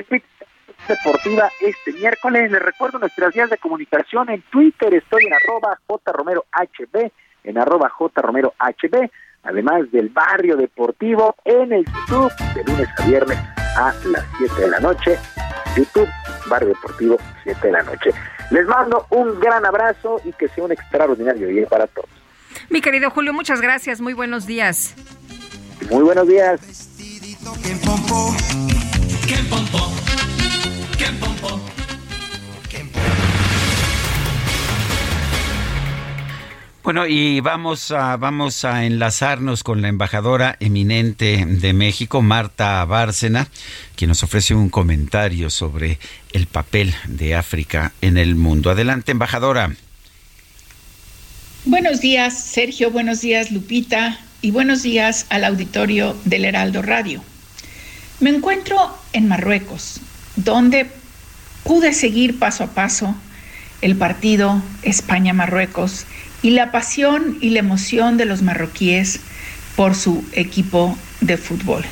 deportiva este miércoles les recuerdo nuestras vías de comunicación en Twitter estoy en arroba jromerohb en arroba jromerohb además del barrio deportivo en el YouTube de lunes a viernes a las 7 de la noche. YouTube, barrio deportivo, 7 de la noche. Les mando un gran abrazo y que sea un extraordinario día para todos. Mi querido Julio, muchas gracias. Muy buenos días. Muy buenos días. Bueno, y vamos a, vamos a enlazarnos con la embajadora eminente de México, Marta Bárcena, quien nos ofrece un comentario sobre el papel de África en el mundo. Adelante, embajadora. Buenos días, Sergio. Buenos días, Lupita. Y buenos días al auditorio del Heraldo Radio. Me encuentro en Marruecos, donde pude seguir paso a paso el partido España-Marruecos y la pasión y la emoción de los marroquíes por su equipo de fútbol.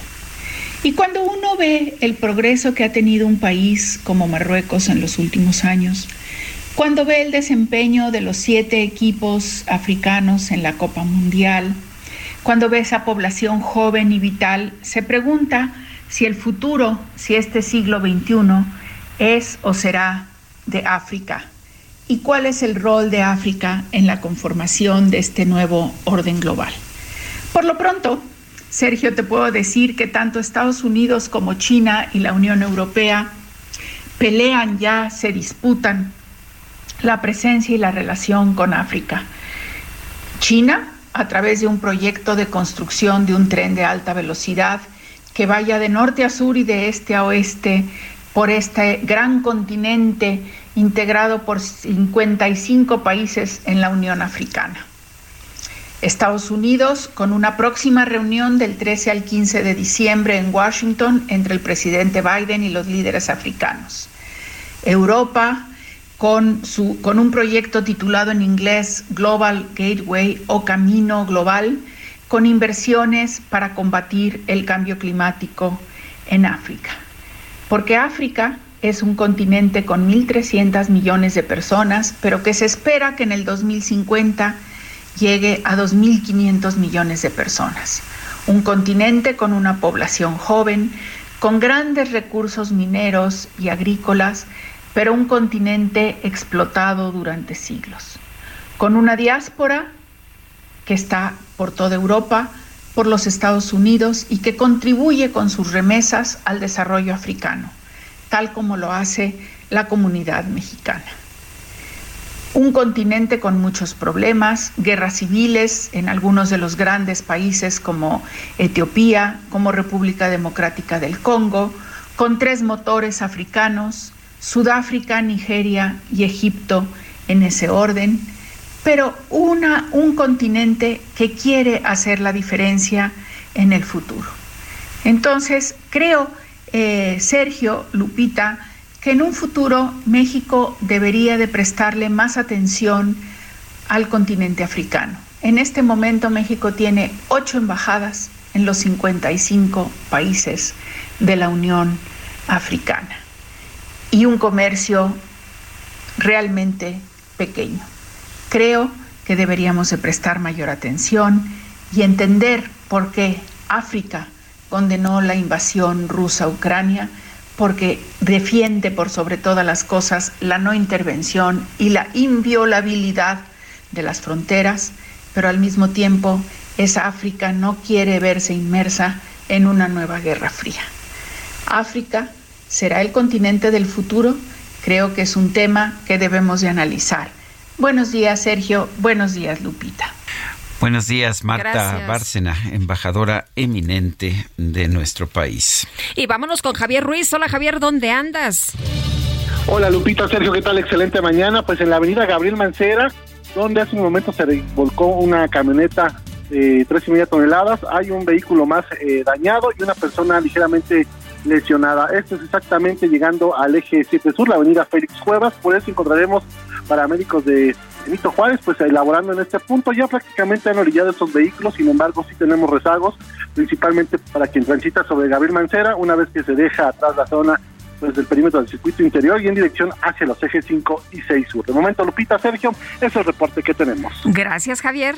Y cuando uno ve el progreso que ha tenido un país como Marruecos en los últimos años, cuando ve el desempeño de los siete equipos africanos en la Copa Mundial, cuando ve esa población joven y vital, se pregunta si el futuro, si este siglo XXI es o será de África y cuál es el rol de África en la conformación de este nuevo orden global. Por lo pronto, Sergio, te puedo decir que tanto Estados Unidos como China y la Unión Europea pelean ya, se disputan la presencia y la relación con África. China, a través de un proyecto de construcción de un tren de alta velocidad que vaya de norte a sur y de este a oeste por este gran continente integrado por 55 países en la Unión Africana. Estados Unidos, con una próxima reunión del 13 al 15 de diciembre en Washington entre el presidente Biden y los líderes africanos. Europa, con, un proyecto titulado en inglés Global Gateway o Camino Global, con inversiones para combatir el cambio climático en África. Porque África es un continente con 1.300 millones de personas, pero que se espera que en el 2050 llegue a 2.500 millones de personas. Un continente con una población joven, con grandes recursos mineros y agrícolas, pero un continente explotado durante siglos. Con una diáspora que está por toda Europa, por los Estados Unidos y que contribuye con sus remesas al desarrollo africano tal como lo hace la comunidad mexicana. Un continente con muchos problemas, guerras civiles en algunos de los grandes países como Etiopía, como República Democrática del Congo, con tres motores africanos, Sudáfrica, Nigeria y Egipto en ese orden, pero una, un continente que quiere hacer la diferencia en el futuro. Entonces, creo eh, Sergio, Lupita, que en un futuro México debería de prestarle más atención al continente africano. En este momento México tiene ocho embajadas en los 55 países de la Unión Africana y un comercio realmente pequeño. Creo que deberíamos de prestar mayor atención y entender por qué África condenó la invasión rusa a Ucrania porque defiende por sobre todas las cosas la no intervención y la inviolabilidad de las fronteras, pero al mismo tiempo esa África no quiere verse inmersa en una nueva guerra fría. África será el continente del futuro, creo que es un tema que debemos de analizar. Buenos días, Sergio. Buenos días, Lupita. Buenos días, Marta Bárcena, embajadora eminente de nuestro país. Y vámonos con Javier Ruiz. Hola Javier, ¿dónde andas? Hola Lupita, Sergio, ¿qué tal? Excelente mañana. Pues en la avenida Gabriel Mancera, donde hace un momento se volcó una camioneta de tres y media toneladas. Hay un vehículo más eh, dañado y una persona ligeramente lesionada. Esto es exactamente llegando al eje 7 Sur, la avenida Félix Cuevas. Por eso encontraremos paramédicos de Benito Juárez, pues elaborando en este punto. Ya prácticamente han orillado estos vehículos, sin embargo, sí tenemos rezagos, principalmente para quien transita sobre Gabriel Mancera, una vez que se deja atrás la zona pues, del perímetro del circuito interior y en dirección hacia los ejes 5 y 6 sur. De momento, Lupita, Sergio, ese es el reporte que tenemos. Gracias, Javier.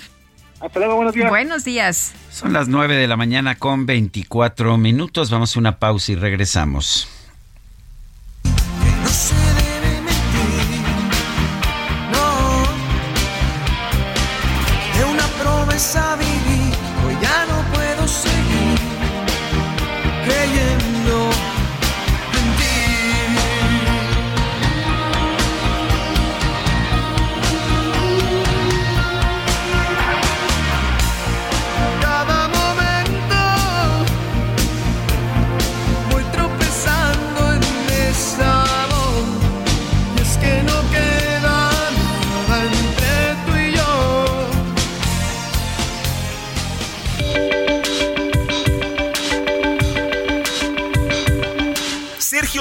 Hasta luego, buenos días. Buenos días. Son las 9 de la mañana con 24 minutos. Vamos a una pausa y regresamos. a vivir,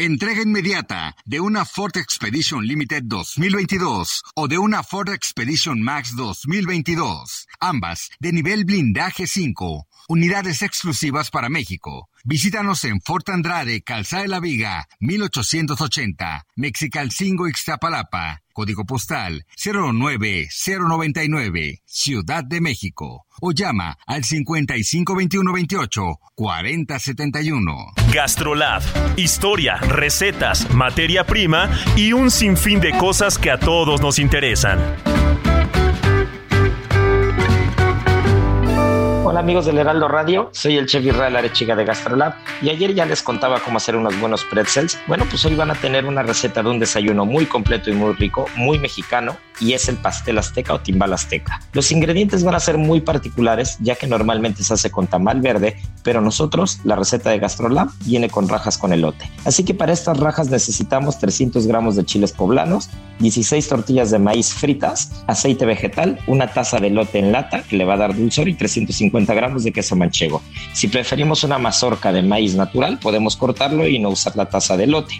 Entrega inmediata de una Ford Expedition Limited 2022 o de una Ford Expedition Max 2022, ambas de nivel blindaje 5, unidades exclusivas para México. Visítanos en Fort Andrade, Calzada de la Viga, 1880, Mexicalcingo, Ixtapalapa, código postal 09099, Ciudad de México. O llama al 552128 4071. Gastrolab. Historia, recetas, materia prima y un sinfín de cosas que a todos nos interesan. Hola amigos del Heraldo Radio, soy el chef Israel Arechiga de Gastrolab y ayer ya les contaba cómo hacer unos buenos pretzels. Bueno, pues hoy van a tener una receta de un desayuno muy completo y muy rico, muy mexicano y es el pastel azteca o timbal azteca. Los ingredientes van a ser muy particulares ya que normalmente se hace con tamal verde, pero nosotros la receta de Gastrolab viene con rajas con elote. Así que para estas rajas necesitamos 300 gramos de chiles poblanos, 16 tortillas de maíz fritas, aceite vegetal, una taza de elote en lata que le va a dar dulzor y 350 gramos de queso manchego. Si preferimos una mazorca de maíz natural, podemos cortarlo y no usar la taza de lote.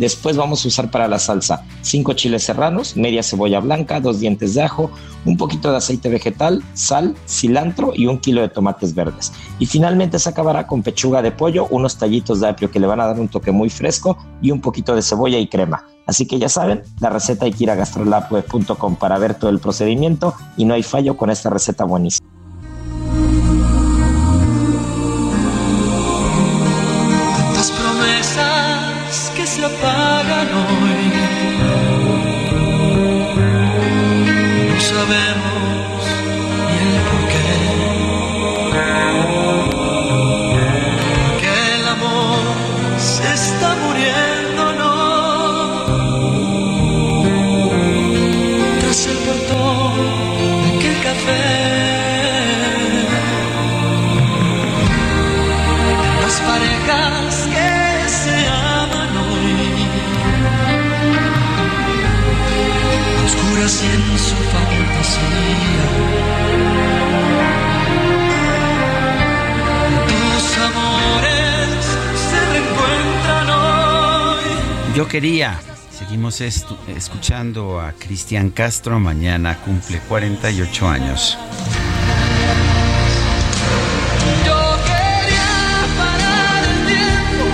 Después vamos a usar para la salsa 5 chiles serranos, media cebolla blanca, dos dientes de ajo, un poquito de aceite vegetal, sal, cilantro y un kilo de tomates verdes. Y finalmente se acabará con pechuga de pollo, unos tallitos de apio que le van a dar un toque muy fresco y un poquito de cebolla y crema. Así que ya saben, la receta hay que ir a gastrolab.com para ver todo el procedimiento y no hay fallo con esta receta buenísima. Se apagan hoy. No sabemos Yo quería. Seguimos escuchando a Cristian Castro. Mañana cumple 48 años. Yo quería parar el tiempo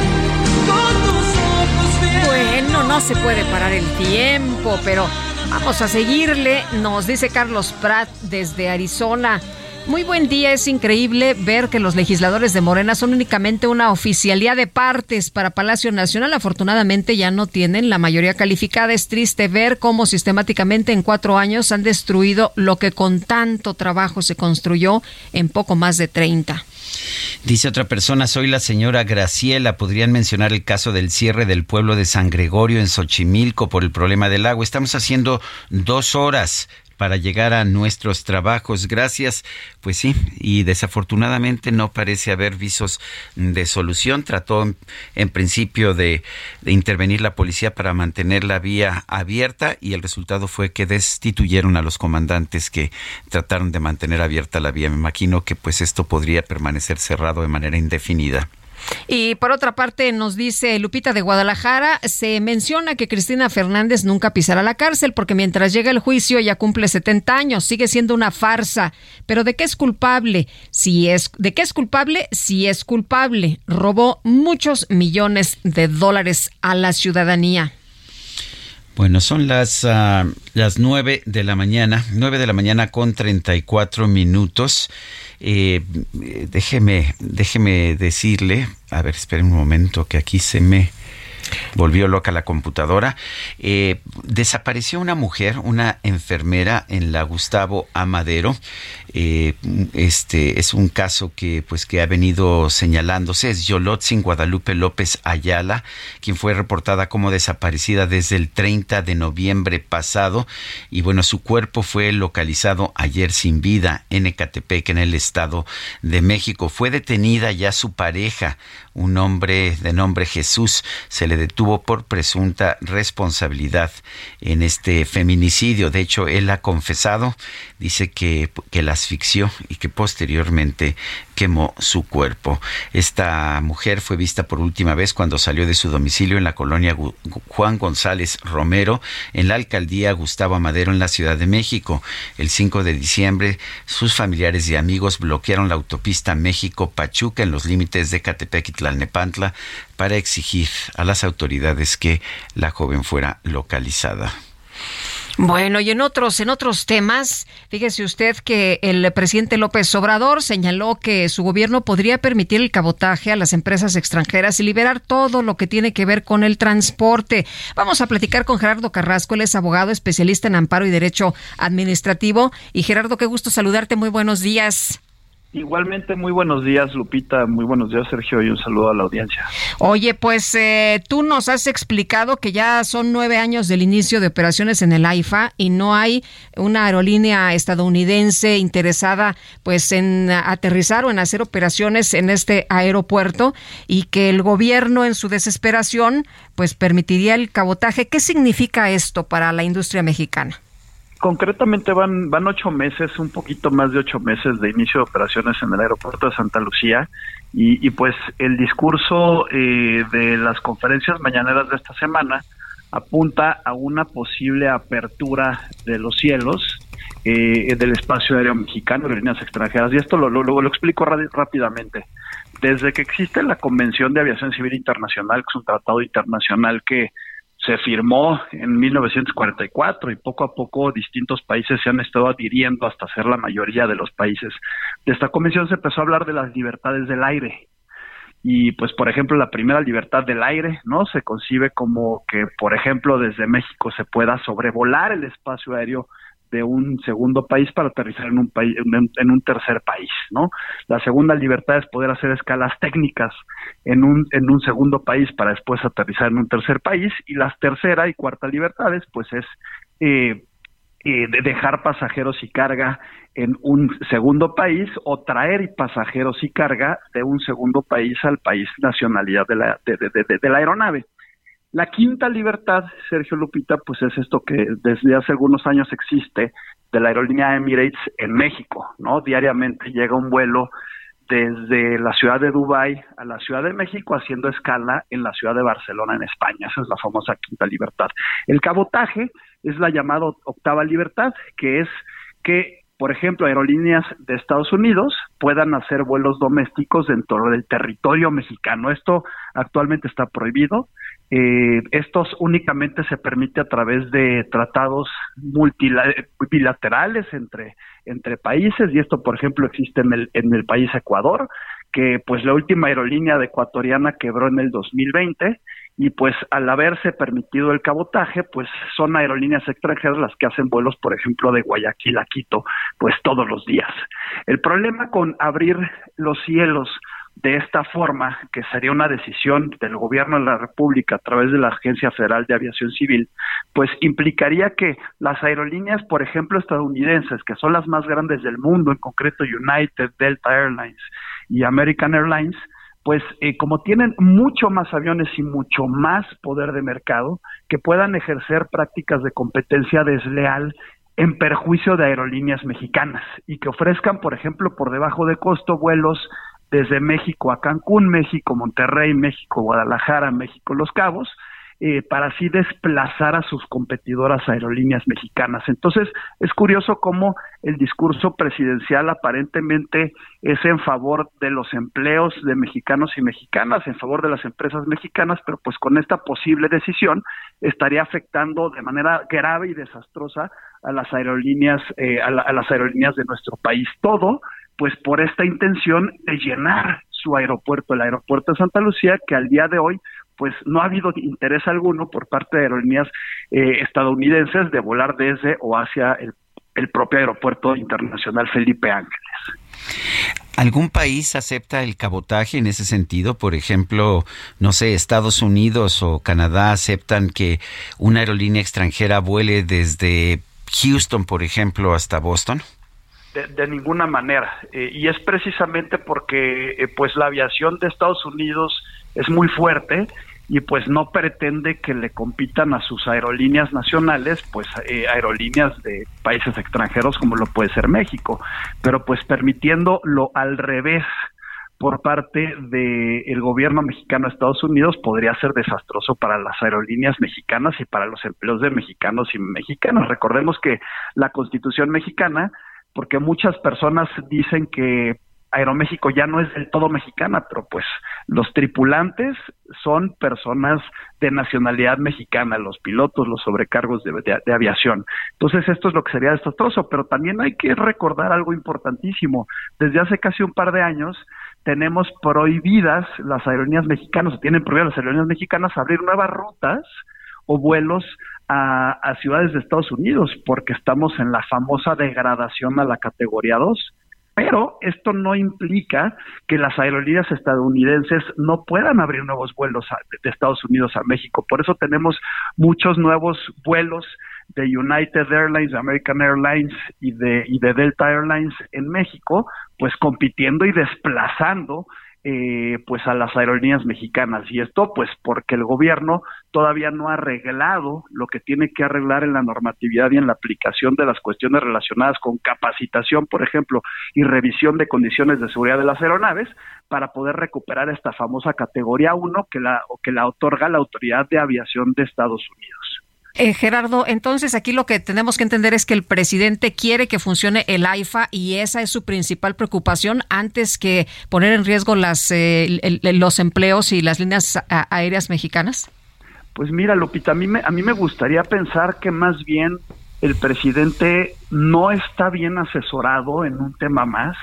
con tus ojos bien. Bueno, no se puede parar el tiempo, pero vamos a seguirle, nos dice Carlos Pratt desde Arizona. Muy buen día, es increíble ver que los legisladores de Morena son únicamente una oficialía de partes para Palacio Nacional. Afortunadamente ya no tienen la mayoría calificada. Es triste ver cómo sistemáticamente en cuatro años han destruido lo que con tanto trabajo se construyó en poco más de 30. Dice otra persona, soy la señora Graciela. ¿Podrían mencionar el caso del cierre del pueblo de San Gregorio en Xochimilco por el problema del agua? Estamos haciendo dos horas para llegar a nuestros trabajos. Gracias. Pues sí, y desafortunadamente no parece haber visos de solución. Trató en, principio de, de intervenir la policía para mantener la vía abierta y el resultado fue que destituyeron a los comandantes que trataron de mantener abierta la vía. Me imagino que pues esto podría permanecer cerrado de manera indefinida. Y por otra parte, nos dice Lupita de Guadalajara, se menciona que Cristina Fernández nunca pisará la cárcel porque mientras llega el juicio ya cumple 70 años, sigue siendo una farsa. Pero ¿de qué es culpable? Si es ¿de qué es culpable? Si es culpable, robó muchos millones de dólares a la ciudadanía. Bueno, son las, uh, las 9 de la mañana, 9 de la mañana con 34 minutos. Eh, déjeme, déjeme decirle, a ver, espere un momento que aquí se me volvió loca la computadora. Eh, desapareció una mujer, una enfermera en la Gustavo Amadero. Eh, este es un caso que pues que ha venido señalándose. Es Yolotzin Guadalupe López Ayala quien fue reportada como desaparecida desde el 30 de noviembre pasado. Y bueno su cuerpo fue localizado ayer sin vida en Ecatepec en el estado de México. Fue detenida ya su pareja un hombre de nombre Jesús. Se le detuvo por presunta responsabilidad en este feminicidio. De hecho, él ha confesado, dice que, que la y que posteriormente quemó su cuerpo. Esta mujer fue vista por última vez cuando salió de su domicilio en la colonia Juan González Romero, en la alcaldía Gustavo Madero, en la Ciudad de México. El 5 de diciembre, sus familiares y amigos bloquearon la autopista México-Pachuca en los límites de Catepec y Tlalnepantla para exigir a las autoridades que la joven fuera localizada. Bueno, y en otros, en otros temas, fíjese usted que el presidente López Obrador señaló que su gobierno podría permitir el cabotaje a las empresas extranjeras y liberar todo lo que tiene que ver con el transporte. Vamos a platicar con Gerardo Carrasco, él es abogado especialista en amparo y derecho administrativo. Y Gerardo, qué gusto saludarte, muy buenos días. Igualmente, muy buenos días, Lupita. Muy buenos días, Sergio, y un saludo a la audiencia. Oye, pues eh, tú nos has explicado que ya son nueve años del inicio de operaciones en el AIFA y no hay una aerolínea estadounidense interesada, pues, en aterrizar o en hacer operaciones en este aeropuerto y que el gobierno, en su desesperación, pues, permitiría el cabotaje. ¿Qué significa esto para la industria mexicana? Concretamente van, van ocho meses, un poquito más de ocho meses de inicio de operaciones en el aeropuerto de Santa Lucía y, pues el discurso eh, de las conferencias mañaneras de esta semana apunta a una posible apertura de los cielos eh, del espacio aéreo mexicano de líneas extranjeras. Y esto lo, lo, lo explico rápidamente. Desde que existe la Convención de Aviación Civil Internacional, que es un tratado internacional que se firmó en 1944 y poco a poco distintos países se han estado adhiriendo hasta ser la mayoría de los países. De esta convención se empezó a hablar de las libertades del aire. Y pues, por ejemplo, la primera libertad del aire, ¿no? Se concibe como que, por ejemplo, desde México se pueda sobrevolar el espacio aéreo de un segundo país para aterrizar en un país en un tercer país no la segunda libertad es poder hacer escalas técnicas en un en un segundo país para después aterrizar en un tercer país y la tercera y cuarta libertades pues es eh, eh, de dejar pasajeros y carga en un segundo país o traer pasajeros y carga de un segundo país al país nacionalidad de la, de, de la aeronave. La quinta libertad, Sergio Lupita, pues es esto que desde hace algunos años existe de la aerolínea Emirates en México, ¿no? Diariamente llega un vuelo desde la ciudad de Dubái a la ciudad de México haciendo escala en la ciudad de Barcelona en España. Esa es la famosa quinta libertad. El cabotaje es la llamada octava libertad, que es que por ejemplo, aerolíneas de Estados Unidos puedan hacer vuelos domésticos dentro del territorio mexicano. Esto actualmente está prohibido. Eh, estos únicamente se permite a través de tratados multilaterales entre, entre países y esto, por ejemplo, existe en el, en el país Ecuador, que pues la última aerolínea ecuatoriana quebró en el 2020 y pues al haberse permitido el cabotaje, pues son aerolíneas extranjeras las que hacen vuelos, por ejemplo, de Guayaquil a Quito, pues todos los días. El problema con abrir los cielos de esta forma, que sería una decisión del gobierno de la República a través de la Agencia Federal de Aviación Civil, pues implicaría que las aerolíneas, por ejemplo, estadounidenses, que son las más grandes del mundo, en concreto United, Delta Airlines y American Airlines, pues eh, como tienen mucho más aviones y mucho más poder de mercado, que puedan ejercer prácticas de competencia desleal en perjuicio de aerolíneas mexicanas y que ofrezcan, por ejemplo, por debajo de costo vuelos desde México a Cancún, México, Monterrey, México, Guadalajara, México, Los Cabos, eh, para así desplazar a sus competidoras aerolíneas mexicanas. Entonces, es curioso cómo el discurso presidencial aparentemente es en favor de los empleos de mexicanos y mexicanas, en favor de las empresas mexicanas, pero pues con esta posible decisión estaría afectando de manera grave y desastrosa a las aerolíneas, eh, a, a las aerolíneas de nuestro país. Todo, pues por esta intención de llenar su aeropuerto, el aeropuerto de Santa Lucía, que al día de hoy pues no ha habido interés alguno por parte de aerolíneas eh, estadounidenses de volar desde o hacia el, el propio aeropuerto internacional Felipe Ángeles. ¿Algún país acepta el cabotaje en ese sentido? Por ejemplo, no sé, Estados Unidos o Canadá aceptan que una aerolínea extranjera vuele desde Houston, por ejemplo, hasta Boston. De, ninguna manera. Eh, y es precisamente porque eh, pues la aviación de Estados Unidos es muy fuerte y pues no pretende que le compitan a sus aerolíneas nacionales, pues eh, aerolíneas de países extranjeros como lo puede ser México, pero pues permitiéndolo al revés por parte del gobierno mexicano de Estados Unidos podría ser desastroso para las aerolíneas mexicanas y para los empleos de mexicanos y mexicanas. Recordemos que la Constitución mexicana, porque muchas personas dicen que Aeroméxico ya no es del todo mexicana, pero pues los tripulantes son personas de nacionalidad mexicana, los pilotos, los sobrecargos de, aviación. Entonces esto es lo que sería desastroso, pero también hay que recordar algo importantísimo. Desde hace casi un par de años tenemos prohibidas las aerolíneas mexicanas, o tienen prohibidas las aerolíneas mexicanas abrir nuevas rutas o vuelos a, ciudades de Estados Unidos, porque estamos en la famosa degradación a la categoría 2 pero esto no implica que las aerolíneas estadounidenses no puedan abrir nuevos vuelos de Estados Unidos a México. Por eso tenemos muchos nuevos vuelos de United Airlines, American Airlines y de, y de Delta Airlines en México, pues compitiendo y desplazando eh, pues a las aerolíneas mexicanas y esto pues porque el gobierno todavía no ha arreglado lo que tiene que arreglar en la normatividad y en la aplicación de las cuestiones relacionadas con capacitación por ejemplo y revisión de condiciones de seguridad de las aeronaves para poder recuperar esta famosa categoría 1 que la que la otorga la autoridad de aviación de Estados Unidos. Eh, Gerardo, entonces aquí lo que tenemos que entender es que el presidente quiere que funcione el AIFA y esa es su principal preocupación antes que poner en riesgo las, eh, los empleos y las líneas aéreas mexicanas. Pues mira, Lupita, a me, a mí me gustaría pensar que más bien el presidente no está bien asesorado en un tema más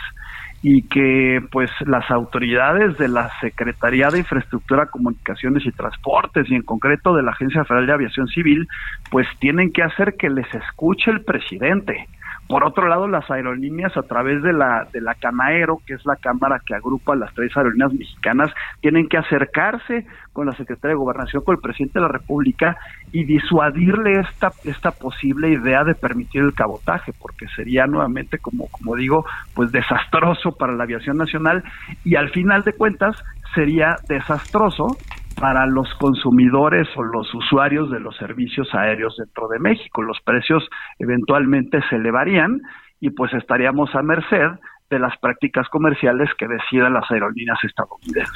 y que pues las autoridades de la Secretaría de Infraestructura, Comunicaciones y Transportes y en concreto de la Agencia Federal de Aviación Civil pues tienen que hacer que les escuche el presidente. Por otro lado, las aerolíneas a través de la de la Canaero, que es la cámara que agrupa las tres aerolíneas mexicanas, tienen que acercarse con la Secretaría de Gobernación, con el presidente de la República y disuadirle esta esta posible idea de permitir el cabotaje, porque sería nuevamente como como digo, pues desastroso para la aviación nacional y al final de cuentas sería desastroso para los consumidores o los usuarios de los servicios aéreos dentro de México. Los precios eventualmente se elevarían y pues estaríamos a merced de las prácticas comerciales que decidan las aerolíneas estadounidenses.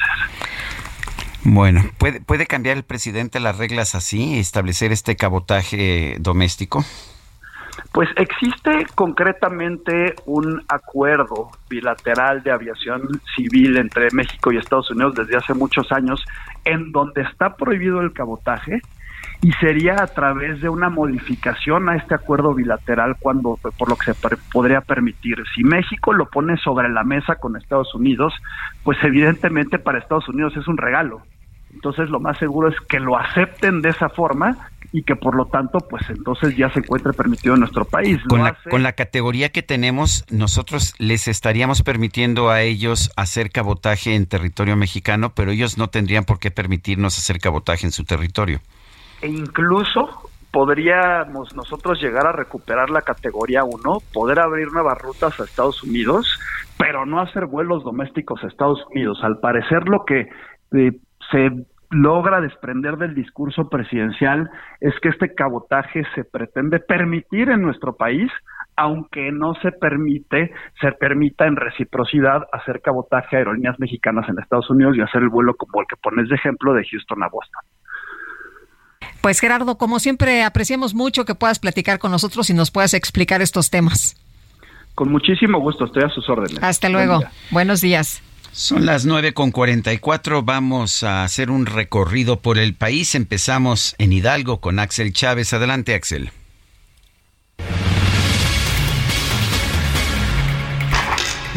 Bueno, ¿puede, ¿puede cambiar el presidente las reglas así y establecer este cabotaje doméstico? Pues existe concretamente un acuerdo bilateral de aviación civil entre México y Estados Unidos desde hace muchos años en donde está prohibido el cabotaje y sería a través de una modificación a este acuerdo bilateral cuando por lo que se podría permitir. Si México lo pone sobre la mesa con Estados Unidos, pues evidentemente para Estados Unidos es un regalo. Entonces lo más seguro es que lo acepten de esa forma y que por lo tanto pues entonces ya se encuentre permitido en nuestro país. Con la, con la categoría que tenemos, nosotros les estaríamos permitiendo a ellos hacer cabotaje en territorio mexicano, pero ellos no tendrían por qué permitirnos hacer cabotaje en su territorio. E incluso podríamos nosotros llegar a recuperar la categoría 1, poder abrir nuevas rutas a Estados Unidos, pero no hacer vuelos domésticos a Estados Unidos. Al parecer lo que eh, se logra desprender del discurso presidencial es que este cabotaje se pretende permitir en nuestro país, aunque no se permite, se permita en reciprocidad hacer cabotaje a aerolíneas mexicanas en Estados Unidos y hacer el vuelo como el que pones de ejemplo de Houston a Boston. Pues Gerardo, como siempre, apreciamos mucho que puedas platicar con nosotros y nos puedas explicar estos temas. Con muchísimo gusto, estoy a sus órdenes. Hasta luego. Buenos días. Son las nueve con cuatro. Vamos a hacer un recorrido por el país. Empezamos en Hidalgo con Axel Chávez. Adelante, Axel.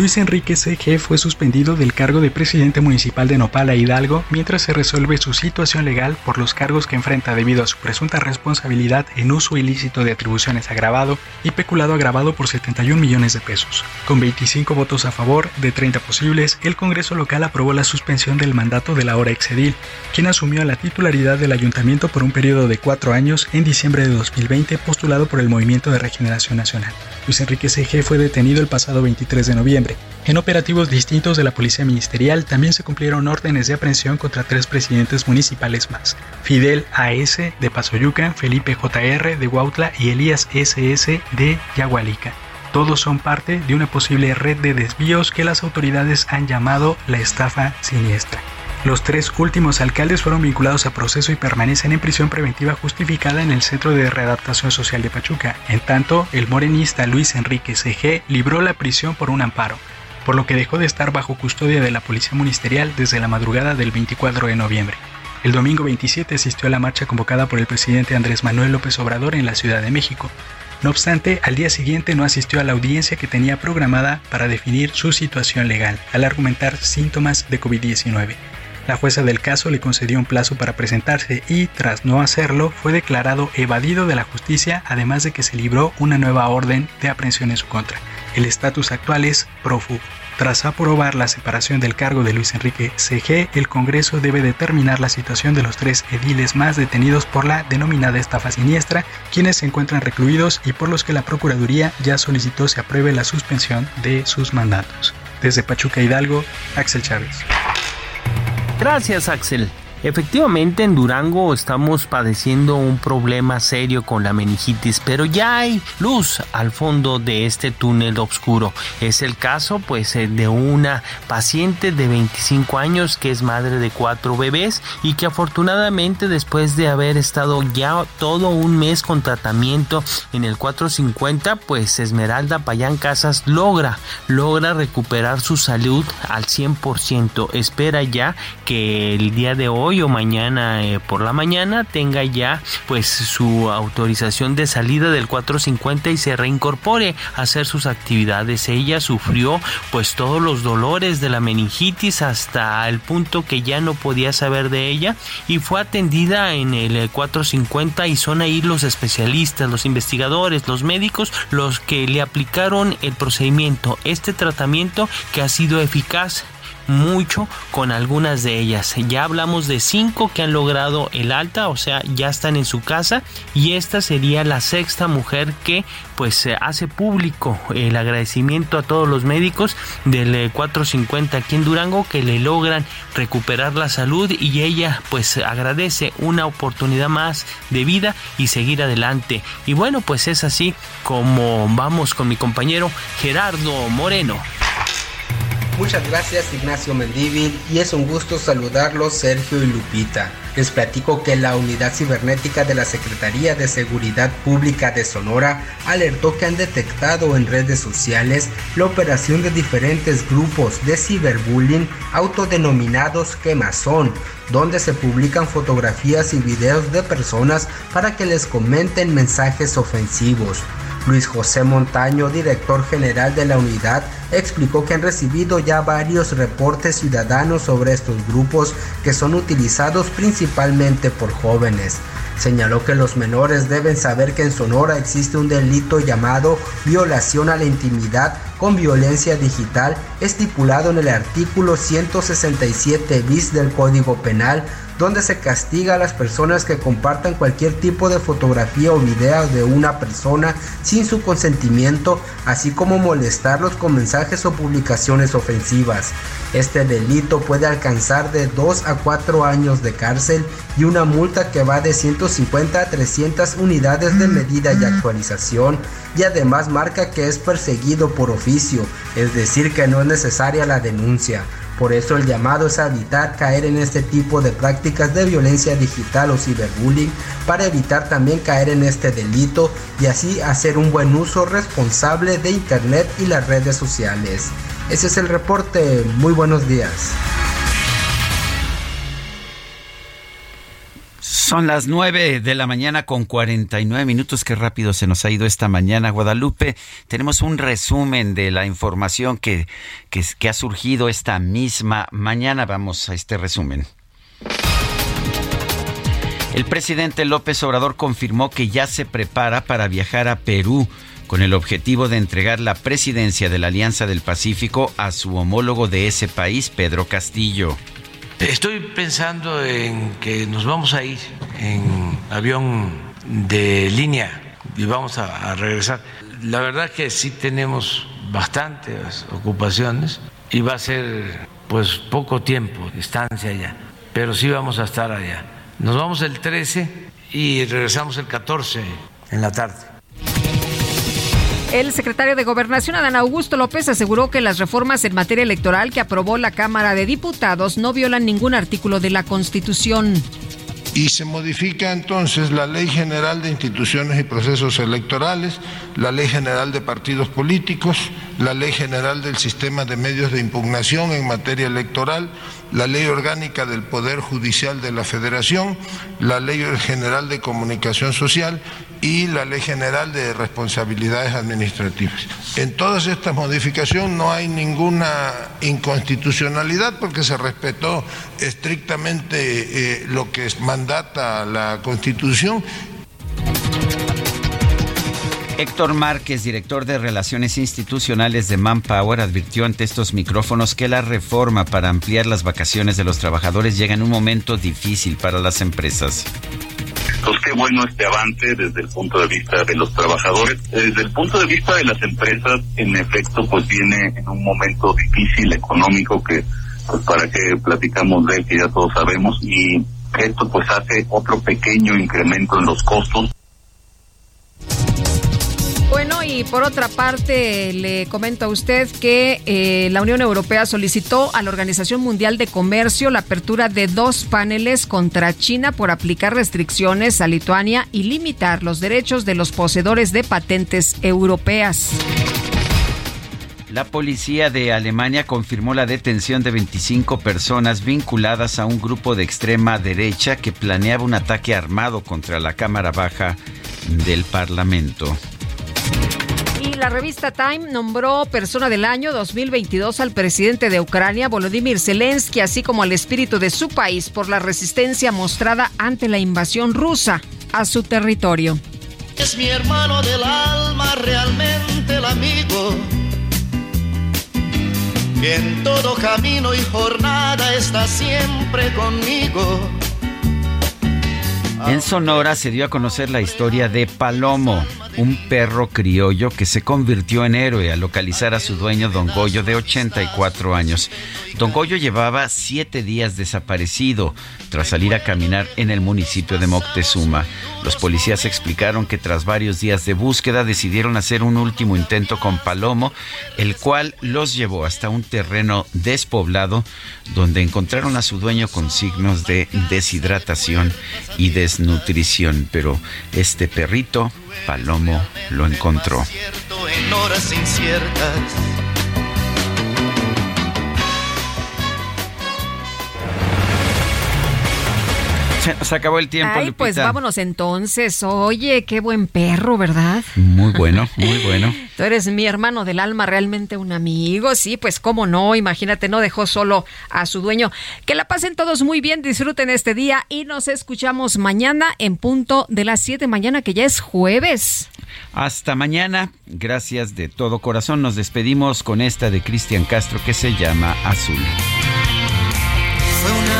Luis Enrique C.G. fue suspendido del cargo de presidente municipal de Nopala Hidalgo mientras se resuelve su situación legal por los cargos que enfrenta debido a su presunta responsabilidad en uso ilícito de atribuciones agravado y peculado agravado por 71 millones de pesos. Con 25 votos a favor de 30 posibles, el Congreso local aprobó la suspensión del mandato de la hora exedil, quien asumió la titularidad del ayuntamiento por un periodo de cuatro años en diciembre de 2020 postulado por el Movimiento de Regeneración Nacional. Luis Enrique C.G. fue detenido el pasado 23 de noviembre en operativos distintos de la Policía Ministerial también se cumplieron órdenes de aprehensión contra tres presidentes municipales más. Fidel A.S. de Pasoyuca, Felipe J.R. de Huautla y Elías S.S. de Yagualica. Todos son parte de una posible red de desvíos que las autoridades han llamado la estafa siniestra. Los tres últimos alcaldes fueron vinculados a proceso y permanecen en prisión preventiva justificada en el Centro de Readaptación Social de Pachuca. En tanto, el morenista Luis Enrique C.G. libró la prisión por un amparo, por lo que dejó de estar bajo custodia de la Policía Ministerial desde la madrugada del 24 de noviembre. El domingo 27 asistió a la marcha convocada por el presidente Andrés Manuel López Obrador en la Ciudad de México. No obstante, al día siguiente no asistió a la audiencia que tenía programada para definir su situación legal, al argumentar síntomas de COVID-19. La jueza del caso le concedió un plazo para presentarse y, tras no hacerlo, fue declarado evadido de la justicia, además de que se libró una nueva orden de aprehensión en su contra. El estatus actual es prófugo. Tras aprobar la separación del cargo de Luis Enrique CG, el Congreso debe determinar la situación de los tres ediles más detenidos por la denominada estafa siniestra, quienes se encuentran recluidos y por los que la Procuraduría ya solicitó se apruebe la suspensión de sus mandatos. Desde Pachuca Hidalgo, Axel Chávez. Gracias, Axel. Efectivamente, en Durango estamos padeciendo un problema serio con la meningitis, pero ya hay luz al fondo de este túnel oscuro. Es el caso, pues, eh, de una paciente de 25 años que es madre de cuatro bebés y que afortunadamente después de haber estado ya todo un mes con tratamiento en el 450, pues Esmeralda Payán Casas logra, logra recuperar su salud al 100%. Espera ya que el día de hoy o mañana eh, por la mañana tenga ya pues su autorización de salida del 450 y se reincorpore a hacer sus actividades. Ella sufrió pues todos los dolores de la meningitis hasta el punto que ya no podía saber de ella y fue atendida en el 450 y son ahí los especialistas, los investigadores, los médicos los que le aplicaron el procedimiento, este tratamiento que ha sido eficaz mucho con algunas de ellas. Ya hablamos de cinco que han logrado el alta, o sea, ya están en su casa y esta sería la sexta mujer que pues hace público el agradecimiento a todos los médicos del 450 eh, aquí en Durango que le logran recuperar la salud y ella pues agradece una oportunidad más de vida y seguir adelante. Y bueno, pues es así como vamos con mi compañero Gerardo Moreno. Muchas gracias Ignacio Mendívil y es un gusto saludarlos Sergio y Lupita. Les platico que la unidad cibernética de la Secretaría de Seguridad Pública de Sonora alertó que han detectado en redes sociales la operación de diferentes grupos de ciberbullying autodenominados quemazón, donde se publican fotografías y videos de personas para que les comenten mensajes ofensivos. Luis José Montaño, director general de la unidad, explicó que han recibido ya varios reportes ciudadanos sobre estos grupos que son utilizados principalmente por jóvenes. Señaló que los menores deben saber que en Sonora existe un delito llamado violación a la intimidad con violencia digital estipulado en el artículo 167 bis del Código Penal donde se castiga a las personas que compartan cualquier tipo de fotografía o video de una persona sin su consentimiento, así como molestarlos con mensajes o publicaciones ofensivas. Este delito puede alcanzar de 2 a 4 años de cárcel y una multa que va de 150 a 300 unidades de medida y actualización y además marca que es perseguido por oficio, es decir que no es necesaria la denuncia. Por eso el llamado es a evitar caer en este tipo de prácticas de violencia digital o ciberbullying para evitar también caer en este delito y así hacer un buen uso responsable de Internet y las redes sociales. Ese es el reporte. Muy buenos días. Son las 9 de la mañana con 49 minutos. Qué rápido se nos ha ido esta mañana, Guadalupe. Tenemos un resumen de la información que, que, que ha surgido esta misma mañana. Vamos a este resumen. El presidente López Obrador confirmó que ya se prepara para viajar a Perú con el objetivo de entregar la presidencia de la Alianza del Pacífico a su homólogo de ese país, Pedro Castillo. Estoy pensando en que nos vamos a ir en avión de línea y vamos a, regresar. La verdad es que sí tenemos bastantes ocupaciones y va a ser pues poco tiempo estancia allá, pero sí vamos a estar allá. Nos vamos el 13 y regresamos el 14 en la tarde. El secretario de Gobernación, Adán Augusto López, aseguró que las reformas en materia electoral que aprobó la Cámara de Diputados no violan ningún artículo de la Constitución. Y se modifica entonces la Ley General de Instituciones y Procesos Electorales, la Ley General de Partidos Políticos, la Ley General del Sistema de Medios de Impugnación en materia electoral, la Ley Orgánica del Poder Judicial de la Federación, la Ley General de Comunicación Social y la Ley General de Responsabilidades Administrativas. En todas estas modificaciones no hay ninguna inconstitucionalidad porque se respetó estrictamente eh, lo que mandata la Constitución. Héctor Márquez, director de Relaciones Institucionales de Manpower, advirtió ante estos micrófonos que la reforma para ampliar las vacaciones de los trabajadores llega en un momento difícil para las empresas. Entonces, qué bueno este avance desde el punto de vista de los trabajadores. Desde el punto de vista de las empresas, en efecto, pues viene en un momento difícil económico que, pues para que platicamos de él, que ya todos sabemos, y esto pues hace otro pequeño incremento en los costos. Y por otra parte, le comento a usted que eh, la Unión Europea solicitó a la Organización Mundial de Comercio la apertura de dos paneles contra China por aplicar restricciones a Lituania y limitar los derechos de los poseedores de patentes europeas. La policía de Alemania confirmó la detención de 25 personas vinculadas a un grupo de extrema derecha que planeaba un ataque armado contra la Cámara Baja del Parlamento. Y la revista Time nombró Persona del Año 2022 al presidente de Ucrania, Volodymyr Zelensky, así como al espíritu de su país por la resistencia mostrada ante la invasión rusa a su territorio. Es mi hermano del alma, realmente el amigo. Que en todo camino y jornada está siempre conmigo. En Sonora se dio a conocer la historia de Palomo, un perro criollo que se convirtió en héroe al localizar a su dueño Don Goyo de 84 años. Don Goyo llevaba siete días desaparecido tras salir a caminar en el municipio de Moctezuma. Los policías explicaron que tras varios días de búsqueda decidieron hacer un último intento con Palomo, el cual los llevó hasta un terreno despoblado donde encontraron a su dueño con signos de deshidratación y desnutrición. Pero este perrito, Palomo, lo encontró. Se acabó el tiempo, Ay, pues vámonos entonces. Oye, qué buen perro, ¿verdad? Muy bueno, muy bueno. Tú eres mi hermano del alma, realmente un amigo. Sí, pues cómo no, imagínate, no dejó solo a su dueño. Que la pasen todos muy bien, disfruten este día y nos escuchamos mañana en punto de las 7 de mañana, que ya es jueves. Hasta mañana. Gracias de todo corazón. Nos despedimos con esta de Cristian Castro que se llama Azul. Fue una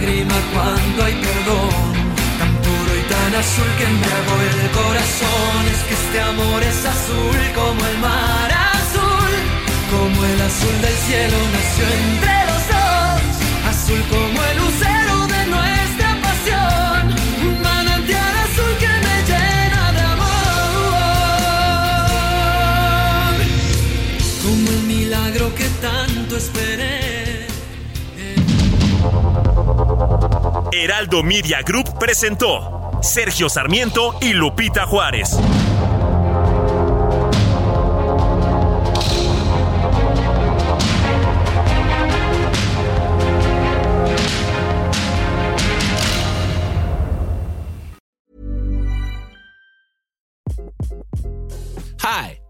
contigo hay perdón, tan puro y tan azul que embriagó el corazón. Es que este amor es azul como el mar azul, como el azul del cielo nació entre los dos, azul como el lucero Heraldo Media Group presentó Sergio Sarmiento y Lupita Juárez. Hi,